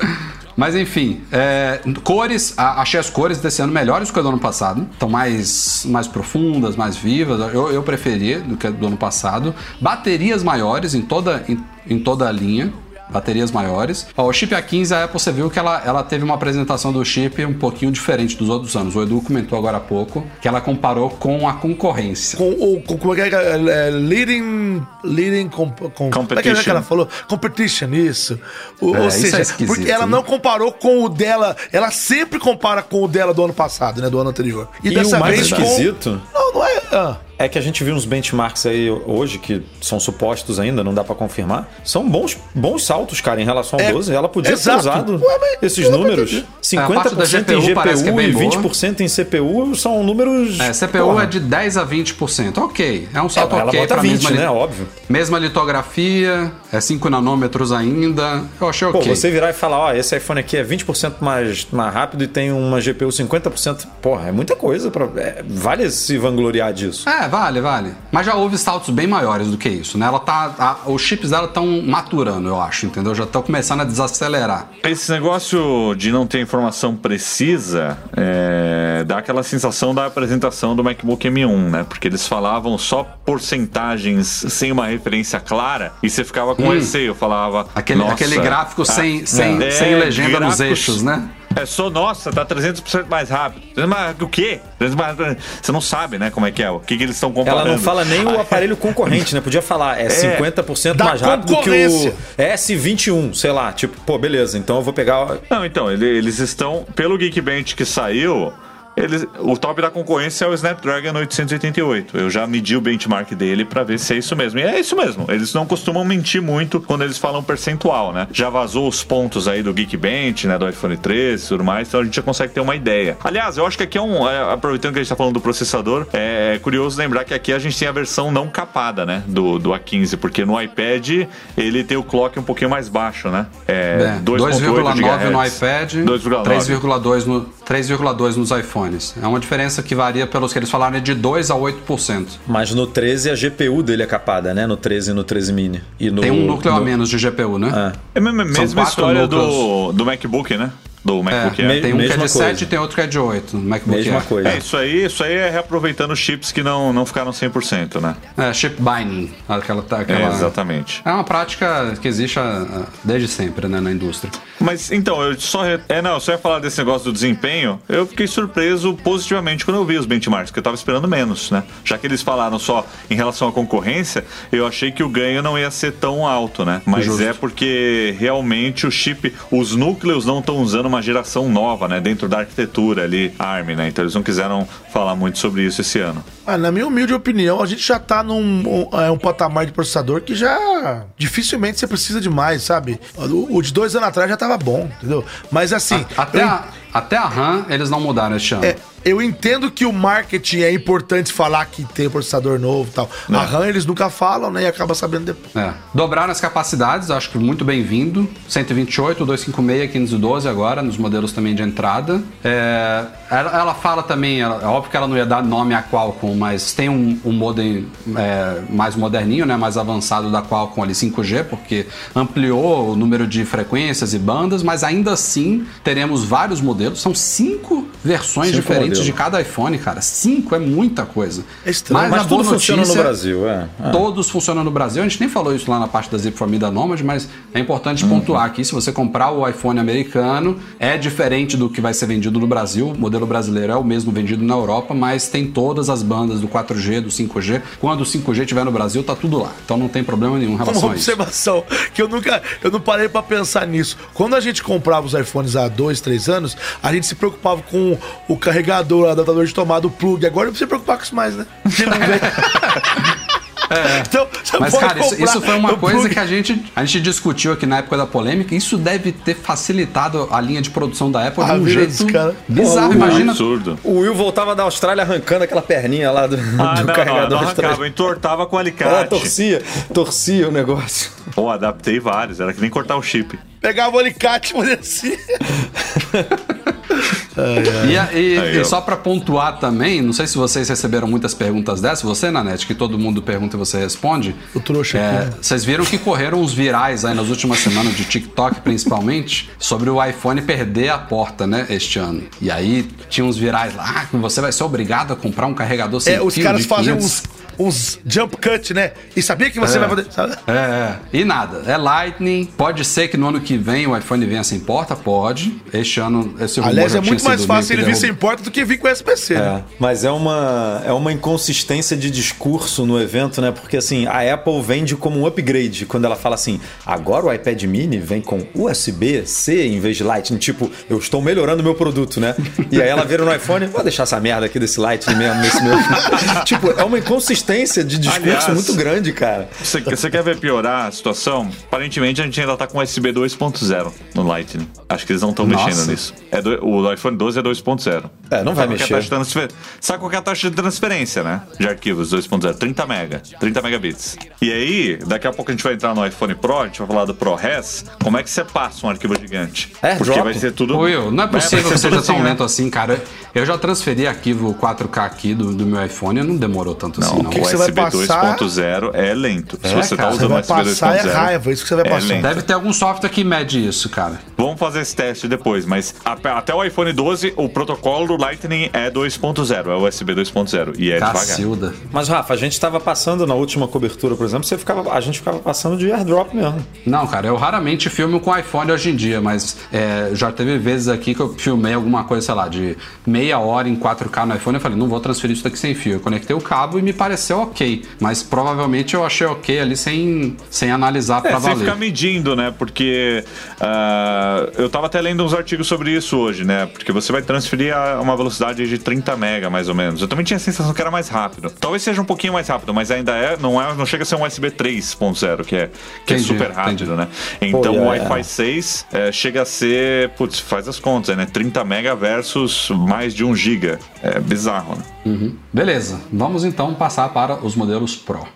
Mas enfim, é, cores, achei as cores desse ano melhores que a do ano passado. Estão mais, mais profundas, mais vivas. Eu, eu preferi do que a do ano passado. Baterias maiores em toda, em, em toda a linha. Baterias maiores. Ó, o chip A15, a Apple, você viu que ela, ela teve uma apresentação do chip um pouquinho diferente dos outros anos. O Edu comentou agora há pouco que ela comparou com a concorrência. Com o. Com, como é que é? é, leading. Leading. Com, com, Como é que é que Competition. ela falou? Competition, isso. O- É, ou isso seja, é esquisito, porque ela né? não comparou com o dela. Ela sempre compara com o dela do ano passado, né? Do ano anterior. E o mais esquisito Não, não é. ah. É que a gente viu uns benchmarks aí hoje, que são supostos ainda, não dá pra confirmar. São bons, bons saltos, cara, em relação ao É, 12. Ela podia exato. ter usado Ué, esses números. Deus. É, 50% em GPU é e boa. 20% em CPU são números. É, CPU porra. é de 10 a 20%. Ok, é um É, salto ela ok bota pra 20, mesma, né? Óbvio. mesma litografia, é 5 nanômetros ainda. Eu achei Pô, ok. você virar e falar, ó, esse iPhone aqui é 20% mais, mais rápido e tem uma GPU 50%. Porra, é muita coisa. Pra, é, vale se vangloriar disso. É, vale, vale. Mas já houve saltos bem maiores do que isso, né? Ela tá. a- os chips dela estão maturando, eu acho, entendeu? Já estão começando a desacelerar. Esse negócio de não ter informação precisa é, dá aquela sensação da apresentação do MacBook M1, né? Porque eles falavam só porcentagens sem uma referência clara e você ficava com receio, falava. Hum. Aquele, "Nossa, aquele gráfico sem, sem, é, sem legenda nos eixos, né? É só, nossa, tá 300% mais rápido. Mas o quê? 300% mais- Você não sabe, né, como é que é, o que, que eles estão comparando. Ela não fala nem o aparelho concorrente, né? Podia falar, é 50% Da mais rápido que o S21, sei lá. Tipo, pô, beleza, então eu vou pegar. Não, então, ele- eles estão. Pelo Geekbench que saiu, eles, o top da concorrência é o Snapdragon 888. Eu já medi o benchmark dele pra ver se é isso mesmo. E é isso mesmo. Eles não costumam mentir muito quando eles falam percentual, né? Já vazou os pontos aí do Geekbench, né? Do iPhone 13 e tudo mais, então a gente já consegue ter uma ideia. Aliás, eu acho que aqui é um. é, aproveitando que a gente tá falando do processador, é curioso lembrar que aqui a gente tem a versão não capada, né? Do, do A15, porque no iPad ele tem o clock um pouquinho mais baixo, né? É, 2,9 no iPad, 2,9. 3,2 no, 3,2 nos iPhones. É uma diferença que varia pelos que eles falaram é de 2 a 8%. Mas no 13 a GPU dele é capada, né? No 13 e no 13 mini. E no, Tem um núcleo no... a menos de GPU, né? É. É a mesma, mesma história do, do MacBook, né? Do MacBook É, Air. tem um que é mesma de coisa. 7 e tem outro que é de 8 no MacBook Mesma Air. coisa. É, isso aí, isso aí é reaproveitando chips que não, não ficaram 100%, né? É, chip binding. Aquela, aquela... É, exatamente. É uma prática que existe ah, desde sempre né, na indústria. Mas então, eu só. re- É, não, eu só ia falar desse negócio do desempenho. Eu fiquei surpreso positivamente quando eu vi os benchmarks, que eu tava esperando menos, né? Já que eles falaram só em relação à concorrência, eu achei que o ganho não ia ser tão alto, né? Mas Justo. é porque realmente o chip, os núcleos não estão usando uma geração nova, né? Dentro da arquitetura ali, ARM, né? Então eles não quiseram falar muito sobre isso esse ano. Ah, na minha humilde opinião, a gente já tá num um, é, um patamar de processador que já dificilmente você precisa de mais, sabe? O, o de dois anos atrás já tava bom, entendeu? Mas assim. Até eu, a, até a RAM eles não mudaram este ano. é, eu entendo que o marketing é importante falar que tem processador novo e tal. A RAM eles nunca falam, né? E acaba sabendo depois. É. Dobraram as capacidades, acho que muito bem-vindo. 128, 256, 512 agora, nos modelos também de entrada. É, ela, ela fala também, ela- é óbvio que ela não ia dar nome a Qualcomm, mas tem um, um modem é, mais moderninho, né, mais avançado da Qualcomm ali, 5G, porque ampliou o número de frequências e bandas, mas ainda assim teremos vários modelos. São cinco versões Cinco diferentes modelos. de cada iPhone, cara. Cinco é muita coisa. É estranho. Mas a boa tudo funciona no notícia- Brasil, é. é. Todos funcionam no Brasil. A gente nem falou isso lá na parte da Zip da Nomad, mas é importante pontuar aqui. Se você comprar o iPhone americano, é diferente do que vai ser vendido no Brasil. O modelo brasileiro é o mesmo vendido na Europa, mas tem todas as bandas do 4G, do 5G. Quando o 5G estiver no Brasil, tá tudo lá. Então não tem problema nenhum em Uma relação a isso. observação que eu nunca, eu não parei pra pensar nisso. Quando a gente comprava os iPhones há dois, três anos, a gente se preocupava com o carregador, o adaptador de tomada, o plug. Agora não precisa preocupar com isso mais, né? Porque não vem. Então, você Mas, pode cara, isso, isso foi uma o coisa plug. que a gente, a gente discutiu aqui na época da polêmica. Isso deve ter facilitado a linha de produção da Apple A de um vida jeito cara. bizarro. Porra, Imagina. Absurdo. O Will voltava da Austrália arrancando aquela perninha lá do, Ah, do não, não, carregador não trás. arrancava, entortava com Ela alicate. torcia, torcia o negócio. Pô, adaptei vários, era que nem cortar o chip. Pegava o alicate e fazia assim. E, a- e- e ó. só pra pontuar também, não sei se vocês receberam muitas perguntas dessas, você, Nanete, que todo mundo pergunta e você responde. O trouxa É, aqui, né? Vocês viram que correram uns virais aí nas últimas semanas de TikTok, principalmente, sobre o iPhone perder a porta, né, este ano. E aí tinha uns virais lá, ah, que você vai ser obrigado a comprar um carregador sem É, os caras de fazem 500. uns, uns jump cut, né? E sabia que você É. vai poder. sabe? É, é. E nada. É Lightning. Pode ser que no ano que vem o iPhone venha sem porta? Pode. Este ano, esse rumor Aliás, já é tinha muito mais fácil ele vir sem porta do que vir com SPC, É, né? mas é uma, é uma inconsistência de discurso no evento, né? Porque assim, a Apple vende como um upgrade quando ela fala assim: agora o iPad mini vem com USB-C em vez de Lightning. Tipo, eu estou melhorando o meu produto, né? E aí ela vira no iPhone, vou deixar essa merda aqui desse Lightning mesmo, nesse meu. tipo, é uma inconsistência de discurso Aliás, muito grande, cara. Você, você quer ver piorar a situação? Aparentemente a gente ainda tá com USB 2.0 no Lightning. Acho que eles não estão mexendo nisso. É do- o iPhone 12 é 2.0. É, não vai Sabe qual é a mexer. taxa de transfer- Sabe qual é a taxa de transferência, né? De arquivos 2.0. 30 mega. 30 megabits. E aí, daqui a pouco a gente vai entrar no iPhone Pro, a gente vai falar do ProRes. Como é que você passa um arquivo gigante? É, Porque drop. vai ser tudo... Will, não é possível vai que seja tão né? lento assim, cara. Eu já transferi arquivo 4K aqui do, do meu iPhone e não demorou tanto assim, Não, que o você vai USB passar- 2.0 é lento. Se É, você cara, tá você usando vai o USB 2.0... passar é raiva, isso que você vai é passar. lento. Deve ter algum software que mede isso, cara. Vamos fazer esse teste depois, mas até o iPhone 12, o protocolo do Lightning é 2.0, é USB 2.0 e é devagar. Cacilda. Mas, Rafa, a gente tava passando na última cobertura, por exemplo, você ficava, a gente ficava passando de airdrop mesmo. Não, cara, eu raramente filmo com iPhone hoje em dia, mas é, já teve vezes aqui que eu filmei alguma coisa, sei lá, de meia hora em 4K no iPhone. Eu falei, não vou transferir isso daqui sem fio. Eu conectei o cabo e me pareceu ok, mas provavelmente eu achei ok ali sem, sem analisar É, pra sem valer. ficar medindo, né? Porque ah, eu tava até lendo uns artigos sobre isso hoje, né? Porque você vai transferir a uma velocidade de 30 mega, mais ou menos. Eu também tinha a sensação que era mais rápido. Talvez seja um pouquinho mais rápido, mas ainda é, não, é, não chega a ser um USB 3.0, que é, que é Entendi, super rápido, entendi. né? Então Pô, o é. Wi-Fi 6 é, chega a ser, putz, faz as contas, né? 30 mega versus mais de 1 giga. É bizarro, né? Uhum. Beleza, vamos então passar para os modelos Pro.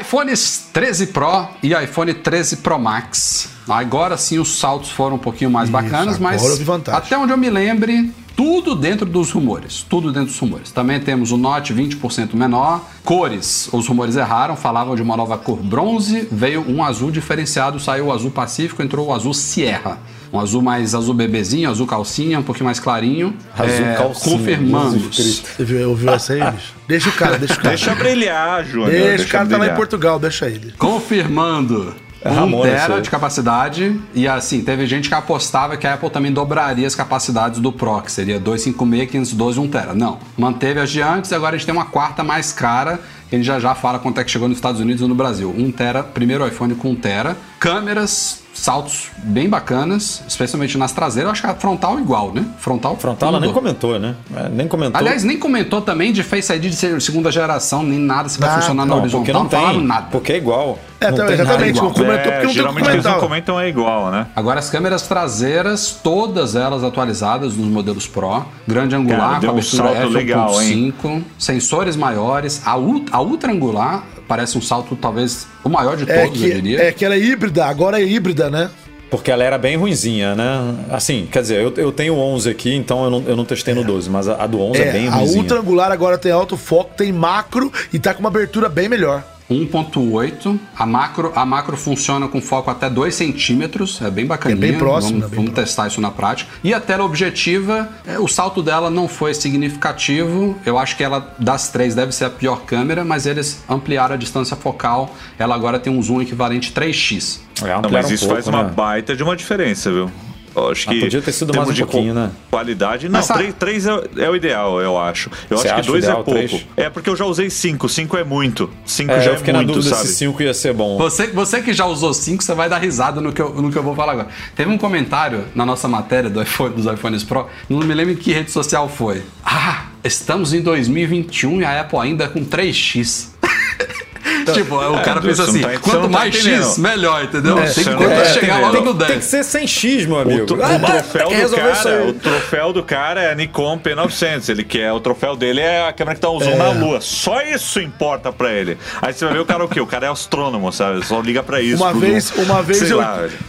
iPhones 13 Pro e iPhone 13 Pro Max. Agora sim os saltos foram um pouquinho mais Isso, bacanas, mas até onde eu me lembre, tudo dentro dos rumores. Tudo dentro dos rumores. Também temos o Note 20% menor. Cores, os rumores erraram, falavam de uma nova cor bronze, veio um azul diferenciado, saiu o azul Pacífico, entrou o azul Sierra. Um azul mais azul bebezinho, azul calcinha, um pouquinho mais clarinho. Azul É, calcinha, Confirmando. Você viu, ouviu essa aí, bicho? Deixa o cara, deixa o cara. Deixa brilhar, Júnior. Deixa, o cara tá lá em brilhar. Portugal, deixa ele. confirmando É 1 Ramones, isso tera de capacidade. E assim, teve gente que apostava que a Apple também dobraria as capacidades do Pro, que seria 256, 512 1 tera. Não, manteve as de antes, agora a gente tem uma quarta mais cara. Que A gente já já fala quanto é que chegou nos Estados Unidos e no Brasil. 1 tera, primeiro iPhone com 1 tera. Câmeras, saltos bem bacanas, especialmente nas traseiras. Eu acho que a frontal igual, né? Frontal. Frontal ela nem comentou, né? É, nem comentou. Aliás, nem comentou também de Face ID de ser segunda geração, nem nada se vai Ah, funcionar na não, horizontal. porque não falaram tem. nada. Porque é igual. É, não tá, tem exatamente, igual. não comentou porque É, não tem o que geralmente eles não comentam é igual, né? Agora as câmeras traseiras, todas elas atualizadas nos modelos Pro. Grande angular, Cara, com deu um abertura salto legal, f1.5, sensores maiores. A, a ultra angular parece um salto talvez o maior de É todos, eu que, diria. é que ela é híbrida, agora é híbrida, né? Porque ela era bem ruinzinha, né? Assim, quer dizer, eu, eu tenho 11 aqui, então eu não, eu não testei no 12, mas a, a do 11 é, bem a ruinzinha. ultra angular agora tem alto foco, tem macro e tá com uma abertura bem melhor. 1.8. A macro, a macro funciona com foco até 2 centímetros, é bem bacaninha. É bem próximo, Vamos, é bem vamos próximo. testar isso na prática. E a tela objetiva, é, o salto dela não foi significativo. Eu acho que ela, das três, deve ser a pior câmera, mas eles ampliaram a distância focal. Ela agora tem um zoom equivalente 3x. É, Não, mas um isso pouco, faz uma né? baita de uma diferença, viu? Eu acho Ah, que. podia ter sido mais um de pouquinho, né? Qualidade. Não, Mas sabe- 3, três é, é o ideal, eu acho. Eu Você acho que acha o 2 é pouco. três? É porque eu já usei 5. 5 é muito. 5 É, já eu é fiquei muito, na dúvida sabe? se 5 ia ser bom. Você, você que já usou 5, você vai dar risada no que, eu, no que eu vou falar agora. Teve um comentário na nossa matéria do iPhone- dos iPhones Pro, não me lembro em que rede social foi. Ah, estamos em 2021 e a Apple ainda com 3x. tipo, o cara você pensa assim, tá- quanto não tá mais X, melhor, entendeu? É, tem que quanto tá chegar logo no Tem 10. que ser sem X, meu amigo. O, Ah, o troféu do cara, o troféu do cara é a Nikon P900. Ele quer o troféu dele é a câmera que tá usando na Lua. Só isso importa pra ele. Aí você vai ver o cara o quê? O cara é astrônomo, sabe? Só liga pra isso. Uma vez, uma vez sei eu,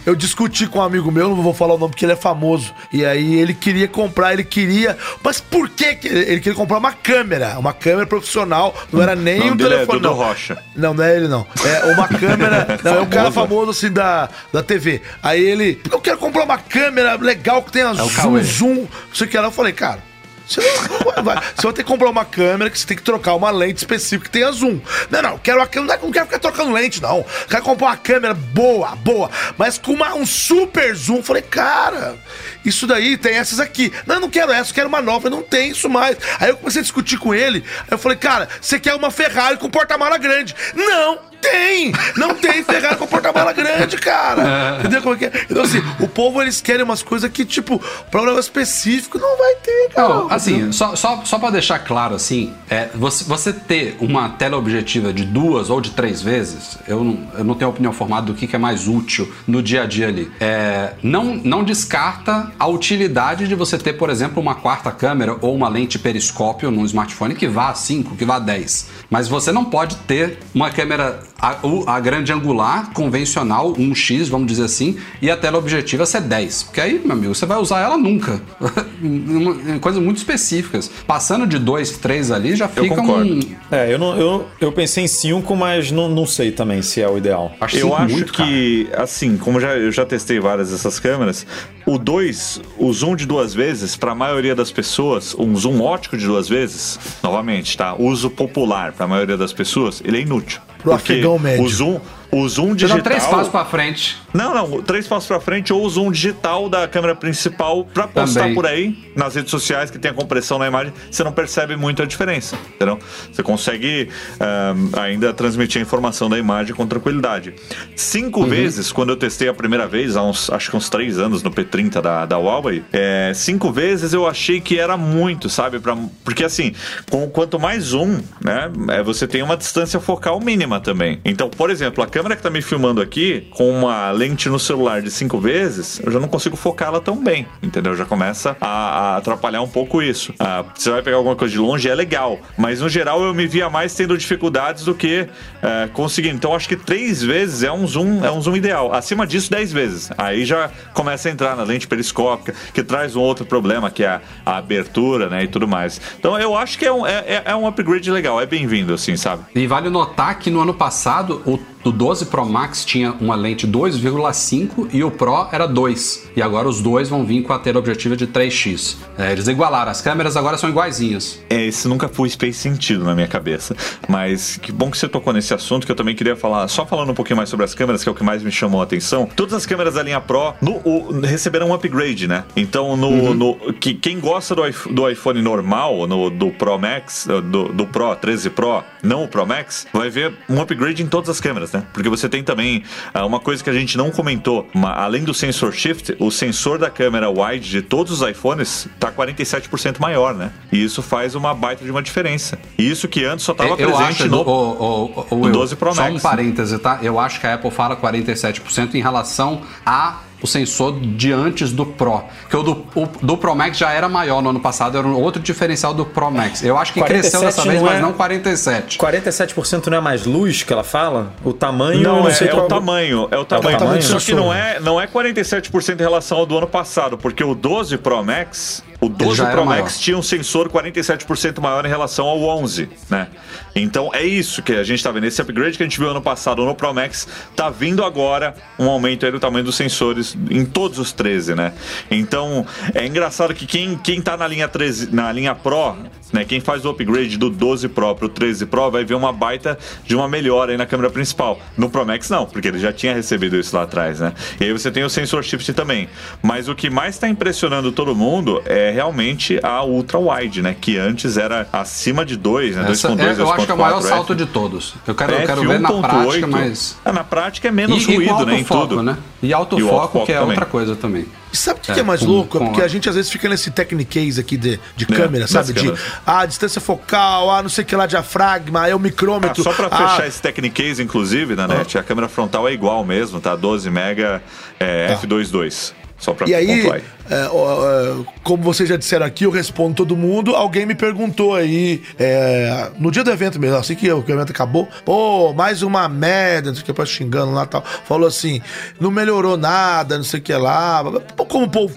eu discuti com um amigo meu, não vou falar o nome porque ele é famoso. E aí ele queria comprar, ele queria. Mas por que que ele queria comprar uma câmera? Uma câmera profissional, não era nem O um dele é telefone. Dudu não. Rocha. Não, não é ele não. É uma câmera. não, é um cara Famoso. assim da, da TV. Aí ele, eu quero comprar uma câmera legal que tenha o zoom, zoom, não sei o que lá. Eu falei, cara. Você, não, vai, você vai ter que comprar uma câmera que você tem que trocar uma lente específica que tenha zoom. Não, não, quero, não, quero, não quero ficar trocando lente, não. Quero comprar uma câmera boa, boa, mas com uma, um super zoom. Falei, cara, isso daí tem essas aqui. Não, não quero essa, quero uma nova, não tem isso mais. Aí eu comecei a discutir com ele, aí eu falei, cara, você quer uma Ferrari com porta-mala grande? Não! Tem! Não tem Ferrari com porta-mala grande, cara! Entendeu como é que é? Então, assim, o povo eles querem umas coisas que, tipo, pra um negócio específico não vai ter, cara. Não, assim, só, só, só pra deixar claro, assim, é, você, você ter uma tela objetiva de duas ou de três vezes, eu não, eu não tenho opinião formada do que, que é mais útil no dia a dia ali. É, não, não descarta a utilidade de você ter, por exemplo, uma quarta câmera ou uma lente periscópio num smartphone que vá a 5, que vá a 10. Mas você não pode ter uma câmera a, o- a grande angular convencional, 1x, vamos dizer assim, e a tela objetiva ser 10. Porque aí, meu amigo, você vai usar ela nunca. em coisas muito específicas. Passando de 2, 3 ali, já fica concordo. um. É, eu, não, eu, eu pensei em 5, mas não, não sei também se é o ideal. Acho Eu acho muito, cara. que, assim, como já, eu já testei várias dessas câmeras, o 2, o zoom de duas vezes, para a maioria das pessoas, um zoom ótico de duas vezes, novamente, tá? Uso popular para a maioria das pessoas, ele é inútil. Pro Porque afegão médio. O zoom, o zoom Você digital. dá três passos pra frente. Não, não, três passos pra frente ou o zoom digital da câmera principal pra postar Também. por aí nas redes sociais que tem a compressão na imagem, você não percebe muito a diferença, entendeu? Você consegue ahm, ainda transmitir a informação da imagem com tranquilidade. Cinco Uhum. vezes, quando eu testei a primeira vez, há uns, acho que uns três anos no P30 da, da Huawei, é, cinco vezes eu achei que era muito, sabe? Pra, porque assim, com, quanto mais zoom, né, é, você tem uma distância focal mínima também. Então, por exemplo, a câmera que tá me filmando aqui, com uma lente no celular de cinco vezes, eu já não consigo focar ela tão bem, entendeu? Já começa a, a atrapalhar um pouco isso. Ah, você vai pegar alguma coisa de longe, é legal, mas no geral eu me via mais tendo dificuldades do que eh, conseguindo. Então, acho que três vezes é um zoom, é um zoom ideal. Acima disso, dez vezes. Aí já começa a entrar na lente periscópica, que traz um outro problema, que é a, a abertura, né, e tudo mais. Então, eu acho que é um, é, é- é um upgrade legal, é bem-vindo, assim, sabe? E vale notar que no ano passado o, o 12 Pro Max tinha uma lente 2,5 e o Pro era 2. E agora os dois vão vir com a teleobjetiva de 3x. É, eles igualaram, as câmeras agora são iguaizinhas. É, esse nunca foi fez sentido na minha cabeça. Mas que bom que você tocou nesse assunto que eu também queria falar. Só falando um pouquinho mais sobre as câmeras, que é o que mais me chamou a atenção. Todas as câmeras da linha Pro no- o- receberam um upgrade, né? Então, no, no- que, quem gosta do, do iPhone normal, no, do Pro Max, do, do Pro 13 Pro, não o Pro Max, vai ver um upgrade em todas as câmeras, né? Porque você tem também ah, uma coisa que a gente não comentou, uma- além do sensor shift, o sensor da câmera wide de todos os iPhones tá 47% maior, né? E isso faz uma baita de uma diferença. E isso que antes só estava É, presente acho, no o, o, o, no Will, 12 Pro Só Max, um né? parêntese, tá? Eu acho que a Apple fala 47% em relação a o sensor de antes do Pro. Porque o do, o do Pro Max já era maior no ano passado, era um outro diferencial do Pro Max. Eu acho que cresceu 47 dessa vez, não mas é- não 47. 47% não é mais luz que ela fala? O tamanho, Não, não é, sei é qual- o tamanho, é o tamanho. tamanho Só que não é, não é 47% em relação ao do ano passado, porque o 12 Pro Max, o 12 já era Pro maior. Max tinha um sensor 47% maior em relação ao 11, né? Então é isso que a gente tá vendo. Esse upgrade que a gente viu ano passado no Pro Max, tá vindo agora um aumento aí do tamanho dos sensores em todos os 13, né? Então é engraçado que quem, quem tá na linha 13, na linha Pro, né? Quem faz o upgrade do 12 Pro pro 13 Pro vai ver uma baita de uma melhora aí na câmera principal. No Pro Max não, porque ele já tinha recebido isso lá atrás, né? E aí você tem o sensor shift também. Mas o que mais está impressionando todo mundo é realmente a ultra wide, né? Que antes era acima de 2, né? Essa, 2.2, é, eu acho que é o maior 2.4, salto F. de todos. Eu quero, eu quero ver na 1.8. prática, mas. Ah, na prática é menos E, ruído, né? Em tudo. né? E alto o foco, autofoco que é também. outra coisa também. E sabe o que, É, que é mais com- louco? É com porque a- gente às vezes fica nesse technicase aqui de, de É, câmera, das sabe? De câmeras. ah, distância focal, ah, não sei o que lá, diafragma, é o Ah, micrômetro. só pra ah, fechar esse Technicase, inclusive, na net, a câmera frontal é igual mesmo, tá? 12 mega é, F22. Só pra E aí, é, ó, é, como vocês já disseram aqui, eu respondo todo mundo. Alguém me perguntou aí, é, no dia do evento mesmo, assim que o evento acabou, pô, mais uma merda, não sei o que, pra xingando lá e tal. Falou assim, não melhorou nada, não sei o que lá. Como o povo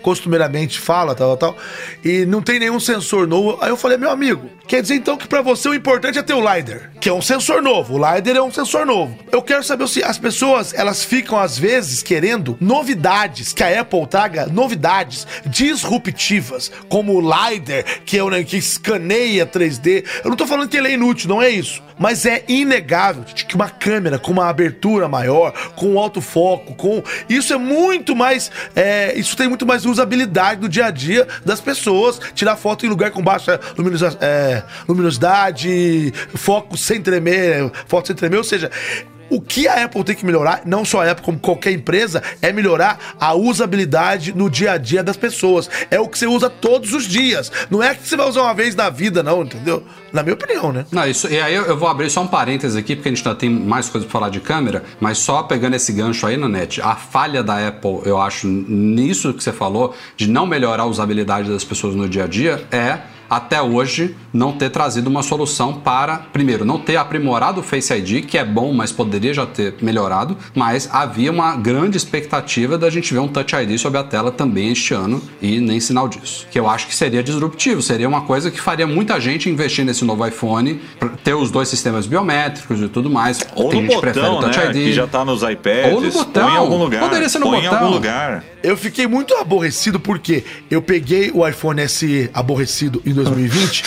costumeiramente fala, tal, tal, e não tem nenhum sensor novo. Aí eu falei, meu amigo, quer dizer então que pra você o importante é ter o LiDAR, que é um sensor novo. O LiDAR é um sensor novo. Eu quero saber se as pessoas, elas ficam às vezes querendo novidades, que a Apple traga novidades disruptivas, como o LiDAR, que é o né, que escaneia 3D. Eu não tô falando que ele é inútil, não é isso. Mas é inegável que uma câmera com uma abertura maior, com alto foco, com. Isso é muito mais. é, isso tem muito mais usabilidade no dia a dia das pessoas. Tirar foto em lugar com baixa luminosa- é, luminosidade, foco sem tremer, foto sem tremer, ou seja. O que a Apple tem que melhorar, não só a Apple, como qualquer empresa, é melhorar a usabilidade no dia a dia das pessoas. É o que você usa todos os dias. Não é que você vai usar uma vez na vida, não, entendeu? Na minha opinião, né? Não, isso, e aí eu, eu vou abrir só um parênteses aqui, porque a gente ainda tem mais coisa pra falar de câmera, mas só pegando esse gancho aí, Nanete, a falha da Apple, eu acho, nisso que você falou, de não melhorar a usabilidade das pessoas no dia a dia, é até hoje não ter trazido uma solução para, primeiro, não ter aprimorado o Face ID, que é bom, mas poderia já ter melhorado, mas havia uma grande expectativa da gente ver um Touch ID sobre a tela também este ano e nem sinal disso. Que eu acho que seria disruptivo, seria uma coisa que faria muita gente investir nesse novo iPhone, ter os dois sistemas biométricos e tudo mais. Ou Tem no gente que prefere botão, o Touch né? ID. Que já tá nos iPads. Ou no botão. Põe em algum lugar. Poderia ser no Põe em botão. algum lugar. Eu fiquei muito aborrecido porque eu peguei o iPhone SE aborrecido em 2020.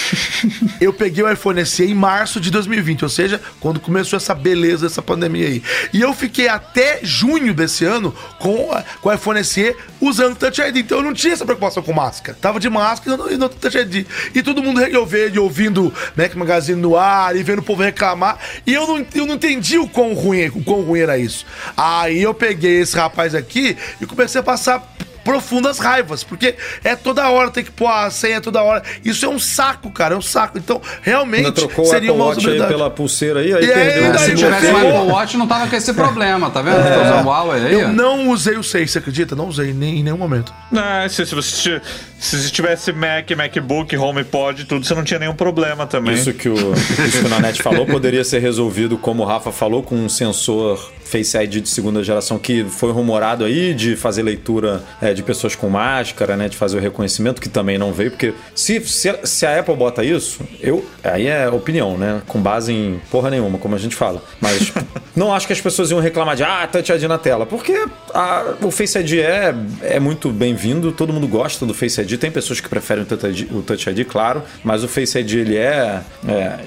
eu peguei o iPhone SE em março de 2020, ou seja, quando começou essa beleza, essa pandemia aí. E eu fiquei até junho desse ano com, a- com o iPhone SE usando Touch ID. Então eu não tinha essa preocupação com máscara. Tava de máscara e não, não Touch ID. E todo mundo eu vejo ouvindo Mac Magazine no ar e vendo o povo reclamar. E eu não, eu não entendi o quão ruim, o quão ruim era isso. Aí eu peguei esse rapaz aqui e comecei a passar profundas raivas, porque é toda hora, tem que pôr a senha toda hora. Isso é um saco, cara, é um saco. Então, realmente, Ainda trocou o seria Apple uma Watch aí pela pulseira aí, aí E perdeu. É, se eu tivesse ferrou. Apple Watch, não tava com esse problema, tá vendo? Usando o Huawei aí. Eu não usei o 6, você acredita? Não usei nem, em nenhum momento. É, se, se você se tivesse Mac, MacBook, HomePod, tudo, você não tinha nenhum problema também. Isso que, o, isso que o Nanete falou poderia ser resolvido, como o Rafa falou, com um sensor Face ID de segunda geração que foi rumorado aí de fazer leitura é, de pessoas com máscara, né? De fazer o reconhecimento, que também não veio, porque se, se, se a Apple bota isso, eu. Aí é opinião, né? Com base em porra nenhuma, como a gente fala. Mas não acho que as pessoas iam reclamar de ah, Touch ID na tela, porque a- o Face ID é, é muito bem-vindo, todo mundo gosta do Face ID. Tem pessoas que preferem o Touch ID, o Touch ID, claro, mas o Face ID ele é, é,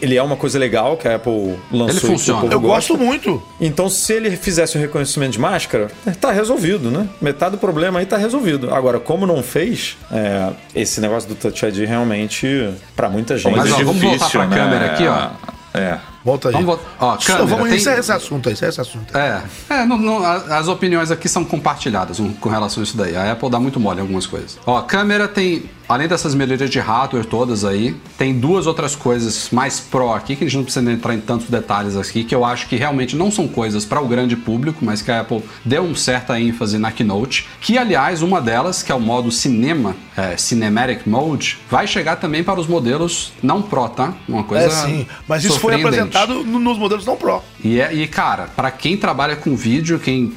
ele é uma coisa legal que a Apple lançou. Ele funciona. Eu gosta. gosto muito. Então, se ele fizesse o reconhecimento de máscara, tá resolvido, né? Metade do problema aí tá resolvido. Agora, como não fez, é, esse negócio do Touch ID realmente, pra muita gente. Mas, ó, é vamos voltar pra câmera aqui, ó. É. Volta aí. Vamos voltar. Ó, câmera, vamos tem- encerrar esse assunto aí, encerra esse assunto. É, é não- não, as opiniões aqui são compartilhadas com relação a isso daí. A Apple dá muito mole em algumas coisas. Ó, câmera tem, além dessas melhorias de hardware todas aí, tem duas outras coisas mais pró aqui, que a gente não precisa entrar em tantos detalhes aqui, que eu acho que realmente não são coisas para o grande público, mas que a Apple deu um certa ênfase na Keynote. Que, aliás, uma delas, que é o modo cinema, é, Cinematic Mode, vai chegar também para os modelos não Pro, tá? Uma coisa. É sim, mas isso foi apresentado no- nos modelos não Pro. E, é- e, cara, pra quem trabalha com vídeo, quem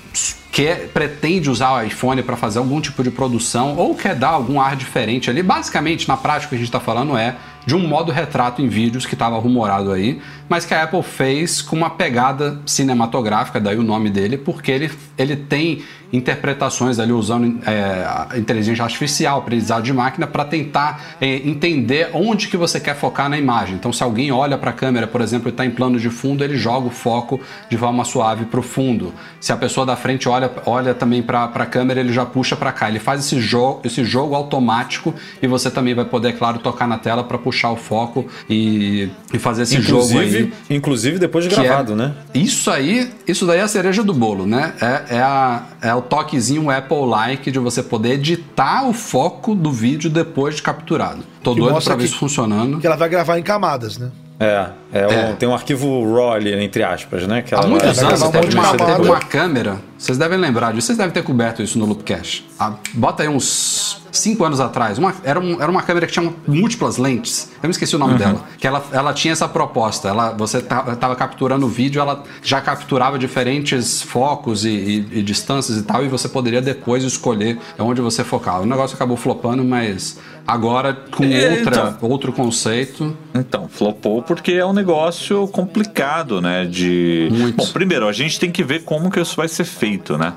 quer, pretende usar o iPhone pra fazer algum tipo de produção ou quer dar algum ar diferente ali, basicamente, na prática, o que a gente tá falando é de um modo retrato em vídeos que estava rumorado aí, mas que a Apple fez com uma pegada cinematográfica, daí o nome dele, porque ele, ele tem interpretações ali usando é, inteligência artificial, aprendizado de máquina, para tentar é, entender onde que você quer focar na imagem. Então, se alguém olha para a câmera, por exemplo, e está em plano de fundo, ele joga o foco de forma suave para o fundo. Se a pessoa da frente olha, olha também para a câmera, ele já puxa para cá. Ele faz esse jogo, esse jogo automático e você também vai poder, claro, tocar na tela para puxar o foco e, e fazer esse jogo aí. Inclusive, inclusive depois de que gravado, é- né? Isso aí, isso daí é a cereja do bolo, né? É, é, a- é o toquezinho Apple-like de você poder editar o foco do vídeo depois de capturado. Tô Que doido pra ver que- isso funcionando. Que ela vai gravar em camadas, né? É, é, um- É. tem um arquivo RAW ali, entre aspas, né? Que Há ela muitos vai- anos um monte de uma, uma câmera, vocês devem lembrar disso, vocês devem ter coberto isso no Loopcast. Ah, bota aí uns 5 anos atrás, uma- era, um- era uma câmera que tinha múltiplas lentes eu me esqueci o nome dela, que ela, ela tinha essa proposta. Ela, você estava capturando o vídeo, ela já capturava diferentes focos e, e- e distâncias e tal, e você poderia depois escolher onde você focava. O negócio acabou flopando, mas agora com É, outra, então. outro conceito. Então, flopou porque é um negócio complicado, né? De. Muito. Bom, primeiro, a gente tem que ver como que isso vai ser feito, né?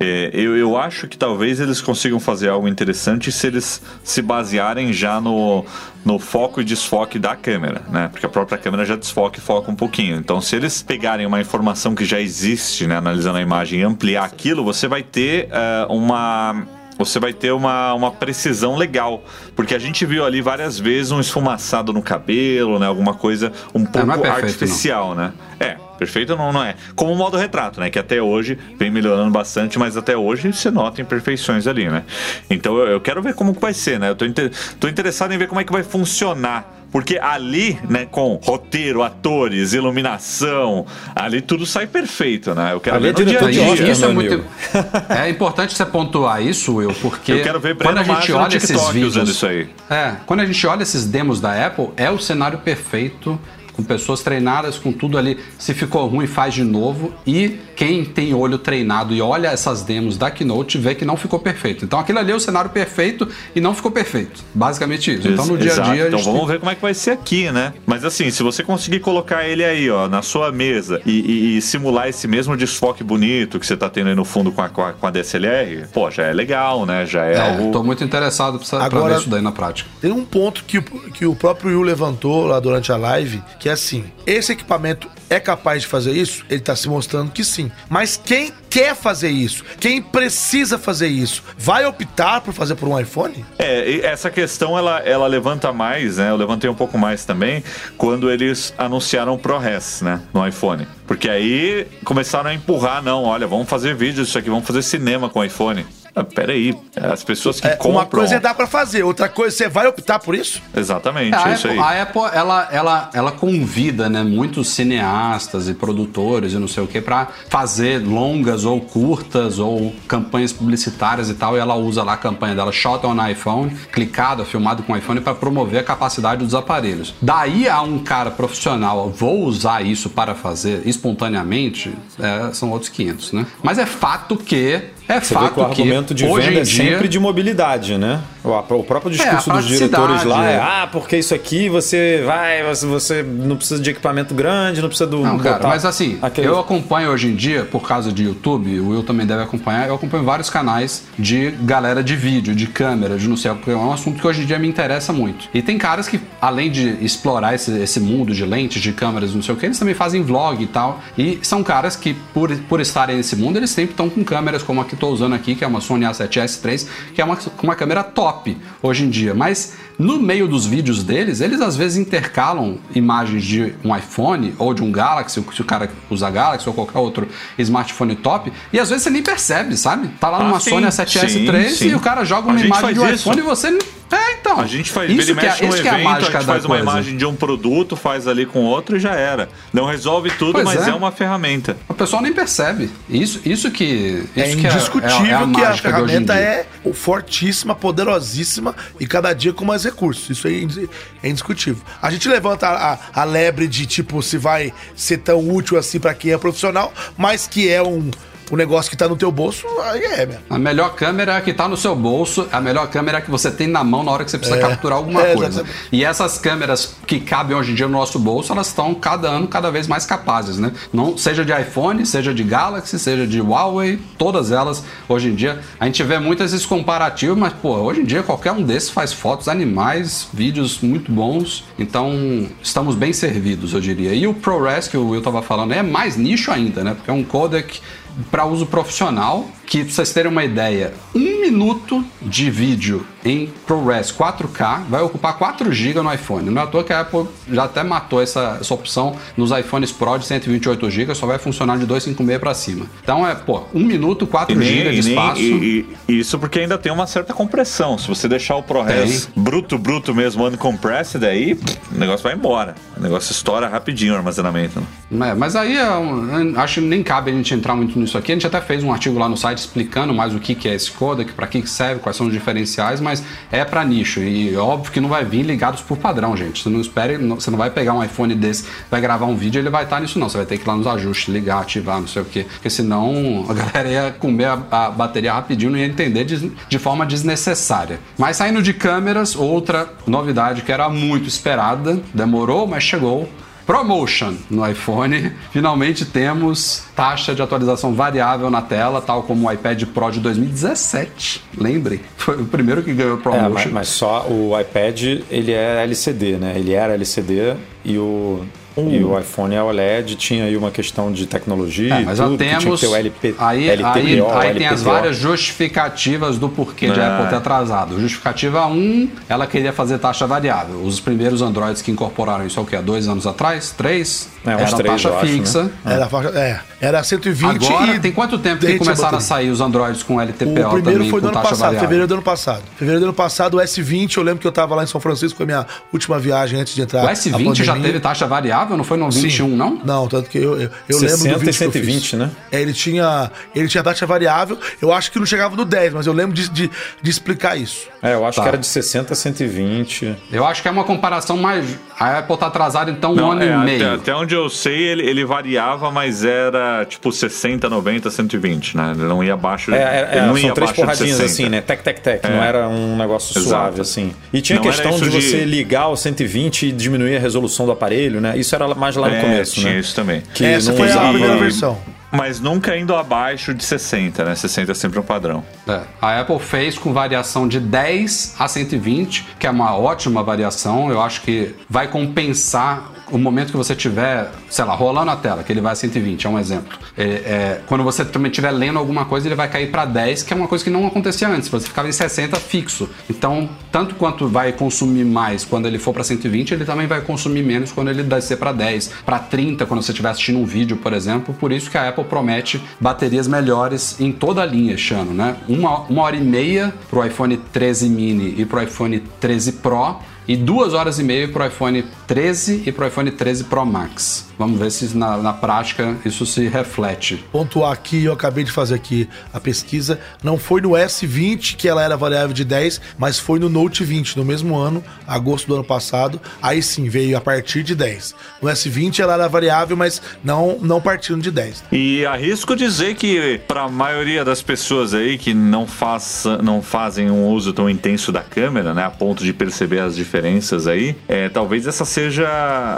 É, eu, eu acho que talvez eles consigam fazer algo interessante se eles se basearem já no, no foco e desfoque da câmera, né? Porque a própria câmera já desfoca e foca um pouquinho. Então, se eles pegarem uma informação que já existe, né, analisando a imagem e ampliar aquilo, você vai ter eh, uma você vai ter uma, uma precisão legal. Porque a gente viu ali várias vezes um esfumaçado no cabelo, né? Alguma coisa um pouco não é perfeito, artificial, né? É, perfeito não, não é. Como o modo retrato, né? Que até hoje vem melhorando bastante, mas até hoje você nota imperfeições ali, né? Então eu, eu quero ver como que vai ser, né? Eu tô, inter- tô interessado em ver como é que vai funcionar. Porque ali, né, com roteiro, atores, iluminação, ali tudo sai perfeito, né? Eu quero Ali é ver no dia a dia. Isso é muito. É importante você pontuar isso, Will, porque Eu quero ver quando a gente olha esses vídeos. usando isso aí. É, quando a gente olha esses demos da Apple, é o cenário perfeito, com pessoas treinadas, com tudo ali. Se ficou ruim, faz de novo. E quem tem olho treinado e olha essas demos da Keynote vê que não ficou perfeito. Então aquilo ali é o cenário perfeito e não ficou perfeito. Basicamente isso. Então no dia a dia. a Então gente vamos tem- ver como é que vai ser aqui, né? Mas assim, se você conseguir colocar ele aí, ó, na sua mesa e, e- e simular esse mesmo desfoque bonito que você tá tendo aí no fundo com a, com a, com a DSLR, pô, já é legal, né? Já é, É, algo. tô muito interessado pra, pra Agora- ver isso daí na prática. Tem um ponto que, o- que o próprio Will levantou lá durante a live, que é assim: esse equipamento é capaz de fazer isso? Ele tá se mostrando que sim. Mas quem quer fazer isso? Quem precisa fazer isso? Vai optar por fazer por um iPhone? É, essa questão ela, ela levanta mais, né? Eu levantei um pouco mais também quando eles anunciaram o ProRes, né? No iPhone. Porque aí começaram a empurrar, não, olha, vamos fazer vídeo disso aqui, vamos fazer cinema com o iPhone. Ah, peraí, as pessoas que É, compram. uma coisa é dar pra fazer, outra coisa, você vai optar por isso? Exatamente, É, é isso Apple, aí. a Apple, ela, ela, ela convida, né, muitos cineastas e produtores e não sei o que para fazer longas ou curtas ou campanhas publicitárias e tal. E ela usa lá a campanha dela Shot on iPhone, clicado, filmado com iPhone para promover a capacidade dos aparelhos. Daí a um cara profissional, vou usar isso para fazer espontaneamente, é, são outros 500, né? Mas é fato que é Você vê fato que o argumento de hoje venda é dia sempre de mobilidade, né? O, próprio É, discurso a dos diretores lá é: praticidade, ah, porque isso aqui você vai, você, não precisa de equipamento grande, não precisa do. Não, cara, mas assim, aquele- eu acompanho hoje em dia, por causa de YouTube, o Will também deve acompanhar, eu acompanho vários canais de galera de vídeo, de câmera, de não sei o que, é um assunto que hoje em dia me interessa muito. E tem caras que, além de explorar esse, esse mundo de lentes, de câmeras, não sei o que, eles também fazem vlog e tal. E são caras que, por, por estarem nesse mundo, eles sempre estão com câmeras como a que estou usando aqui, que é uma Sony A7S III, que é uma, uma câmera top hoje em dia. Mas no meio dos vídeos deles, eles às vezes intercalam imagens de um iPhone ou de um Galaxy, se o cara usa Galaxy ou qualquer outro smartphone top, e às vezes você nem percebe, sabe? Tá lá Ah, numa sim, Sony A7S sim, III sim. e o cara joga uma imagem de um isso. iPhone e você. É, então. A gente faz, isso ele que é, mexe um isso que é evento, a a, gente faz uma coisa. imagem de um produto, faz ali com outro e já era. Não resolve tudo, Pois mas é. é. uma ferramenta. O pessoal nem percebe. Isso, isso que. Isso é que indiscutível é, é a que a ferramenta é fortíssima, poderosíssima e cada dia com mais recursos. Isso aí é indiscutível. A gente levanta a, a lebre de tipo se vai ser tão útil assim pra quem é profissional, mas que é um, um negócio que tá no teu bolso, aí é, meu. A melhor câmera é a que tá no seu bolso, a melhor câmera é a que você tem na mão na hora que você precisa É. capturar alguma É, coisa. exatamente. E essas câmeras que cabem hoje em dia no nosso bolso, elas estão cada ano cada vez mais capazes, né? Não seja de iPhone, seja de Galaxy, seja de Huawei, todas elas hoje em dia. A gente vê muitos esses comparativos, mas pô, hoje em dia qualquer um desses faz fotos animais, vídeos muito bons. Então, estamos bem servidos, eu diria. E o ProRes que o Will tava falando é mais nicho ainda, né? Porque é um codec para uso profissional, que pra vocês terem uma ideia, um minuto de vídeo em ProRes 4K vai ocupar 4 GB no iPhone. Não é à toa que a Apple já até matou essa, essa opção nos iPhones Pro de 128 GB, só vai funcionar de 256 para cima. Então é, pô, um minuto, 4 GB de espaço. e- e- isso porque ainda tem uma certa compressão. Se você deixar o ProRes bruto, bruto mesmo, uncompressed, aí o negócio vai embora. O negócio estoura rapidinho o armazenamento. né? É, mas aí é um- acho que nem cabe a gente entrar muito nisso aqui. A gente até fez um artigo lá no site explicando mais o que, que é esse codec, para que serve, quais são os diferenciais, mas é para nicho e óbvio que não vai vir ligados por padrão, gente. Você não espere, você não vai pegar um iPhone desse, vai gravar um vídeo, ele vai estar nisso não. Você vai ter que ir lá nos ajustes, ligar, ativar, não sei o quê, porque senão a galera ia comer a, a bateria rapidinho, não ia entender de, de forma desnecessária. Mas saindo de câmeras, outra novidade que era muito esperada, demorou, mas chegou. ProMotion no iPhone. Finalmente temos taxa de atualização variável na tela, tal como o iPad Pro de 2017. Lembrem, foi o primeiro que ganhou É, ProMotion. mas, mas só o iPad, ele é LCD, né? Ele era LCD e o, e o iPhone é OLED. Tinha aí uma questão de tecnologia É, mas já tudo, que tinha temos. que ter o LP, aí, LTPO, aí, aí tem as LPPO. várias justificativas do porquê de É. Apple ter atrasado. Justificativa 1, ela queria fazer taxa variável. Os primeiros Androids que incorporaram isso, é o quê? Há dois anos atrás? Três? É, era três, taxa eu acho, fixa. né? Era, é, era 120 Agora, e tem quanto tempo que começaram a sair os Androids com LTPO O primeiro também, foi com do ano passado, variável? fevereiro do ano passado. Fevereiro do ano passado, o S20, eu lembro que eu tava lá em São Francisco, foi a minha última viagem antes de entrar. O a S20 já teve taxa variável, não foi no 21, Sim. não? Não, tanto que eu, eu, eu 60 lembro do vídeo e que eu 120, fiz. né? É, ele tinha, ele tinha taxa variável, eu acho que não chegava no 10, mas eu lembro de, de, de explicar isso. É, eu acho Tá. que era de 60 a 120. Eu acho que é uma comparação mais. A Apple tá atrasada então um Não, ano é, e até, meio. até onde eu sei, ele, ele variava, mas era tipo 60, 90, 120, né? Ele não ia abaixo. É, é, ele é, não são ia três de porradinhas 60. assim, né? Tec, tec, tec. É. Não era um negócio Exato. suave, assim. E tinha Não questão de de- você ligar o 120 e diminuir a resolução do aparelho, né? Isso era mais lá no É, começo, tinha né? isso também. Que Essa não foi a usava- primeira versão. Mas nunca indo abaixo de 60, né? 60 é sempre um padrão. É, a Apple fez com variação de 10 a 120, que é uma ótima variação. Eu acho que vai compensar o momento que você tiver, sei lá, rolando a tela, que ele vai a 120, é um exemplo. É, é, quando você também estiver lendo alguma coisa, ele vai cair para 10, que é uma coisa que não acontecia antes. Você ficava em 60 fixo. Então, tanto quanto vai consumir mais quando ele for para 120, ele também vai consumir menos quando ele descer para 10, para 30, quando você estiver assistindo um vídeo, por exemplo. Por isso que a Apple promete baterias melhores em toda a linha este ano, né? Uma, uma hora e meia pro iPhone 13 mini e pro iPhone 13 Pro. E duas horas e meia pro iPhone 13 e pro iPhone 13 Pro Max. Vamos ver se na, na prática isso se reflete. Pontuar aqui, eu acabei de fazer aqui a pesquisa. Não foi no S20 que ela era variável de 10, mas foi no Note 20, no mesmo ano, agosto do ano passado. Aí sim, veio a partir de 10. No S20 ela era variável, mas não, não partindo de 10. E arrisco dizer que para a maioria das pessoas aí que não, faça, não fazem um uso tão intenso da câmera, né, a ponto de perceber as diferenças aí, é, talvez essa seja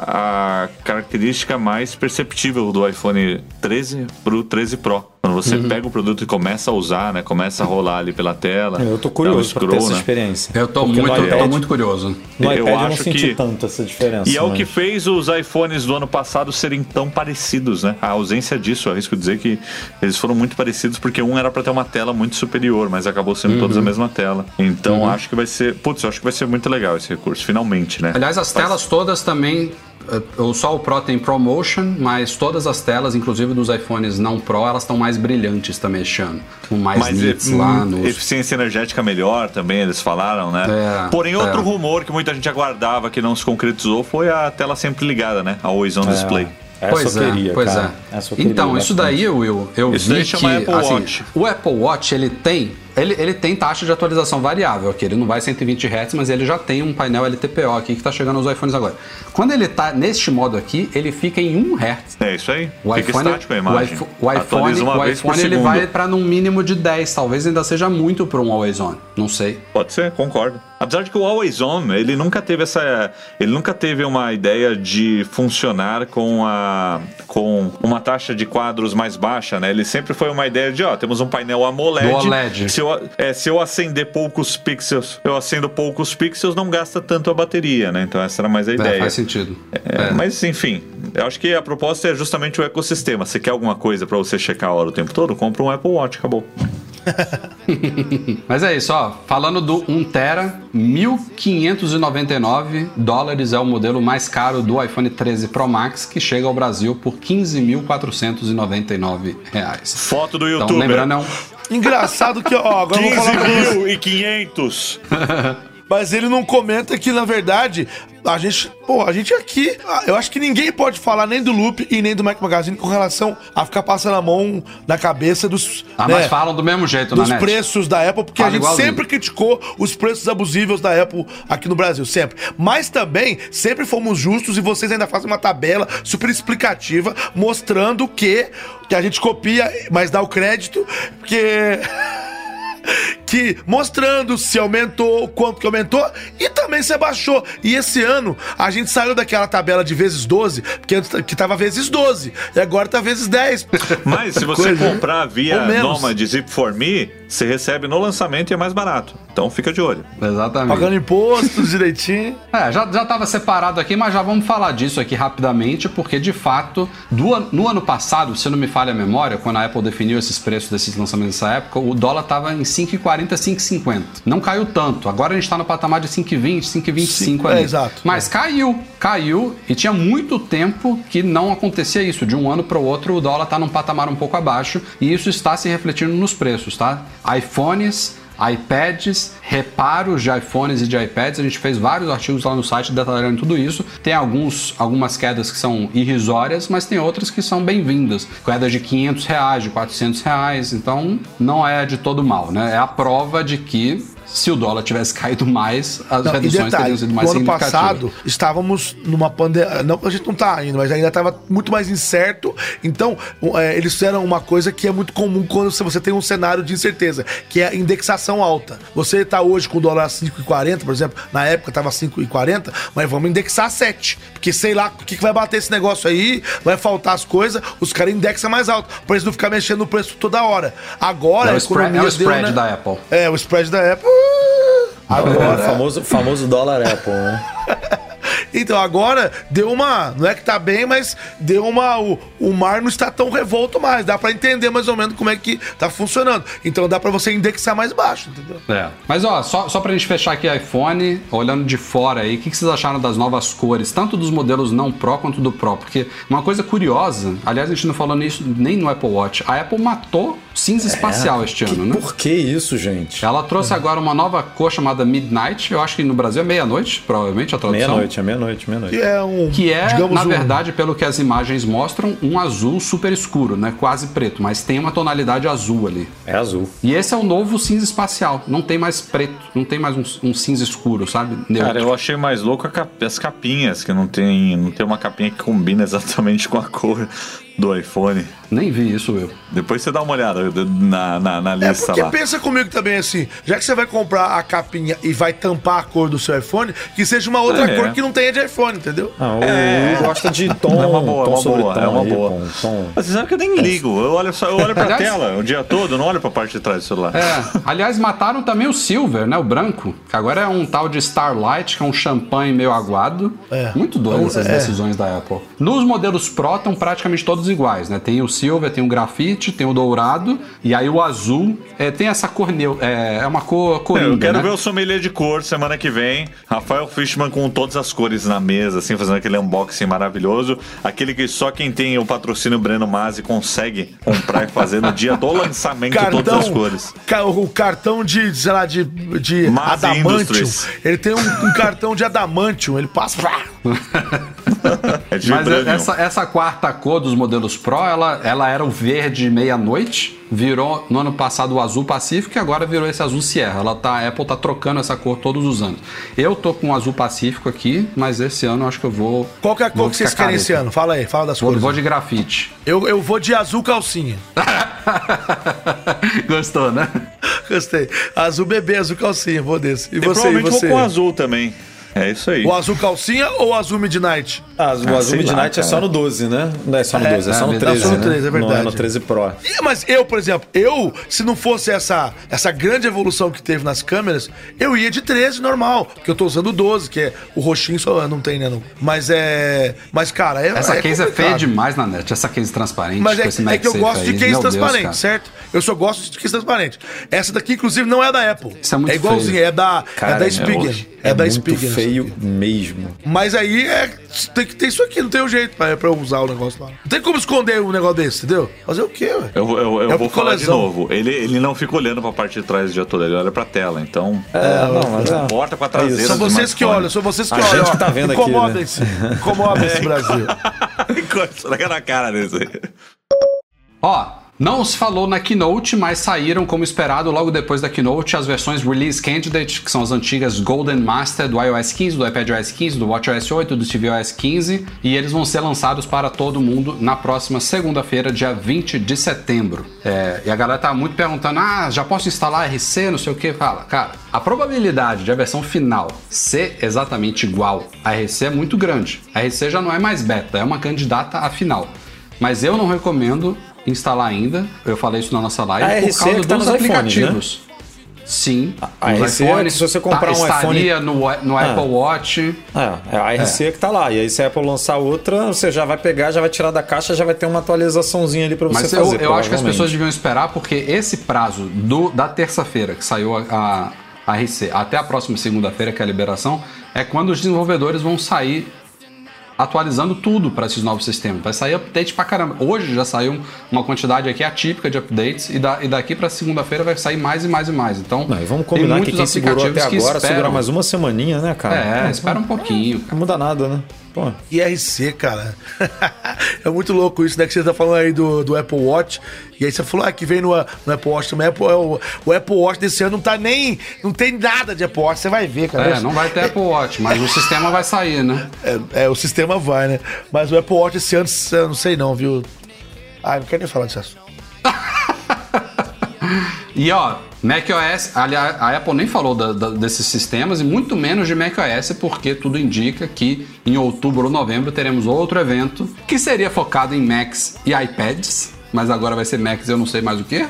a característica mais perceptível do iPhone 13 pro 13 Pro. Quando você Uhum. pega o produto e começa a usar, né, começa a rolar ali pela tela. Eu tô um curioso pra ter scroll, essa né? experiência. Eu tô, Porque muito, iPad- tô muito curioso. No Eu iPad eu, não acho senti que- tanto essa diferença. E é o mas- que fez os iPhones do ano passado serem tão parecidos, né? A ausência disso, eu arrisco dizer que eles foram muito parecidos porque um era pra ter uma tela muito superior, mas acabou sendo todos a mesma tela. Então acho que vai ser. Putz, eu acho que vai ser muito legal esse recurso, finalmente, né? Aliás, as telas todas também. Eh, o- Só o Pro tem ProMotion, mas todas as telas, inclusive dos iPhones não Pro, elas estão mais brilhantes também este ano. Com mais Mas nits hum, lá nos. eficiência energética melhor também, eles falaram, né? É, Porém, outro é. rumor que muita gente aguardava que não se concretizou foi a tela sempre ligada, né? A Always On Display. Essa pois eu é, queria, pois cara. é. Essa eu queria então, isso bastante. daí, Will, eu Isso vi daí que Apple assim, Watch. o Apple Watch ele tem ele, ele tem taxa de atualização variável aqui, ele não vai 120 Hz, mas ele já tem um painel LTPO aqui que está chegando nos iPhones agora. Quando ele está neste modo aqui, ele fica em 1 Hz. É isso aí. O Fica iPhone, estático a imagem. o iPhone, o iPhone ele segundo. vai para num mínimo de 10, talvez ainda seja muito para um Always On, não sei. Pode ser, concordo. Apesar de que o Always On, ele nunca teve essa. Ele nunca teve uma ideia de funcionar com a. com uma taxa de quadros mais baixa, né? Ele sempre foi uma ideia de, ó, temos um painel AMOLED. Do OLED. Se eu, é, se eu acender poucos pixels, eu acendo poucos pixels, não gasta tanto a bateria, né? Então essa era mais a É, ideia. faz sentido. É, Mas enfim, eu acho que a proposta é justamente o ecossistema. Você quer alguma coisa pra você checar a hora o tempo todo? Compra um Apple Watch, acabou. Mas é isso, ó. Falando do 1 tera, 1.599 dólares é o modelo mais caro do iPhone 13 Pro Max, que chega ao Brasil por 15.499 reais. Foto do Então, YouTube. lembrando, é um... Engraçado que, ó, agora eu vou falar pra você. 15.500. Mas ele não comenta que, na verdade, a gente, pô, a gente aqui, ah, eu acho que ninguém pode falar nem do Loop e nem do Mac Magazine com relação a ficar passando a mão na cabeça dos. Ah, né, mas falam do mesmo jeito dos na net. preços da Apple, porque a Fala gente igualzinho. sempre criticou os preços abusivos da Apple aqui no Brasil, sempre. Mas também sempre fomos justos e vocês ainda fazem uma tabela super explicativa mostrando que, que a gente copia, mas dá o crédito, porque. que mostrando se aumentou, quanto que aumentou e também se abaixou. E esse ano a gente saiu daquela tabela de vezes 12, porque antes que tava vezes 12 e agora tá vezes 10. Mas se você Coisa, comprar via. Nomad Zip for Me, você recebe no lançamento e é mais barato. Então fica de olho. Exatamente. Pagando impostos direitinho. É, já, já tava separado aqui, mas já vamos falar disso aqui rapidamente, porque de fato, do no ano passado, se não me falha a memória, quando a Apple definiu esses preços desses lançamentos nessa época, o dólar tava em 5,40, 5,50. Não caiu tanto. Agora a gente tá no patamar de 5,20, 5,25 Cinco- ali. é, exato. Mas caiu, caiu, e tinha muito tempo que não acontecia isso. De um ano para o outro, o dólar tá num patamar um pouco abaixo, e isso está se refletindo nos preços, tá? iPhones, iPads, reparos de iPhones e de iPads. A gente fez vários artigos lá no site detalhando tudo isso. Tem alguns, algumas quedas que são irrisórias, mas tem outras que são bem-vindas. Quedas de 500 reais, de 400 reais. Então, não é de todo mal, né? É a prova de que se o dólar tivesse caído mais, as Não, reduções detalhe, teriam sido mais no ano passado estávamos numa pandemia. Não, a gente não tá ainda, mas ainda estava muito mais incerto. Então, é, eles fizeram uma coisa que é muito comum quando você tem um cenário de incerteza, que é a indexação alta. Você tá hoje com o dólar a 5,40, por exemplo, na época tava 5,40, mas vamos indexar a 7. Porque sei lá o que, que vai bater esse negócio aí, vai faltar as coisas, os caras indexam mais alto. Pra eles não ficar mexendo no preço toda hora. Agora É o a spread- economia é o spread deu, né? da Apple. É, o spread da Apple. Agora, famoso, famoso dólar Apple, né? Então agora deu uma. Não é que tá bem, mas deu uma. O, o mar não está tão revolto mais. Dá pra entender mais ou menos como é que tá funcionando. Então dá pra você indexar mais baixo, entendeu? É. Mas ó, só, só pra gente fechar aqui iPhone, olhando de fora aí, o que, que vocês acharam das novas cores, tanto dos modelos não Pro quanto do Pro? Porque uma coisa curiosa, aliás, a gente não falou nisso nem no Apple Watch, a Apple matou cinza espacial este ano, né? Por que isso, gente? Ela trouxe agora uma nova cor chamada Midnight, eu acho que no Brasil é meia-noite, provavelmente a tradução. Meia-noite, é meia-noite, meia-noite. Que é um. Que é, digamos, na um- verdade, pelo que as imagens mostram, um azul super escuro, né? Quase preto, mas tem uma tonalidade azul ali. É azul. E esse é o novo cinza espacial. Não tem mais preto, não tem mais um, um cinza escuro, sabe? Neutro. Cara, eu achei mais louco as capinhas, que não tem, não tem uma capinha que combina exatamente com a cor do iPhone. Nem vi isso, eu. Depois você dá uma olhada na, na, na É lista porque lá. pensa comigo também assim, já que você vai comprar a capinha e vai tampar a cor do seu iPhone, que seja uma outra É. cor que não tenha de iPhone, entendeu? Ah, Hugo gosta de tom, É uma boa, é uma boa, tom é uma aí, boa. tom- tom. Mas você sabe que eu nem ligo. Eu olho, só, eu olho pra Aliás- tela o dia todo, eu não olho pra parte de trás do celular. É, aliás, mataram também o Silver, né? O branco, que agora é um tal de Starlight, que é um champanhe meio aguado. É. Muito doido essas É. decisões da Apple. Nos modelos Pro estão praticamente todos iguais, né? Tem o Silver, tem o grafite, tem o dourado, e aí o azul é, tem essa cor neu, é, é uma cor coringa, Eu quero né? ver o sommelier de cor semana que vem. Rafael Fishman com todas as cores na mesa, assim, fazendo aquele unboxing maravilhoso. Aquele que só quem tem o patrocínio Breno Masi consegue comprar e fazer no dia do lançamento todas as cores. ca- o cartão de, sei lá, de, de. Ele tem um, um cartão de adamantium, ele passa. É Mas essa, essa quarta cor dos modelos Pro, ela, ela era o verde meia-noite, virou no ano passado o azul pacífico e agora virou esse azul Sierra. Ela tá, a Apple tá trocando essa cor todos os anos. Eu tô com o azul pacífico aqui, mas esse ano eu acho que eu vou. Qual que é a cor que vocês querem esse ano? Fala aí, fala das Vou, cores. vou de grafite. Eu, eu vou de azul calcinha. Gostou, né? Gostei. Azul bebê, azul calcinha, vou desse. E E você, e provavelmente você? vou com azul também. É isso aí. O azul calcinha ou o azul midnight? Ah, o Ah, azul sei lá, Midnight é só no 12, né? Não é só no É, 12, é, é só no verdade. 13, É só no né? 13, é Não é verdade. no 13 Pro. Ih, Mas eu, por exemplo, eu, se não fosse essa, essa grande evolução que teve nas câmeras, eu ia de 13 normal. Porque eu tô usando o 12, que é o roxinho só não tem, né? Não. Mas é. Mas, cara, é. Essa é case é feia complicado. demais na net. Essa case transparente. Mas é, é que eu gosto de case Meu Deus, transparente, cara. certo? Eu só gosto de case transparente. Essa daqui, inclusive, não é da Apple. Isso é muito igualzinha, feio. é da, Cara, é da é Spigen. É, É da Spigen. Feio mesmo. Mas aí é, tem que ter isso aqui, não tem um jeito pra, pra eu usar o negócio lá. Não tem como esconder um negócio desse, entendeu? Fazer o quê, velho? Eu, eu, eu É vou falar de novo. Ele, ele não fica olhando pra parte de trás o dia todo, ele olha pra tela. Então, É, não, mas é. porta com a É traseira. isso. São vocês que olham, são vocês que A olham. gente ó. que tá vendo aqui, Incomodem-se. Incomodem-se, Brasil. Encosta na cara desse aí. Ó, não se falou na Keynote, mas saíram, como esperado, logo depois da Keynote, as versões Release Candidate, que são as antigas Golden Master do iOS 15, do iPadOS 15, do WatchOS 8, do tvOS 15, e eles vão ser lançados para todo mundo na próxima segunda-feira, dia 20 de setembro. É, e a galera tá muito perguntando, ah, já posso instalar RC, não sei o que? Fala, cara, a probabilidade de a versão final ser exatamente igual à RC é muito grande. A RC já não é mais beta, é uma candidata à final. Mas eu não recomendo instalar ainda. Eu falei isso na nossa live A por RC causa é tá dos iPhones, aplicativos. Sim, A RC é que se você comprar um estaria no, no Ah. Apple Watch. É, é a RC que tá lá. E aí, se a Apple lançar outra, você já vai pegar, já vai tirar da caixa, já vai ter uma atualizaçãozinha ali pra você Mas fazer. eu, eu acho que as pessoas deviam esperar, porque esse prazo do, da terça-feira que saiu a, a, a RC até a próxima segunda-feira, que é a liberação, é quando os desenvolvedores vão sair atualizando tudo para esses novos sistemas. Vai sair update pra caramba. Hoje já saiu uma quantidade aqui atípica de updates e, da, e daqui pra segunda-feira vai sair mais e mais e mais. Então, Não, e vamos tem combinar que quem segurou até aplicativos que agora, esperam. segura mais uma semaninha, né, cara? É, espera um pouquinho. cara. Não muda nada, né? Pô. IRC, cara. é muito louco isso, né? Que você tá falando aí do, do Apple Watch. E aí você falou ah, que vem no, no Apple Watch também. Apple, é o, o Apple Watch desse ano não tá nem. Não tem nada de Apple Watch. Você vai ver, cara. É, não vai ter Apple Watch, mas o sistema vai sair, né? É, é, o sistema vai, né? Mas o Apple Watch esse ano, eu não sei não, viu? Ah, não quero nem falar assunto. E ó, macOS, aliás, a Apple nem falou da- da- desses sistemas e muito menos de macOS, porque tudo indica que em outubro ou novembro teremos outro evento que seria focado em Macs e iPads, mas agora vai ser Macs, eu não sei mais o que.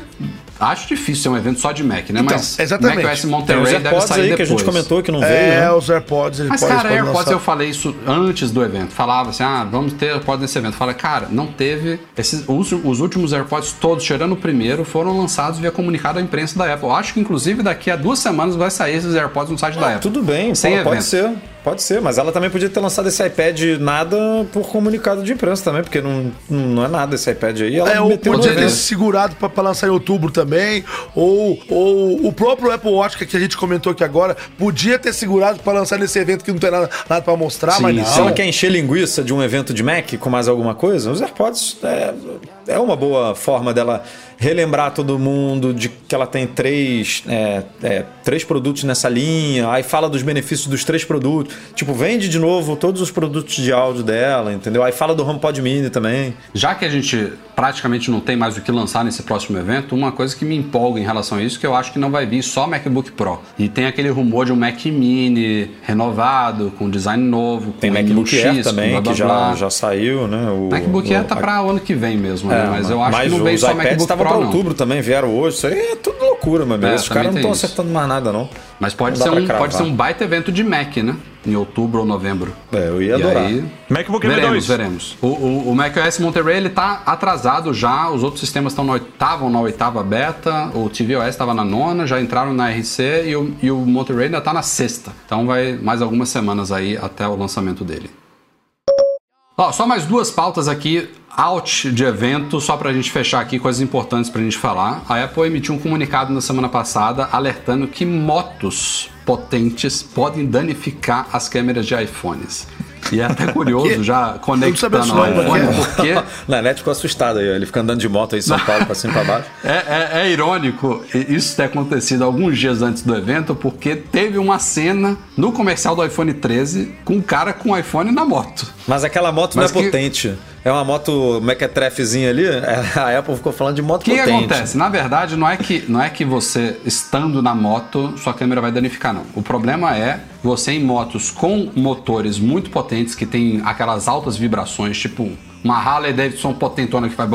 Acho difícil ser um evento só de Mac, né? Então, mas exatamente. macOS Tem os deve AirPods sair aí depois. que a gente comentou que não veio, É, né? os AirPods. Ele Mas, pode, cara, AirPods lançar. eu falei isso antes do evento. Falava assim, ah, vamos ter AirPods nesse evento. Fala, cara, não teve. Esses, os, os últimos AirPods todos, tirando o primeiro, foram lançados via comunicado à imprensa da Apple. Acho que, inclusive, daqui a duas semanas vai sair esses AirPods no site da Apple. Tudo bem, Sem pode, ser. Pode ser, mas ela também podia ter lançado esse iPad nada por comunicado de imprensa também, porque não, não é nada esse iPad aí. Ela É, ou podia ter segurado pra lançar em outubro também. Ou, ou o próprio Apple Watch, que a gente comentou aqui agora, podia ter segurado pra lançar nesse evento que não tem nada, nada pra mostrar, Sim, mas não. Se ela quer encher linguiça de um evento de Mac com mais alguma coisa, os AirPods é, é uma boa forma dela relembrar todo mundo de que ela tem três, é, é, três produtos nessa linha, aí fala dos benefícios dos três produtos. Tipo, vende de novo todos os produtos de áudio dela, entendeu? Aí fala do HomePod Mini também. Já que a gente praticamente não tem mais o que lançar nesse próximo evento, uma coisa que me empolga em relação a isso, que eu acho que não vai vir só MacBook Pro. E tem aquele rumor de um Mac Mini renovado, com design novo, Tem com MacBook M1X, Air com também, blá, blá, que já, blá. já saiu, né? O, MacBook o, Air tá pra o ano que vem mesmo, É, né? Mas eu acho que não veio os só MacBook Pro, pra não. outubro também, vieram hoje. Isso aí é tudo loucura, meu amigo. É, Esses caras não estão acertando mais nada, não. Mas pode Não ser, um, pode ser um baita evento de Mac, né? Em outubro ou novembro. É, eu ia E adorar. aí, MacBook veremos, M2. veremos. O, o, o macOS Monterey ele tá atrasado já, os outros sistemas estão na oitava ou na oitava beta, o tvOS estava na nona, já entraram na RC e o, e o Monterey ainda tá na sexta. Então vai mais algumas semanas aí até o lançamento dele. Ó, só mais duas pautas aqui, out de evento, só pra gente fechar aqui, coisas importantes pra gente falar. A Apple emitiu um comunicado na semana passada alertando que motos potentes podem danificar as câmeras de iPhones. E é até curioso, já conectando não, iPhone, porque Na net ficou assustado aí, ele fica andando de moto aí em São Paulo pra cima e pra baixo. é, é- é irônico isso ter acontecido alguns dias antes do evento, porque teve uma cena no comercial do iPhone 13 com um cara com o iPhone na moto. Mas aquela moto Mas não é que- potente. É uma moto mequetrefezinha ali. é, A Apple ficou falando de moto O que, que potente. acontece? Na verdade, não é, que, não é que você, estando na moto, sua câmera vai danificar, não. O problema é você em motos com motores muito potentes, que tem aquelas altas vibrações, tipo uma Harley Davidson potentona que faz...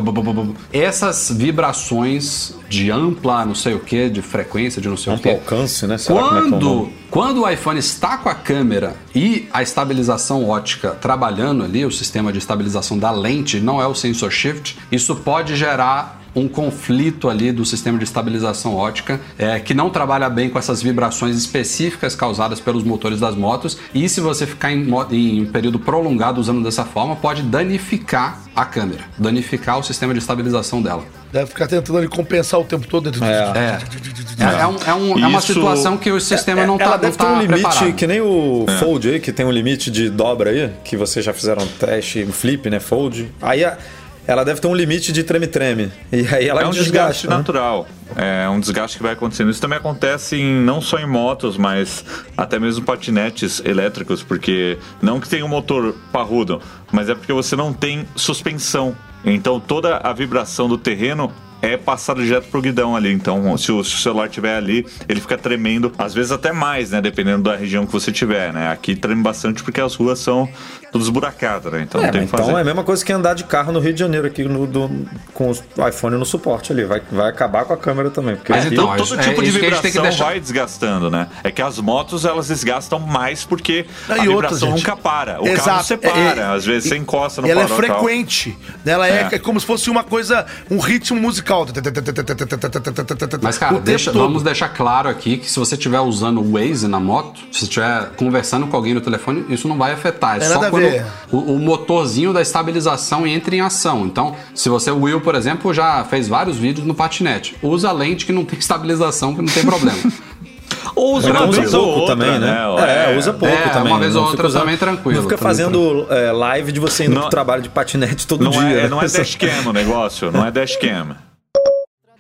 Essas vibrações de ampla, não sei o que, de frequência, de não sei o Amplo que. alcance, né? Será é que é o Quando, nome? quando o iPhone está com a câmera e a estabilização ótica trabalhando ali, o sistema de estabilização da lente, não é o sensor shift, isso pode gerar um conflito ali do sistema de estabilização ótica é, que não trabalha bem com essas vibrações específicas causadas pelos motores das motos. E se você ficar em, em um período prolongado usando dessa forma, pode danificar a câmera, danificar o sistema de estabilização dela. Deve ficar tentando ali compensar o tempo todo dentro É. É, é, é um- é um- é uma Isso- situação que o sistema É, não tá, ela não deve ter tá um limite, preparado. que nem o Fold aí, que tem um limite de dobra aí, que vocês já fizeram teste, um flip, né? Fold. Aí a- ela deve ter um limite de treme-treme. E aí ela É um desgaste desgasta. né? natural. É um desgaste que vai acontecendo. Isso também acontece em, não só em motos, mas até mesmo patinetes elétricos, porque não que tenha um motor parrudo, mas é porque você não tem suspensão. Então toda a vibração do terreno é passada direto pro guidão ali. Então, se o, se o celular estiver ali, ele fica tremendo, às vezes até mais, né? Dependendo da região que você tiver, né? Aqui treme bastante porque as ruas são todas esburacadas, né? Então É, não tem que fazer. então é a mesma coisa que andar de carro no Rio de Janeiro aqui no, do- com o iPhone no suporte ali. Vai, vai acabar com a câmera também. Porque Mas aqui- então, todo é tipo de isso que a gente tem que vibração deixar- vai desgastando, né? É que as motos elas desgastam mais porque Ah, a outra, vibração gente. nunca para. O carro Exato. separa, É, é, às vezes e- você encosta no E ela é farol e tal. frequente. né? Ela é, É. é como se fosse uma coisa, um ritmo musical. Mas, O cara, deixa- vamos deixar claro aqui que se você estiver usando o Waze na moto, se você estiver conversando com alguém no telefone, isso não vai afetar. É, É só a quando o, o motorzinho da estabilização entra em ação. Então, se você, o Will, por exemplo, já fez vários vídeos no patinete, usa lente que não tem estabilização, que não tem problema. Ou usa uma vez ou pouco outra, também, né? É, usa pouco É, também. uma vez ou outra fica também tranquilo, Não fica fazendo é, live de você indo Não- pro trabalho de patinete todo Não dia. é, né? não é dashcam o negócio, não é dashcam.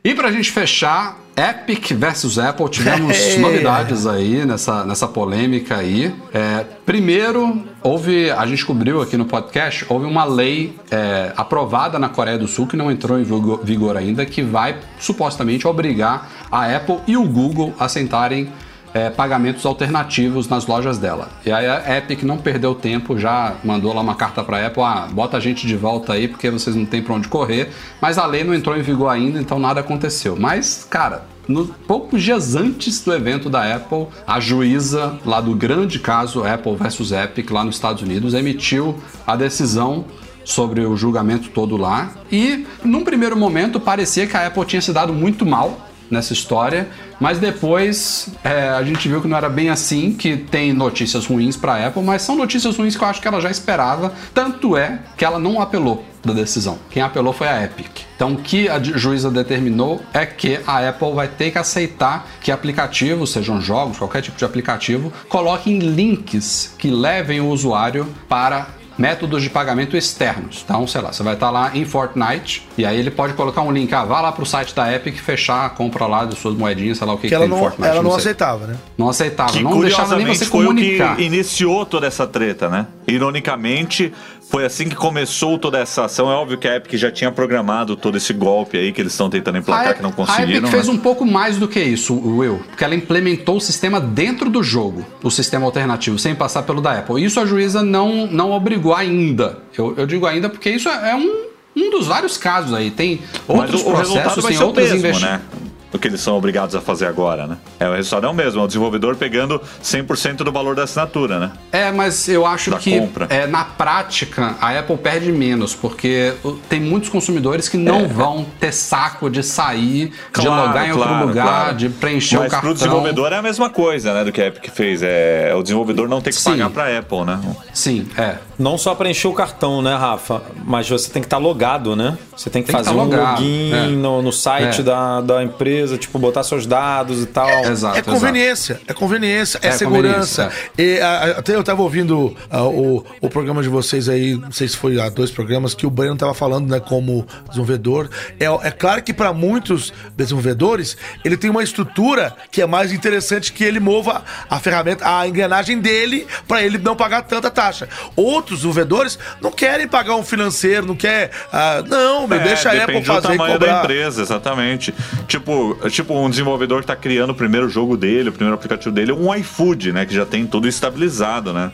E pra gente fechar, Epic versus Apple, tivemos É. novidades aí nessa, nessa polêmica aí. É, primeiro, houve, a gente descobriu aqui no podcast, houve uma lei é, aprovada na Coreia do Sul que não entrou em vigor ainda, que vai supostamente obrigar a Apple e o Google a sentarem é, pagamentos alternativos nas lojas dela. E aí a Epic não perdeu tempo, já mandou lá uma carta para a Apple, ah, bota a gente de volta aí porque vocês não têm para onde correr. Mas a lei não entrou em vigor ainda, então nada aconteceu. Mas, cara, no, poucos dias antes do evento da Apple, a juíza lá do grande caso Apple versus Epic lá nos Estados Unidos emitiu a decisão sobre o julgamento todo lá. E num primeiro momento parecia que a Apple tinha se dado muito mal nessa história, mas depois é, a gente viu que não era bem assim, que tem notícias ruins para a Apple, mas são notícias ruins que eu acho que ela já esperava, tanto é que ela não apelou da decisão. Quem apelou foi a Epic. Então, o que a ju- juíza determinou é que a Apple vai ter que aceitar que aplicativos, sejam jogos, qualquer tipo de aplicativo, coloquem links que levem o usuário para métodos de pagamento externos. Então, sei lá, você vai estar lá em Fortnite e aí ele pode colocar um link, ah, vá lá pro site da Epic fechar a compra lá das suas moedinhas, sei lá o que, Que que ela tem não, Fortnite. ela não sei. aceitava, né? Não aceitava, Que não deixava nem você foi o comunicar. que iniciou toda essa treta, né? Ironicamente, foi assim que começou toda essa ação. É óbvio que a Epic já tinha programado todo esse golpe aí que eles estão tentando emplacar, que não A conseguiram. Epic fez né? um pouco mais do que isso, Will, porque ela implementou o sistema dentro do jogo, o sistema alternativo, sem passar pelo da Apple. Isso a juíza não, não obrigou ainda. Eu, eu digo ainda porque isso é um, um dos vários casos aí. Tem Mas outros o, o processos, tem o outras mesmo, investigações. né? O que eles são obrigados a fazer agora, né? É, o resultado é o mesmo, é o desenvolvedor pegando 100% do valor da assinatura, né? É, mas eu acho Da que compra. é, na prática a Apple perde menos, porque tem muitos consumidores que não vão ter saco de sair, de Claro, logar em outro claro, lugar, claro. de preencher Mas o cartão. pro desenvolvedor é a mesma coisa, né? Do que a Epic fez. É o desenvolvedor não ter que Sim. pagar pra Apple, né? Sim, é. Não só para encher o cartão, né, Rafa? Mas você tem que estar logado, né? Você tem que Tem que fazer tá um logado, login é. no, no site É. da, da empresa, tipo, botar seus dados e tal. Exato. É conveniência, é conveniência, é, É segurança. conveniência, E, a- a- até eu tava ouvindo ah, o, o programa de vocês aí, não sei se foi há dois programas, que o Breno tava falando, né, como desenvolvedor. É, é claro que para muitos desenvolvedores, ele tem uma estrutura que é mais interessante que ele mova a ferramenta, a engrenagem dele, para ele não pagar tanta taxa. Outros desenvolvedores não querem pagar um financeiro, não quer. ah, não, meu, É, deixa a Apple depende fazer do e tamanho da empresa, exatamente. Tipo, tipo um desenvolvedor que tá criando o primeiro jogo dele, o primeiro aplicativo dele, um iFood, né? Que já tem tudo estabilizado, né?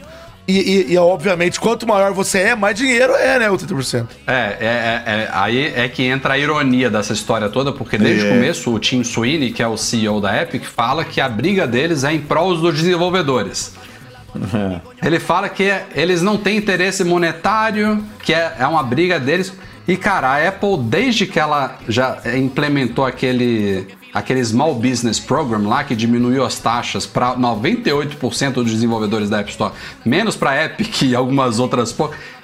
E, e- e, obviamente, quanto maior você é, mais dinheiro é, né? O 30%. É, é, é, é, aí é que entra a ironia dessa história toda, porque desde É. o começo o Tim Sweeney, que é o CEO da Epic, fala que a briga deles é em prol dos desenvolvedores. Ele fala que eles não têm interesse monetário, que é, é uma briga deles. E cara, a Apple, desde que ela já implementou aquele aquele Small Business Program lá que diminuiu as taxas para 98% dos desenvolvedores da App Store, menos para Epic e algumas outras,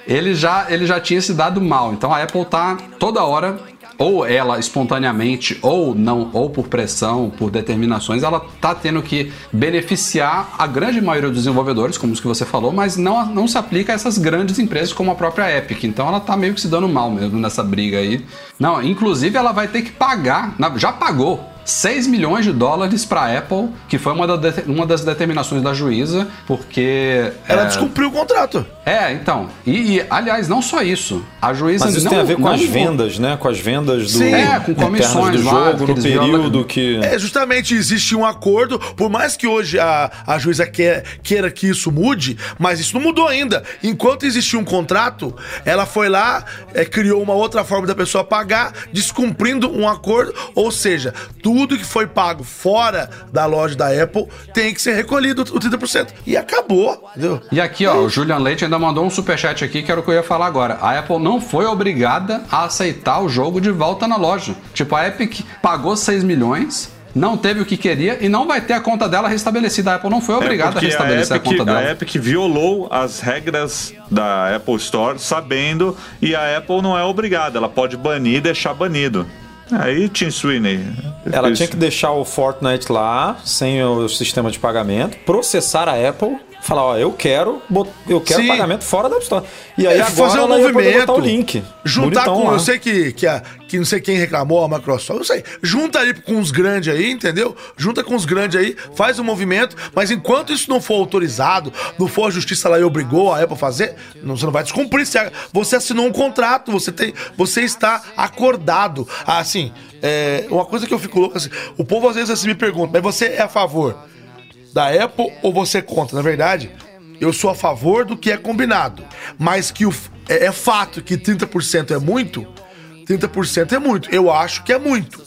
ele já ele já tinha se dado mal. Então a Apple tá toda hora ou ela espontaneamente ou não, ou por pressão, por determinações, ela tá tendo que beneficiar a grande maioria dos desenvolvedores, como os que você falou, mas não, não se aplica a essas grandes empresas como a própria Epic. Então ela tá meio que se dando mal mesmo nessa briga aí. Não, inclusive ela vai ter que pagar, já pagou 6 milhões de dólares para a Apple, que foi uma, da, uma, das determinações da juíza, porque. Ela é, descumpriu o contrato. É, então. E, e, aliás, não só isso. A juíza Mas isso não, tem a ver com as vendas, né? Com as vendas do, Sim. É, com comissões do lá, jogo, no período que. É, justamente existe um acordo, por mais que hoje a, a juíza quer, queira que isso mude, mas isso não mudou ainda. Enquanto existia um contrato, ela foi lá, é, criou uma outra forma da pessoa pagar, descumprindo um acordo, ou seja, tudo que foi pago fora da loja da Apple tem que ser recolhido o 30%. E acabou, entendeu? E aqui, ó, o Julian Leite ainda mandou um superchat aqui, que era o que eu ia falar agora. A Apple não foi obrigada a aceitar o jogo de volta na loja. Tipo, a Epic pagou 6 milhões, não teve o que queria e não vai ter a conta dela restabelecida. A Apple não foi obrigada a porque restabelecer a, Epic, conta dela. a Epic violou as regras da Apple Store sabendo e a Apple não é obrigada, ela pode banir e deixar banido. Aí Tim Sweeney. Ela Isso. tinha que deixar o Fortnite lá, sem o sistema de pagamento, processar a Apple, falar, ó, eu quero, eu quero Sim. pagamento fora da App Store. E aí É, agora fazer um movimento, botar o link. Juntar com. lá. Eu sei que, que, a, que não sei quem reclamou, a Microsoft, eu sei. Junta aí com os grandes aí, entendeu? Junta com os grandes aí, faz um movimento, mas enquanto isso não for autorizado, não for a justiça lá e obrigou a Apple a fazer, não, você não vai descumprir. Você, você assinou um contrato, você, tem, você está acordado. Assim, é, uma coisa que eu fico louco assim, o povo às vezes assim, me pergunta, mas você é a favor da Apple ou você é contra? Na verdade, eu sou a favor do que é combinado. Mas que o, é, é fato que 30% é muito, 30% é muito. Eu acho que é muito.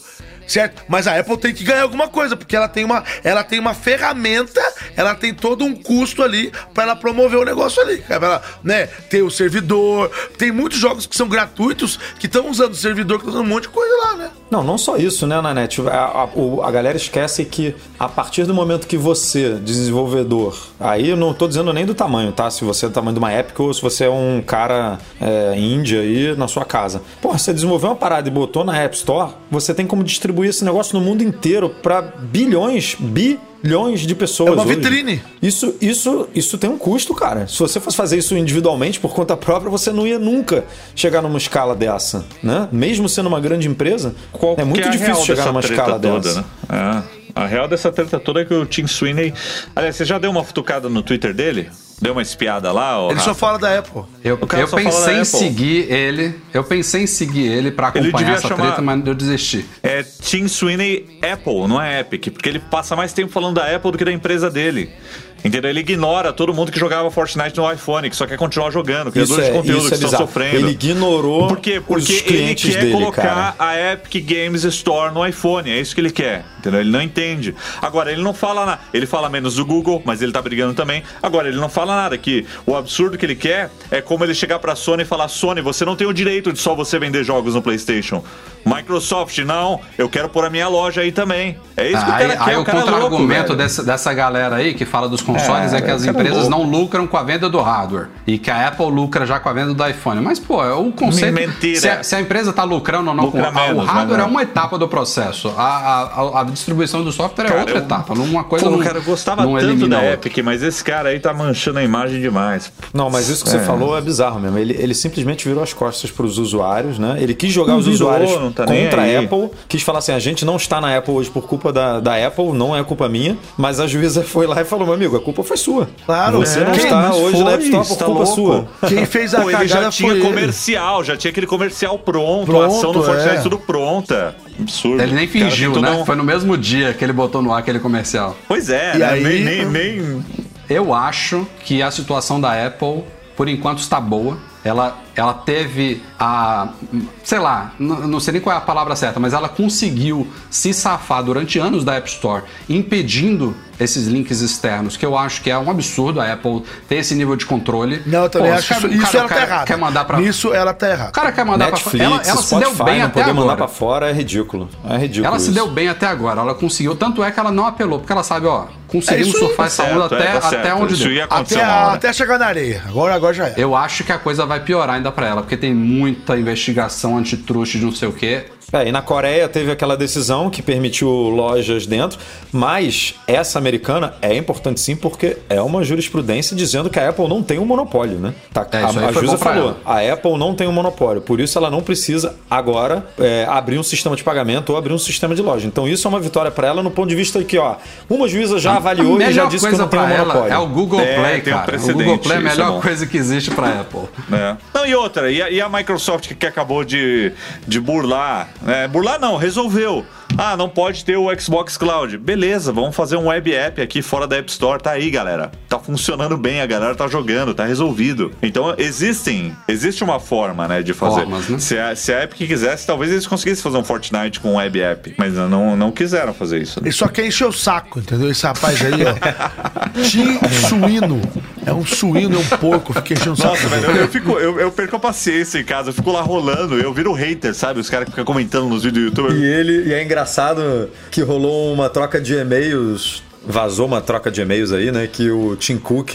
Certo? Mas a Apple tem que ganhar alguma coisa, porque ela tem uma, ela tem uma ferramenta, ela tem todo um custo ali pra ela promover o negócio ali. Ela, né, ter o servidor. Tem muitos jogos que são gratuitos que estão usando o servidor, que estão usando um monte de coisa lá, né? Não, não só isso, né, Nanete? A, a, a galera esquece que a partir do momento que você, desenvolvedor, aí eu não tô dizendo nem do tamanho, tá? Se você é do tamanho de uma Epic ou se você é um cara é, índia aí na sua casa. Porra, você desenvolveu uma parada e botou na App Store, você tem como distribuir esse negócio no mundo inteiro pra bilhões, bilhões de pessoas. É uma hoje. vitrine. Isso, isso, isso tem um custo, cara. Se você fosse fazer isso individualmente, por conta própria, você não ia nunca chegar numa escala dessa, né? Mesmo sendo uma grande empresa, Qual é muito a difícil chegar numa escala toda, dessa. Né? É. A real dessa treta toda é que o Tim Sweeney. Aliás, você já deu uma futucada no Twitter dele? Deu uma espiada lá? Ele só Rafa? fala da Apple. Eu, eu só pensei em Apple. seguir ele, eu pensei em seguir ele pra Ele acompanhar devia essa chamar- treta, mas eu desisti. É Tim Sweeney Apple, não é Epic, porque ele passa mais tempo falando da Apple do que da empresa dele. Entendeu? Ele ignora todo mundo que jogava Fortnite no iPhone, que só quer continuar jogando, criadores é- de conteúdo isso que é estão bizarro. sofrendo. Ele ignorou Por quê? Porque os ele clientes quer dele, colocar cara. a Epic Games Store no iPhone. É isso que ele quer. Entendeu? Ele não entende. Agora, ele não fala nada. Ele fala menos do Google, mas ele tá brigando também. Agora, ele não fala nada. Que o absurdo que ele quer é como ele chegar pra Sony e falar: Sony, você não tem o direito de só você vender jogos no PlayStation. Microsoft, não. Eu quero pôr a minha loja aí também. É isso que o Aí, cara quer. aí o o cara é contra-argumento velho. dessa, dessa galera aí que fala dos consoles é, É, que as é empresas não lucram com a venda do hardware e que a Apple lucra já com a venda do iPhone. Mas, pô, é o conceito. Mentira. Se a, se a empresa tá lucrando ou não Lucra com a- menos, o hardware né, é né? uma etapa do processo. A, a, a- a distribuição do software é Cara, outra eu- etapa. Uma coisa Pô, não, cara, eu gostava não tanto da. Epic, mas esse cara aí tá manchando a imagem demais. Não, mas isso que você falou é bizarro mesmo. Ele, ele simplesmente virou as costas para os usuários, né? Ele quis jogar Não os virou, usuários tá contra a Apple, quis falar assim: a gente não está na Apple hoje por culpa da, da Apple, não é culpa minha, mas a juíza foi lá e falou: meu amigo, a culpa foi sua. Claro, Você é. não Quem- está mas hoje na foi, App Store por tá culpa louco? sua. Quem fez a Pô, ele cagada já tinha foi ele. comercial, já tinha aquele comercial pronto, Pronto, a ação no Fortnite é. tudo pronta. Absurdo. Ele nem cara fingiu, tem né? um- Foi no mesmo dia que ele botou no ar aquele comercial. Pois é, E né? aí- Nem, nem, nem- Eu acho que a situação da Apple, por enquanto, está boa. Ela, ela teve a. Sei lá, não sei nem qual é a palavra certa, mas ela conseguiu se safar durante anos da App Store, impedindo esses links externos, que eu acho que é um absurdo a Apple ter esse nível de controle. Não, eu também Pô, acho cara- isso, isso cara- ela o tá cara errada. Quer mandar pra... Nisso ela tá errada. O cara quer mandar Netflix, pra ela, ela se Spotify, deu bem até poder mandar agora. pra fora é ridículo. É ridículo Ela se isso. deu bem até agora, ela conseguiu. Tanto é que ela não apelou, porque ela sabe, ó, conseguimos É isso surfar Tá essa onda é, até, tá certo. até onde Isso deu. ia acontecer Até, até chegar na areia. Agora, agora já é. Eu acho que a coisa vai piorar ainda pra ela, porque tem muita investigação antitruste de não sei o quê. É, e na Coreia teve aquela decisão que permitiu lojas dentro, mas essa americana é importante sim porque é uma jurisprudência dizendo que a Apple não tem um monopólio, né? Tá, É, a, a juíza falou, a Apple não tem um monopólio, por isso ela não precisa agora é, abrir um sistema de pagamento ou abrir um sistema de loja. Então isso é uma vitória para ela no ponto de vista que, ó, uma juíza já avaliou e já disse que não tem um monopólio. é o Google É, Play, tem um cara. o Google Play é a é melhor coisa que existe pra Apple. É. Não, e outra, e a, e a Microsoft que, que acabou de, de burlar, né? burlar não, resolveu. Ah, não pode ter o Xbox Cloud. Beleza, vamos fazer um web app aqui fora da App Store. Tá aí, galera. Tá funcionando bem, a galera tá jogando, tá resolvido. Então, existem, existe uma forma, né, de fazer. Formas, né? Se, a, se a Epic quisesse, talvez eles conseguissem fazer um Fortnite com um web app. Mas não, não quiseram fazer isso. né? Ele só quer encher o saco, entendeu? Esse rapaz aí, ó. Tim suíno. É um suíno, é um porco. Fica enchendo o saco. Nossa, velho, eu, eu fico, eu, eu perco a paciência em casa, eu fico lá rolando, eu viro hater, sabe? Os caras que ficam comentando nos vídeos do YouTube. E ele e é engraçado que rolou uma troca de e-mails. Vazou uma troca de e-mails aí, né? Que o Tim Cook,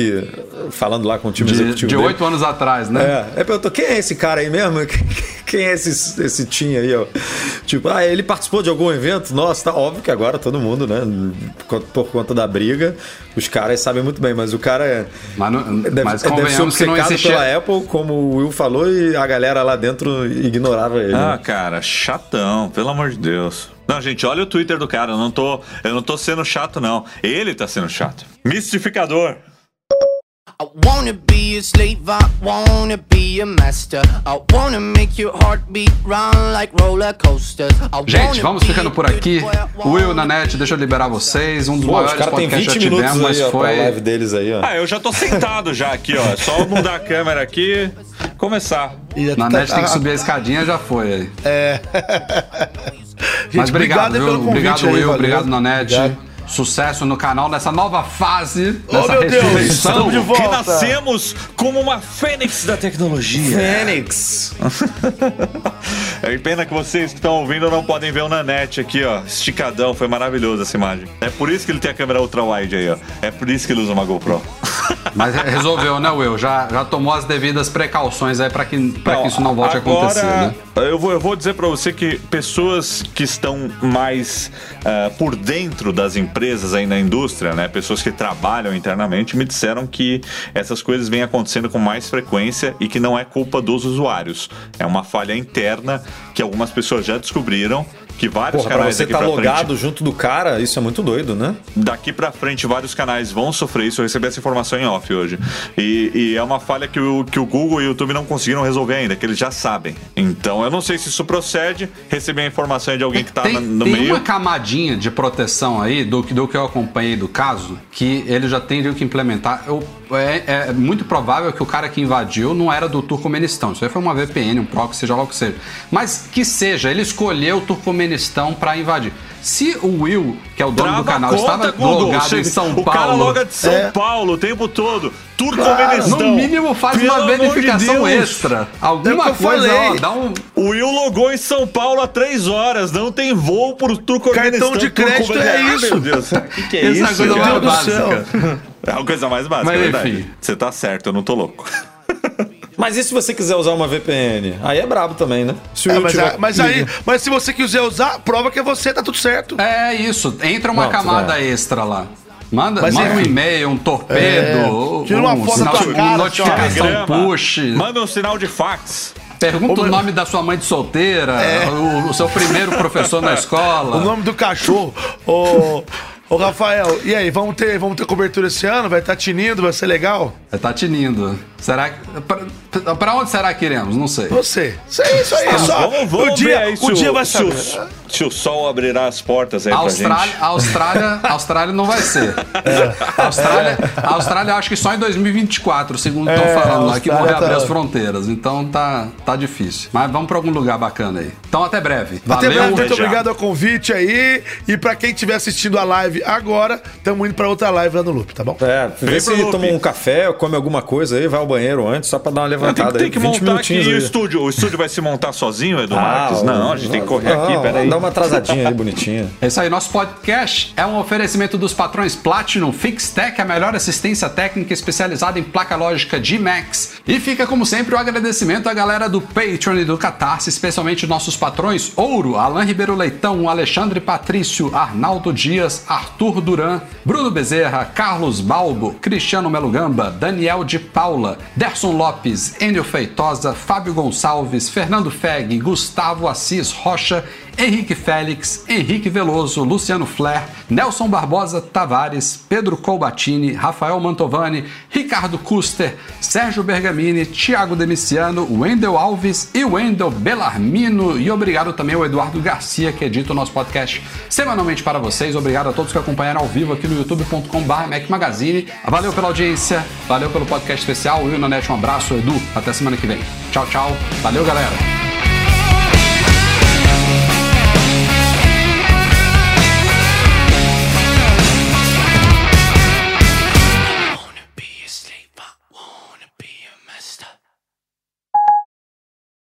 falando lá com o time De executivo de oito anos atrás, né? É, é perguntou, quem é esse cara aí mesmo? Quem é esse, esse Tim aí, ó? Tipo, ah, ele participou de algum evento? Nossa, tá óbvio que agora todo mundo, né? Por, conta da briga, os caras sabem muito bem, mas o cara é. Mas, não- Deve, mas deve ser convenhamos que não obcecado existia... pela Apple, como o Will falou, e a galera lá dentro ignorava ele. Ah, né? cara, chatão, pelo amor de Deus. Não, gente, olha o Twitter do cara, eu não tô, eu não tô sendo chato, não. Ele tá sendo chato. Mistificador. I wanna be a slave, I wanna be a master. I wanna make your heartbeat run like roller coasters. I Gente, vamos ficando por aqui. Will na net, deixa eu liberar vocês. Um dos Pô, maiores podcasts 20 que já minutos tivemos, aí, mas ó, pra live foi. deles aí, ó. Ah, eu já tô sentado já aqui, ó. É Só mudar a câmera aqui, começar. E Na tá- net tem que ah, subir a escadinha, já foi aí. Gente, Mas obrigado, aí viu? pelo convite Obrigado, aí, Will. valeu. Obrigado, Nanete. Obrigado. Sucesso no canal nessa nova fase, Oh, nessa meu Deus, estamos de volta. Renascemos como uma fênix da tecnologia. Fênix! É pena que vocês que estão ouvindo não podem ver o Nanete aqui, ó. Esticadão, foi maravilhoso essa imagem. É por isso que ele tem a câmera ultra wide aí, ó. É por isso que ele usa uma GoPro. Mas resolveu, né, Will? Já, já tomou as devidas precauções aí pra que, pra que isso não volte agora, a acontecer, né? Eu vou, eu vou dizer pra você que pessoas que estão mais ah, por dentro das empresas aí na indústria, né? Pessoas que trabalham internamente, me disseram que essas coisas vêm acontecendo com mais frequência e que não é culpa dos usuários. É uma falha interna que algumas pessoas já descobriram. Que vários Porra, pra canais você daqui tá pra logado frente, junto do cara, isso é muito doido, né? daqui pra frente vários canais vão sofrer isso. Eu recebi essa informação em off hoje. E, e é uma falha que o, que o Google e o YouTube não conseguiram resolver ainda, que eles já sabem. Então eu não sei se isso procede. Recebi a informação de alguém que tá Tem, no tem meio. uma camadinha de proteção aí, do, que- do que eu acompanhei do caso, que ele já teriam que implementar. Eu- é, é muito provável que o cara que invadiu não era do Turcomenistão. Isso aí foi uma VPN, um proxy, seja lá o que seja. Mas que seja, ele escolheu o Turcomenistão pra invadir. Se o Will, que é o dono Trava do canal, estava Google. logado Chega- em São o cara Paulo. loga de São É. Paulo o tempo todo. Turcomenistão. No mínimo faz Pelo uma de verificação Deus. extra. É o que Alguma eu coisa, falei. ó, dá um. O Will logou em São Paulo há três horas. Não tem voo pro Turcomenistão. Cartão de crédito é isso. Meu Deus. O que, que é Essa isso? é a coisa cara? mais básica. É a coisa mais básica, Mas, é verdade. enfim. Você tá certo, eu não tô louco. Mas e se você quiser usar uma VPN? Aí é brabo também, né? Se o É, mas, tiver mas aí, mas se você quiser usar, prova que é você, tá tudo certo. É isso, entra uma Não, camada é. extra lá. Manda, Mas manda um e-mail, um É, torpedo, tira uma um foto sinal da tua de cara, notificação Telegrama. push. Manda um sinal de fax. Pergunta Ô, o mas- nome da sua mãe de solteira, o, o seu primeiro professor na escola. O nome do cachorro. Ô, ô Rafael, e aí, vamos ter, vamos ter cobertura esse ano? Vai estar tinindo, vai ser legal? Tá tinindo. Será que. Pra, pra onde será que iremos? Não sei. Você. Isso aí, isso aí. é só. Vamos, vamos o dia, aí o se, dia vai se, o, se o sol abrirá as portas aí A pra Austrália, a Austrália, a Austrália não vai ser. A Austrália, a Austrália, eu acho que só em 2024, segundo estão É, falando lá, que vão Austrália reabrir tá- as fronteiras. Então tá, tá difícil. Mas vamos pra algum lugar bacana aí. Então até breve. Até Valeu. breve, muito Até obrigado ao convite aí. E pra quem estiver assistindo a live agora, estamos indo pra outra live lá no Loop, tá bom? É, vê se pro toma um café ou come alguma coisa aí, vai ao banheiro antes, só pra dar uma Tem, levantada tem aí. que 20 montar aqui o estúdio. O estúdio vai se montar sozinho, Edu Ah, Marques? Não, a gente tem que correr aqui, não, peraí. Dá uma atrasadinha aí, bonitinha. É isso aí, nosso podcast é um oferecimento dos patrões Platinum FixTech, a melhor assistência técnica especializada em placa lógica de Max. E fica, como sempre, o agradecimento à galera do Patreon e do Catarse, especialmente nossos patrões Ouro, Alain Ribeiro Leitão, Alexandre Patrício, Arnaldo Dias, Arthur Duran, Bruno Bezerra, Carlos Balbo, Cristiano Melo Gamba, Daniel de Paula, Derson Lopes, Enio Feitosa, Fábio Gonçalves, Fernando Feg, Gustavo Assis Rocha, Henrique Félix, Henrique Veloso, Luciano Flair, Nelson Barbosa Tavares, Pedro Colbatini, Rafael Mantovani, Ricardo Custer, Sérgio Bergamini, Thiago Demiciano, Wendel Alves e Wendel Bellarmino. E obrigado também ao Eduardo Garcia, que edita o nosso podcast semanalmente para vocês. Obrigado a todos que acompanharam ao vivo aqui no youtube.com.br Mac Magazine. Valeu pela audiência, valeu pelo podcast especial. Will Nanete, um abraço, Edu. Até semana que vem. Tchau, tchau. Valeu, galera.